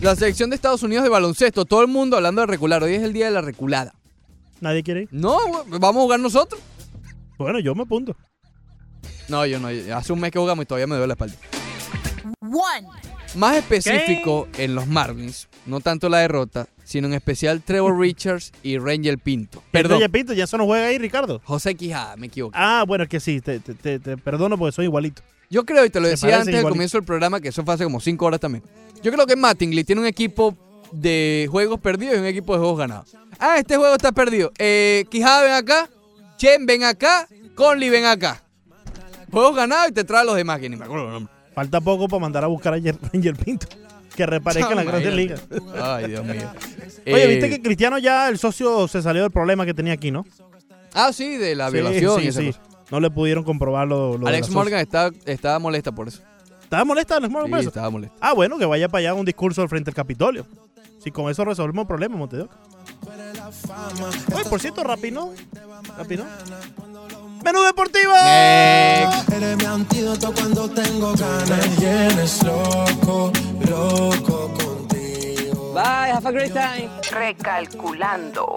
La selección de Estados Unidos de baloncesto. Todo el mundo hablando de recular. Hoy es el día de la reculada. ¿Nadie quiere ir? No, vamos a jugar nosotros. Bueno, yo me apunto. No, yo no. Hace un mes que jugamos y todavía me duele la espalda. One. Más específico en los Marlins, no tanto la derrota, sino en especial Trevor Richards y Rangel Pinto. Perdón. Perdón, Pinto, ya eso no juega ahí, Ricardo. José Quijada, me equivoqué. Ah, bueno, es que sí, te, te- te- te perdono porque soy igualito. Yo creo, y te lo decía antes del comienzo del programa, que eso fue hace como cinco horas también. Yo creo que Mattingly tiene un equipo de juegos perdidos y un equipo de juegos ganados. Ah, este juego está perdido. Eh, Quijada, ven acá. Chen, ven acá. Conley, ven acá. Juegos ganados y te trae a los demás, que ni me acuerdo el nombre. Falta poco para mandar a buscar a Ranger Pinto. Que reparezca en las grandes ligas. Ay, Dios mío. Oye, Eh, viste que Cristiano ya, el socio, se salió del problema que tenía aquí, ¿no? Ah, sí, de la Sí, violación sí, y esa sí. cosa. No le pudieron comprobar lo, lo Alex la Morgan está, estaba molesta por eso. ¿Estaba molesta Alex Morgan por Sí, eso? estaba molesta. Ah, bueno, que vaya para allá un discurso frente al Capitolio. Si con eso resolvemos el problema, Montevideo. Oye, por cierto, Rapino. Rapino. Menú deportivo. Eres mi antídoto cuando tengo ganas. Tienes loco, loco contigo. Bye, have a great time. Recalculando.